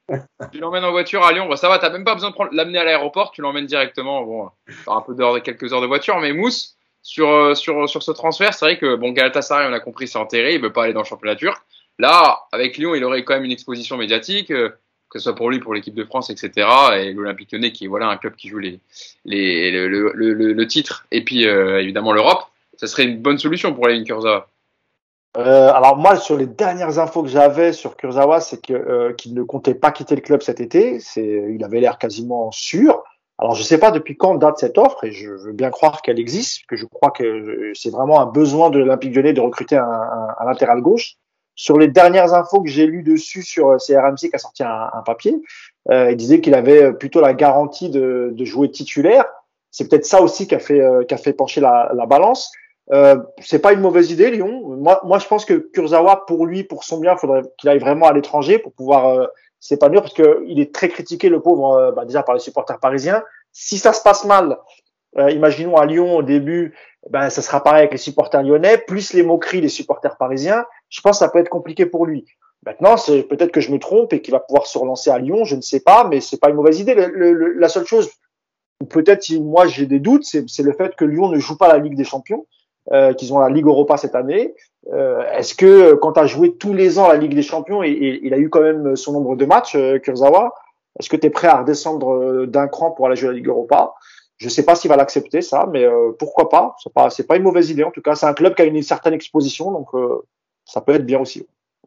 Tu l'emmènes en voiture à Lyon. Bah, ça va, t'as même pas besoin de l'amener à l'aéroport. Tu l'emmènes directement. Bon, un peu d'heures, quelques heures de voiture. Mais Mousse, sur, euh, sur, sur ce transfert, c'est vrai que bon, Galatasaray, on a compris, c'est enterré. Il veut pas aller dans le championnat turc. Là, avec Lyon, il aurait quand même une exposition médiatique, euh, que ce soit pour lui, pour l'équipe de France, etc. Et l'Olympique Lyonnais, qui est voilà un club qui joue les, les, le, le, le, titre et puis euh, évidemment l'Europe. Ça serait une bonne solution pour les Kurzawa. Euh, alors moi, sur les dernières infos que j'avais sur Kurzawa, c'est euh, qu'il ne comptait pas quitter le club cet été. Il avait l'air quasiment sûr. Alors je ne sais pas depuis quand date cette offre, et je veux bien croire qu'elle existe, que je crois que c'est vraiment un besoin de l'Olympique Lyonnais de recruter un, un, un, latéral gauche. Sur les dernières infos que j'ai lues dessus sur CRMC qui a sorti un, un papier, euh, il disait qu'il avait plutôt la garantie de, de jouer titulaire. C'est peut-être ça aussi qui a fait, euh, qui a fait pencher la, la balance. Euh, c'est pas une mauvaise idée, Lyon. Moi, moi, je pense que Kurzawa, pour lui, pour son bien, faudrait qu'il aille vraiment à l'étranger pour pouvoir euh, s'épanouir, parce que il est très critiqué, le pauvre, euh, bah, déjà par les supporters parisiens. Si ça se passe mal euh, imaginons à Lyon au début, ben ça sera pareil avec les supporters lyonnais, plus les moqueries des supporters parisiens. Je pense que ça peut être compliqué pour lui. Maintenant, c'est peut-être que je me trompe et qu'il va pouvoir se relancer à Lyon, je ne sais pas, mais c'est pas une mauvaise idée. la seule chose, peut-être moi j'ai des doutes, c'est le fait que Lyon ne joue pas la Ligue des Champions, euh, qu'ils ont la Ligue Europa cette année. Euh, Est-ce que quand tu as joué tous les ans la Ligue des Champions et, il a eu quand même son nombre de matchs, euh, Kurzawa, est-ce que tu es prêt à redescendre euh, d'un cran pour aller jouer la Ligue Europa? Je sais pas s'il va l'accepter ça, mais euh, pourquoi pas C'est pas pas une mauvaise idée en tout cas. C'est un club qui a une certaine exposition, donc ça peut être bien aussi.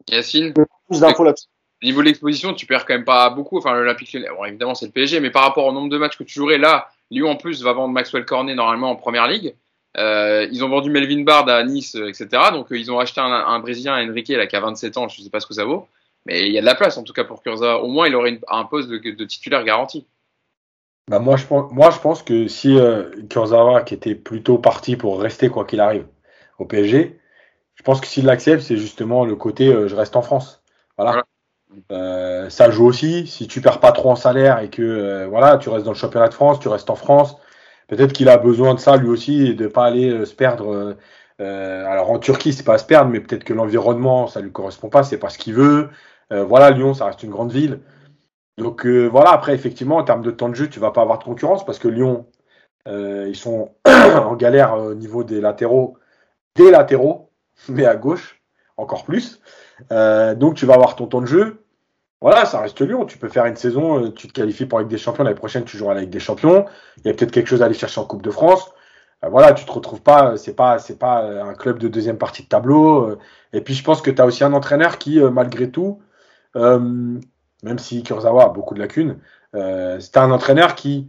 Yacine Plus d'infos là-dessus. Niveau de l'exposition, tu perds quand même pas beaucoup. Enfin, l'Olympique Lyonnais, bon, évidemment, c'est le PSG, mais par rapport au nombre de matchs que tu jouerais là, Lyon en plus va vendre Maxwell Cornet normalement en première ligue. Euh, ils ont vendu Melvin Bard à Nice, euh, etc. Donc euh, ils ont acheté un, un Brésilien, Enrique, là, qui a 27 ans, je ne sais pas ce que ça vaut. Mais il y a de la place en tout cas pour Kurza. Au moins, il aurait un poste de, de, titulaire garanti. Bah moi, je pense, moi, je pense que si euh, Kurzawa, qui était plutôt parti pour rester quoi qu'il arrive au PSG, pense que s'il l'accepte, c'est justement le côté je reste en France. Voilà. Euh, ça joue aussi. Si tu perds pas trop en salaire et que voilà, tu restes dans le championnat de France, tu restes en France, Peut-être qu'il a besoin de ça lui aussi et de pas aller euh, se perdre. Euh, euh, alors en Turquie, c'est pas à se perdre, mais peut-être que l'environnement, ça lui correspond pas, c'est pas ce qu'il veut. voilà, Lyon, ça reste une grande ville. Donc voilà, après, effectivement, en termes de temps de jeu, tu vas pas avoir de concurrence parce que Lyon, ils sont en galère au niveau des latéraux, des latéraux, mais à gauche, encore plus. donc tu vas avoir ton temps de jeu. Voilà, ça reste Lyon. Tu peux faire une saison, euh, tu te qualifies pour la des Champions. L'année prochaine, tu joueras la Ligue des Champions. Il y a peut-être quelque chose à aller chercher en Coupe de France. Euh, voilà, tu te retrouves pas, c'est pas, c'est pas euh, un club de deuxième partie de tableau. et puis, je pense que tu as aussi un entraîneur qui, malgré tout, même si Kurzawa a beaucoup de lacunes, c'est un entraîneur qui,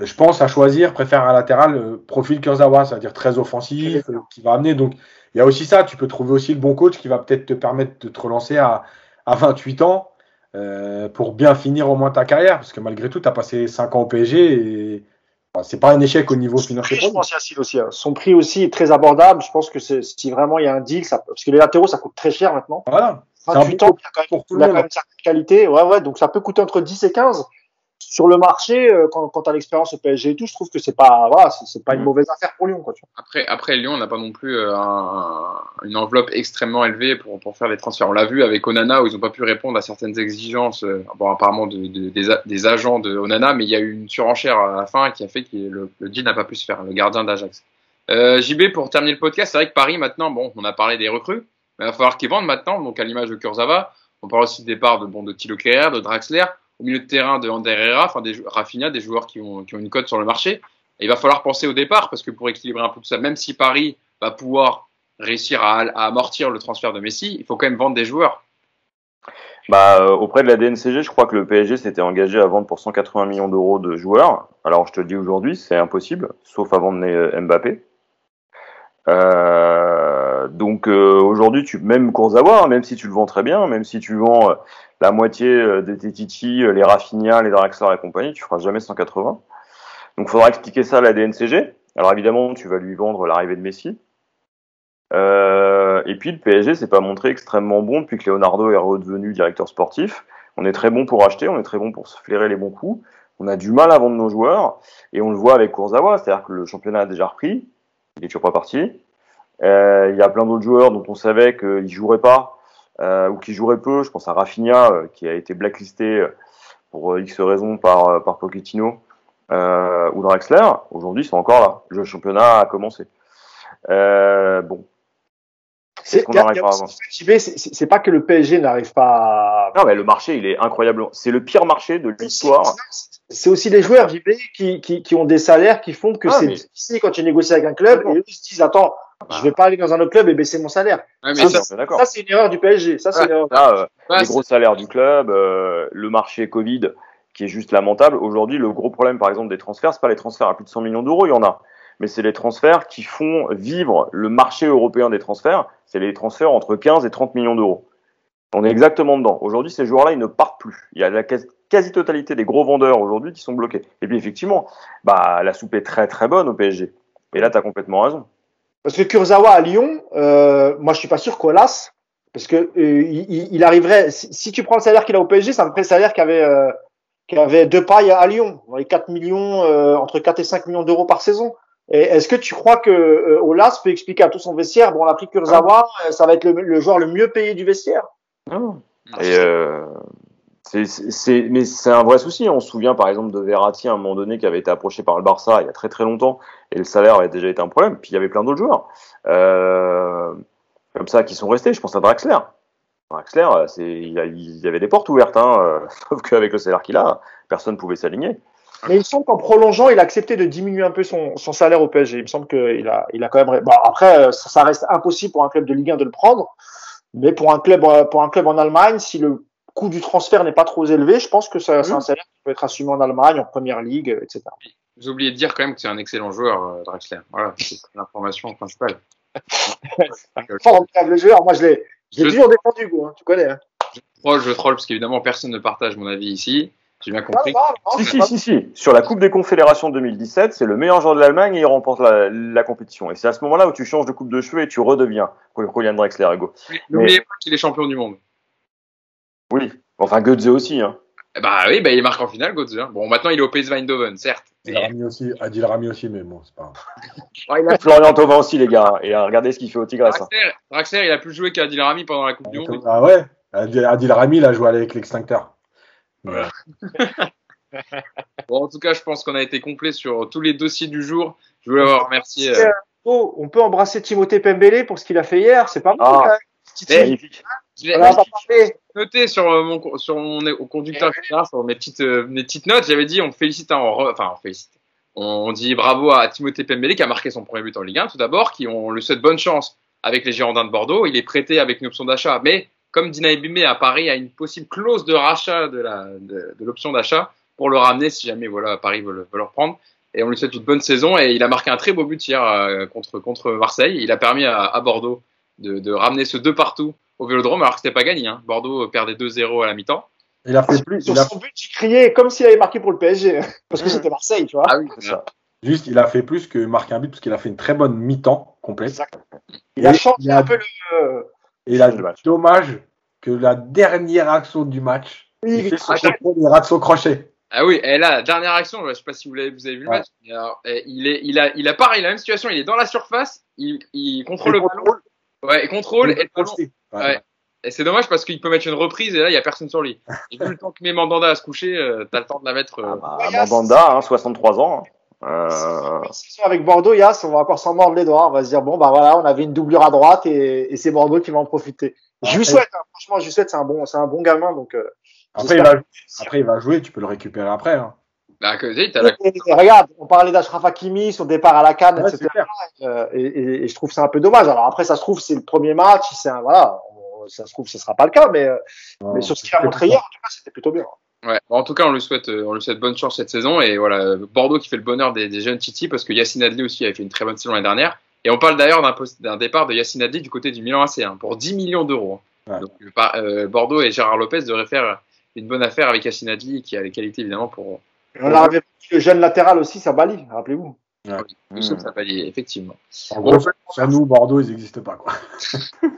je pense, à choisir, préfère un latéral profil Kurzawa, c'est-à-dire très offensif, qui va amener. Donc, il y a aussi ça. Tu peux trouver aussi le bon coach qui va peut-être te permettre de te relancer à à 28 ans euh, pour bien finir au moins ta carrière Parce que malgré tout, tu as passé 5 ans au PSG et c'est pas un échec au niveau financier. je pense aussi, hein. Son prix aussi est très abordable. Je pense que si vraiment il y a un deal, ça, parce que les latéraux, ça coûte très cher maintenant. Voilà. 28 ans, il a quand même, il y a quand même une certaine qualité. Ouais, ouais, donc ça peut coûter entre 10 et 15 sur le marché, euh, quand, quand tu as l'expérience au PSG et tout, je trouve que c'est pas, voilà, c'est pas une mm. mauvaise affaire pour Lyon. Quoi, Après, après, Lyon n'a pas non plus euh, une enveloppe extrêmement élevée pour, pour faire des transferts. On l'a vu avec Onana où ils n'ont pas pu répondre à certaines exigences, euh, bon, apparemment de, des, des, agents de Onana, mais il y a eu une surenchère à la fin qui a fait que le, le deal n'a pas pu se faire, le gardien d'Ajax. Euh, JB, pour terminer le podcast, c'est vrai que Paris maintenant, bon, on a parlé des recrues, mais il va falloir qu'ils vendent maintenant, donc à l'image de Kurzawa. On parle aussi du départ de, bon, de Thilo de Draxler au milieu de terrain de Ander enfin des Rafinha, des joueurs qui ont, une cote sur le marché. Il va falloir penser au départ parce que pour équilibrer un peu tout ça, même si Paris va pouvoir réussir à, amortir le transfert de Messi, il faut quand même vendre des joueurs. Bah, euh, auprès de la DNCG, je crois que le PSG s'était engagé à vendre pour 180 millions d'euros de joueurs. Alors, je te le dis aujourd'hui, c'est impossible, sauf à vendre Mbappé. Euh, donc euh, aujourd'hui, tu même Kurzawa, même si tu le vends très bien, même si tu vends la moitié euh, de tes Titi, euh, les Rafinha, les Draxler et compagnie, tu feras jamais 180. Donc faudra expliquer ça à la DNCG. Alors évidemment, tu vas lui vendre l'arrivée de Messi. Euh, et puis le PSG s'est pas montré extrêmement bon depuis que Leonardo est redevenu directeur sportif. On est très bon pour acheter, on est très bon pour se flairer les bons coups. On a du mal à vendre nos joueurs et on le voit avec Kurzawa, c'est-à-dire que le championnat a déjà repris, il est toujours pas parti. Euh, il y a plein d'autres joueurs dont on savait qu'ils joueraient pas euh, ou qui jouerait peu. Je pense à Rafinha euh, qui a été blacklisté euh, pour X raisons par, par Pochettino ou Drexler. Aujourd'hui, ils sont encore là. Le championnat a commencé. bon, c'est C'est pas que le PSG n'arrive pas. À... Non, mais le marché, il est incroyable. C'est le pire marché de l'histoire. C'est aussi les joueurs JB qui, qui, qui, ont des salaires qui font que ah, c'est difficile quand tu négocies avec un club et eux ils se disent attends, je vais pas aller dans un autre club et baisser mon salaire. ça, c'est une erreur du PSG. Ça, c'est une erreur. Euh, les gros salaires du club, euh, le marché Covid qui est juste lamentable. Aujourd'hui, le gros problème, par exemple, des transferts, c'est pas les transferts à plus de 100 millions d'euros, il y en a. Mais c'est les transferts qui font vivre le marché européen des transferts. C'est les transferts entre 15 et 30 millions d'euros. On est exactement dedans. Aujourd'hui, ces joueurs-là, ils ne partent plus. Il y a la quasi-totalité des gros vendeurs aujourd'hui qui sont bloqués. Et puis, effectivement, bah, la soupe est très très bonne au PSG. Et là, tu as complètement raison. Parce que Kurzawa à Lyon, euh, moi je suis pas sûr qu'Olas, parce que euh, il, il, arriverait, si, tu prends le salaire qu'il a au PSG, c'est un peu le salaire qu'avait euh, qui avait deux pailles à Lyon, dans les 4 millions, euh, entre 4 et 5 millions d'euros par saison. Et est-ce que tu crois que euh, Olas peut expliquer à tout son vestiaire, bon, on a pris Kurzawa, euh, ça va être le, le joueur le mieux payé du vestiaire? Non. Et euh, c'est, c'est, mais c'est un vrai souci. On se souvient par exemple de Verratti à un moment donné qui avait été approché par le Barça il y a très très longtemps et le salaire avait déjà été un problème. Puis il y avait plein d'autres joueurs euh, comme ça qui sont restés. Je pense à Draxler. Draxler, c'est, il y, avait des portes ouvertes, hein, euh, sauf qu'avec le salaire qu'il a, personne ne pouvait s'aligner. Mais il semble qu'en prolongeant, il a accepté de diminuer un peu son, salaire au PSG. Il me semble qu'il a, il a quand même. Bon, après, euh, ça, ça reste impossible pour un club de Ligue 1 de le prendre. Mais pour un club, euh, pour un club en Allemagne, si le coût du transfert n'est pas trop élevé, je pense que ça, c'est un salaire qui peut être assumé en Allemagne, en Première Ligue, etc. Vous oubliez de dire quand même que c'est un excellent joueur, euh, Draxler. Voilà, c'est l'information principale. Formidable joueur. Moi, je l'ai, je l'ai Je- toujours défendu, Hugo, hein, tu connais. Hein. Troll, je troll parce qu'évidemment personne ne partage mon avis ici. J'ai bien compris. non, non, Si, si, pas- si, si. Sur la Coupe des Confédérations 2017, c'est le meilleur joueur de l'Allemagne et il remporte la, la compétition. Et c'est à ce moment-là où tu changes de coupe de cheveux et tu redeviens Julian Drexler, Hugo. N'oubliez pas qu'il est champion du monde. Oui. Enfin, Goetze aussi. Hein. Eh Bah oui, bah, il marque en finale, Götze. hein. Bon, maintenant il est au PSV Eindhoven, certes. Adil Rami aussi, Adil Rami aussi, mais bon, c'est pas grave. Ouais, il a- Florian Thauvin aussi, les gars. Et euh, regardez ce qu'il fait au Tigres. Draxler, il a plus joué qu'Adil Rami pendant la Coupe du Monde. Ah ouais Adil, Adil Rami, il a joué avec l'extincteur. Voilà. Bon, en tout cas, je pense qu'on a été complet sur tous les dossiers du jour. Je voulais vous remercier. euh, Oh, on peut embrasser Timothée Pembele pour ce qu'il a fait hier. C'est pas mal. Ah. Magnifique. Je parlé. noté. sur euh, mon sur mon au conducteur etc., sur mes petites euh, mes petites notes j'avais dit on félicite hein, on re- enfin on félicite. On dit bravo à Timothée Pembele qui a marqué son premier but en Ligue 1 tout d'abord qui on lui souhaite bonne chance avec les Girondins de Bordeaux. Il est prêté avec une option d'achat. Mais comme Dina Ebimé à Paris a une possible clause de rachat de la de, de l'option d'achat pour le ramener si jamais voilà Paris veut le, veut le reprendre. Et on lui souhaite une bonne saison. Et il a marqué un très beau but hier euh, contre contre Marseille. Il a permis à, à Bordeaux de, de ramener ce deux partout au Vélodrome alors que c'était pas gagné hein. Bordeaux perdait 2-0 à la mi-temps Il a fait plus, Sur il a, son but, j'ai crié comme s'il avait marqué pour le PSG. Parce que Mmh. c'était Marseille, tu vois. Ah oui, ça. juste, il a fait plus que marquer un but parce qu'il a fait une très bonne mi-temps complète. Exact. Il a changé il a- un peu le. Et il a Le match. dommage que la dernière action du match, Oui, il fait son contrôle, il rate son crochet. Ah oui, et là, la dernière action, je sais pas si vous avez, vous avez vu le Ouais. match, alors, eh, il, est, il, a, il a pareil, la même situation, il est dans la surface, il, il contrôle le ballon, ouais, il contrôle, et le ballon, Ouais. Et c'est dommage parce qu'il peut mettre une reprise et là, il y a personne sur lui. Et vu le temps que met Mandanda à se coucher, euh, t'as le temps de la mettre. euh, Ah, Ouais, bah, Mandanda, hein, 63 ans. Euh, saison avec Bordeaux, Yass, on va encore s'en mordre les doigts. On va se dire, bon, bah voilà, on avait une doublure à droite et, et c'est Bordeaux qui va en profiter. Je lui souhaite, hein, franchement, je lui souhaite, c'est un bon, c'est un bon gamin. Donc, euh, Après, il va, après, il va jouer, tu peux le récupérer après. Hein. Bah, que, tu sais, t'as la- Et- et regarde, on parlait d'Ashraf Hakimi, son départ à la Cannes, Ouais, etc. Euh, et, et- et je trouve ça un peu dommage. Alors après, ça se trouve, c'est le premier match, c'est un, voilà, ça se trouve, ce sera pas le cas, mais, euh, mais sur ce qu'il a montré hier, en tout cas, c'était plutôt bien. Ouais. En tout cas, on lui souhaite, euh, on lui souhaite bonne chance cette saison et voilà, Bordeaux qui fait le bonheur des, des jeunes Titi parce que Yacine Adli aussi avait fait une très bonne saison l'année dernière. Et on parle d'ailleurs d'un, départ de Yacine Adli du côté du Milan AC hein, pour 10 millions d'euros. Ouais. Donc par- euh, Bordeaux et Gérard Lopez devraient faire une bonne affaire avec Yacine Adli qui a les qualités évidemment pour On avait le jeune latéral aussi, ça Bali, rappelez-vous. tout ça, ça pallier, effectivement. En Bon, gros, sur nous, Bordeaux, ils n'existent pas. Quoi.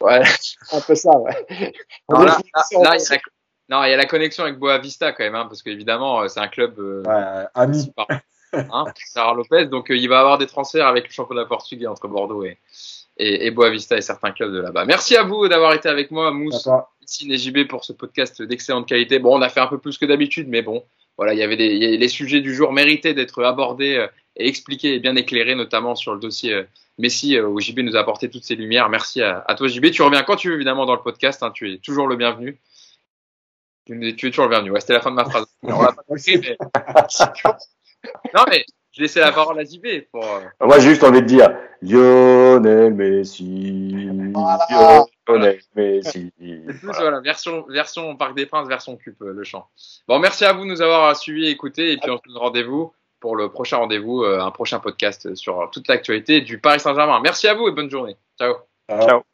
Ouais. Un peu ça, ouais. On Alors là, est- là, on- là, il y a la, non, il y a la connexion avec Boavista quand même, hein, parce qu'évidemment, euh, c'est un club euh, Ouais, ami. par- hein, Gérard Lopez, donc euh, il va avoir des transferts avec le championnat portugais entre Bordeaux et, et, et Boavista et certains clubs de là-bas. Merci à vous d'avoir été avec moi, Mousse, Sine et JB pour ce podcast d'excellente qualité. Bon, on a fait un peu plus que d'habitude, mais bon, voilà, il y avait des, y les sujets du jour méritaient d'être abordés euh, et expliqués et bien éclairés, notamment sur le dossier euh, Messi, euh, où JB nous a apporté toutes ces lumières. Merci à, à toi, JB. Tu reviens quand tu veux, évidemment, dans le podcast. hein, tu es toujours le bienvenu. Tu, tu es toujours le bienvenu. Ouais, c'était la fin de ma phrase. On l'a pas compris, mais- non, mais je laissais la parole à JB pour. euh, Moi, j'ai juste envie de dire Lionel Messi. Voilà. Lionel Messi. Voilà, version, version Parc des Princes, version Cup, euh, le chant. Bon, merci à vous de nous avoir suivis et écoutés. Et puis, on se donne rendez-vous pour le prochain rendez-vous, euh, un prochain podcast sur toute l'actualité du Paris Saint-Germain. Merci à vous et bonne journée. Ciao. ciao. Ciao.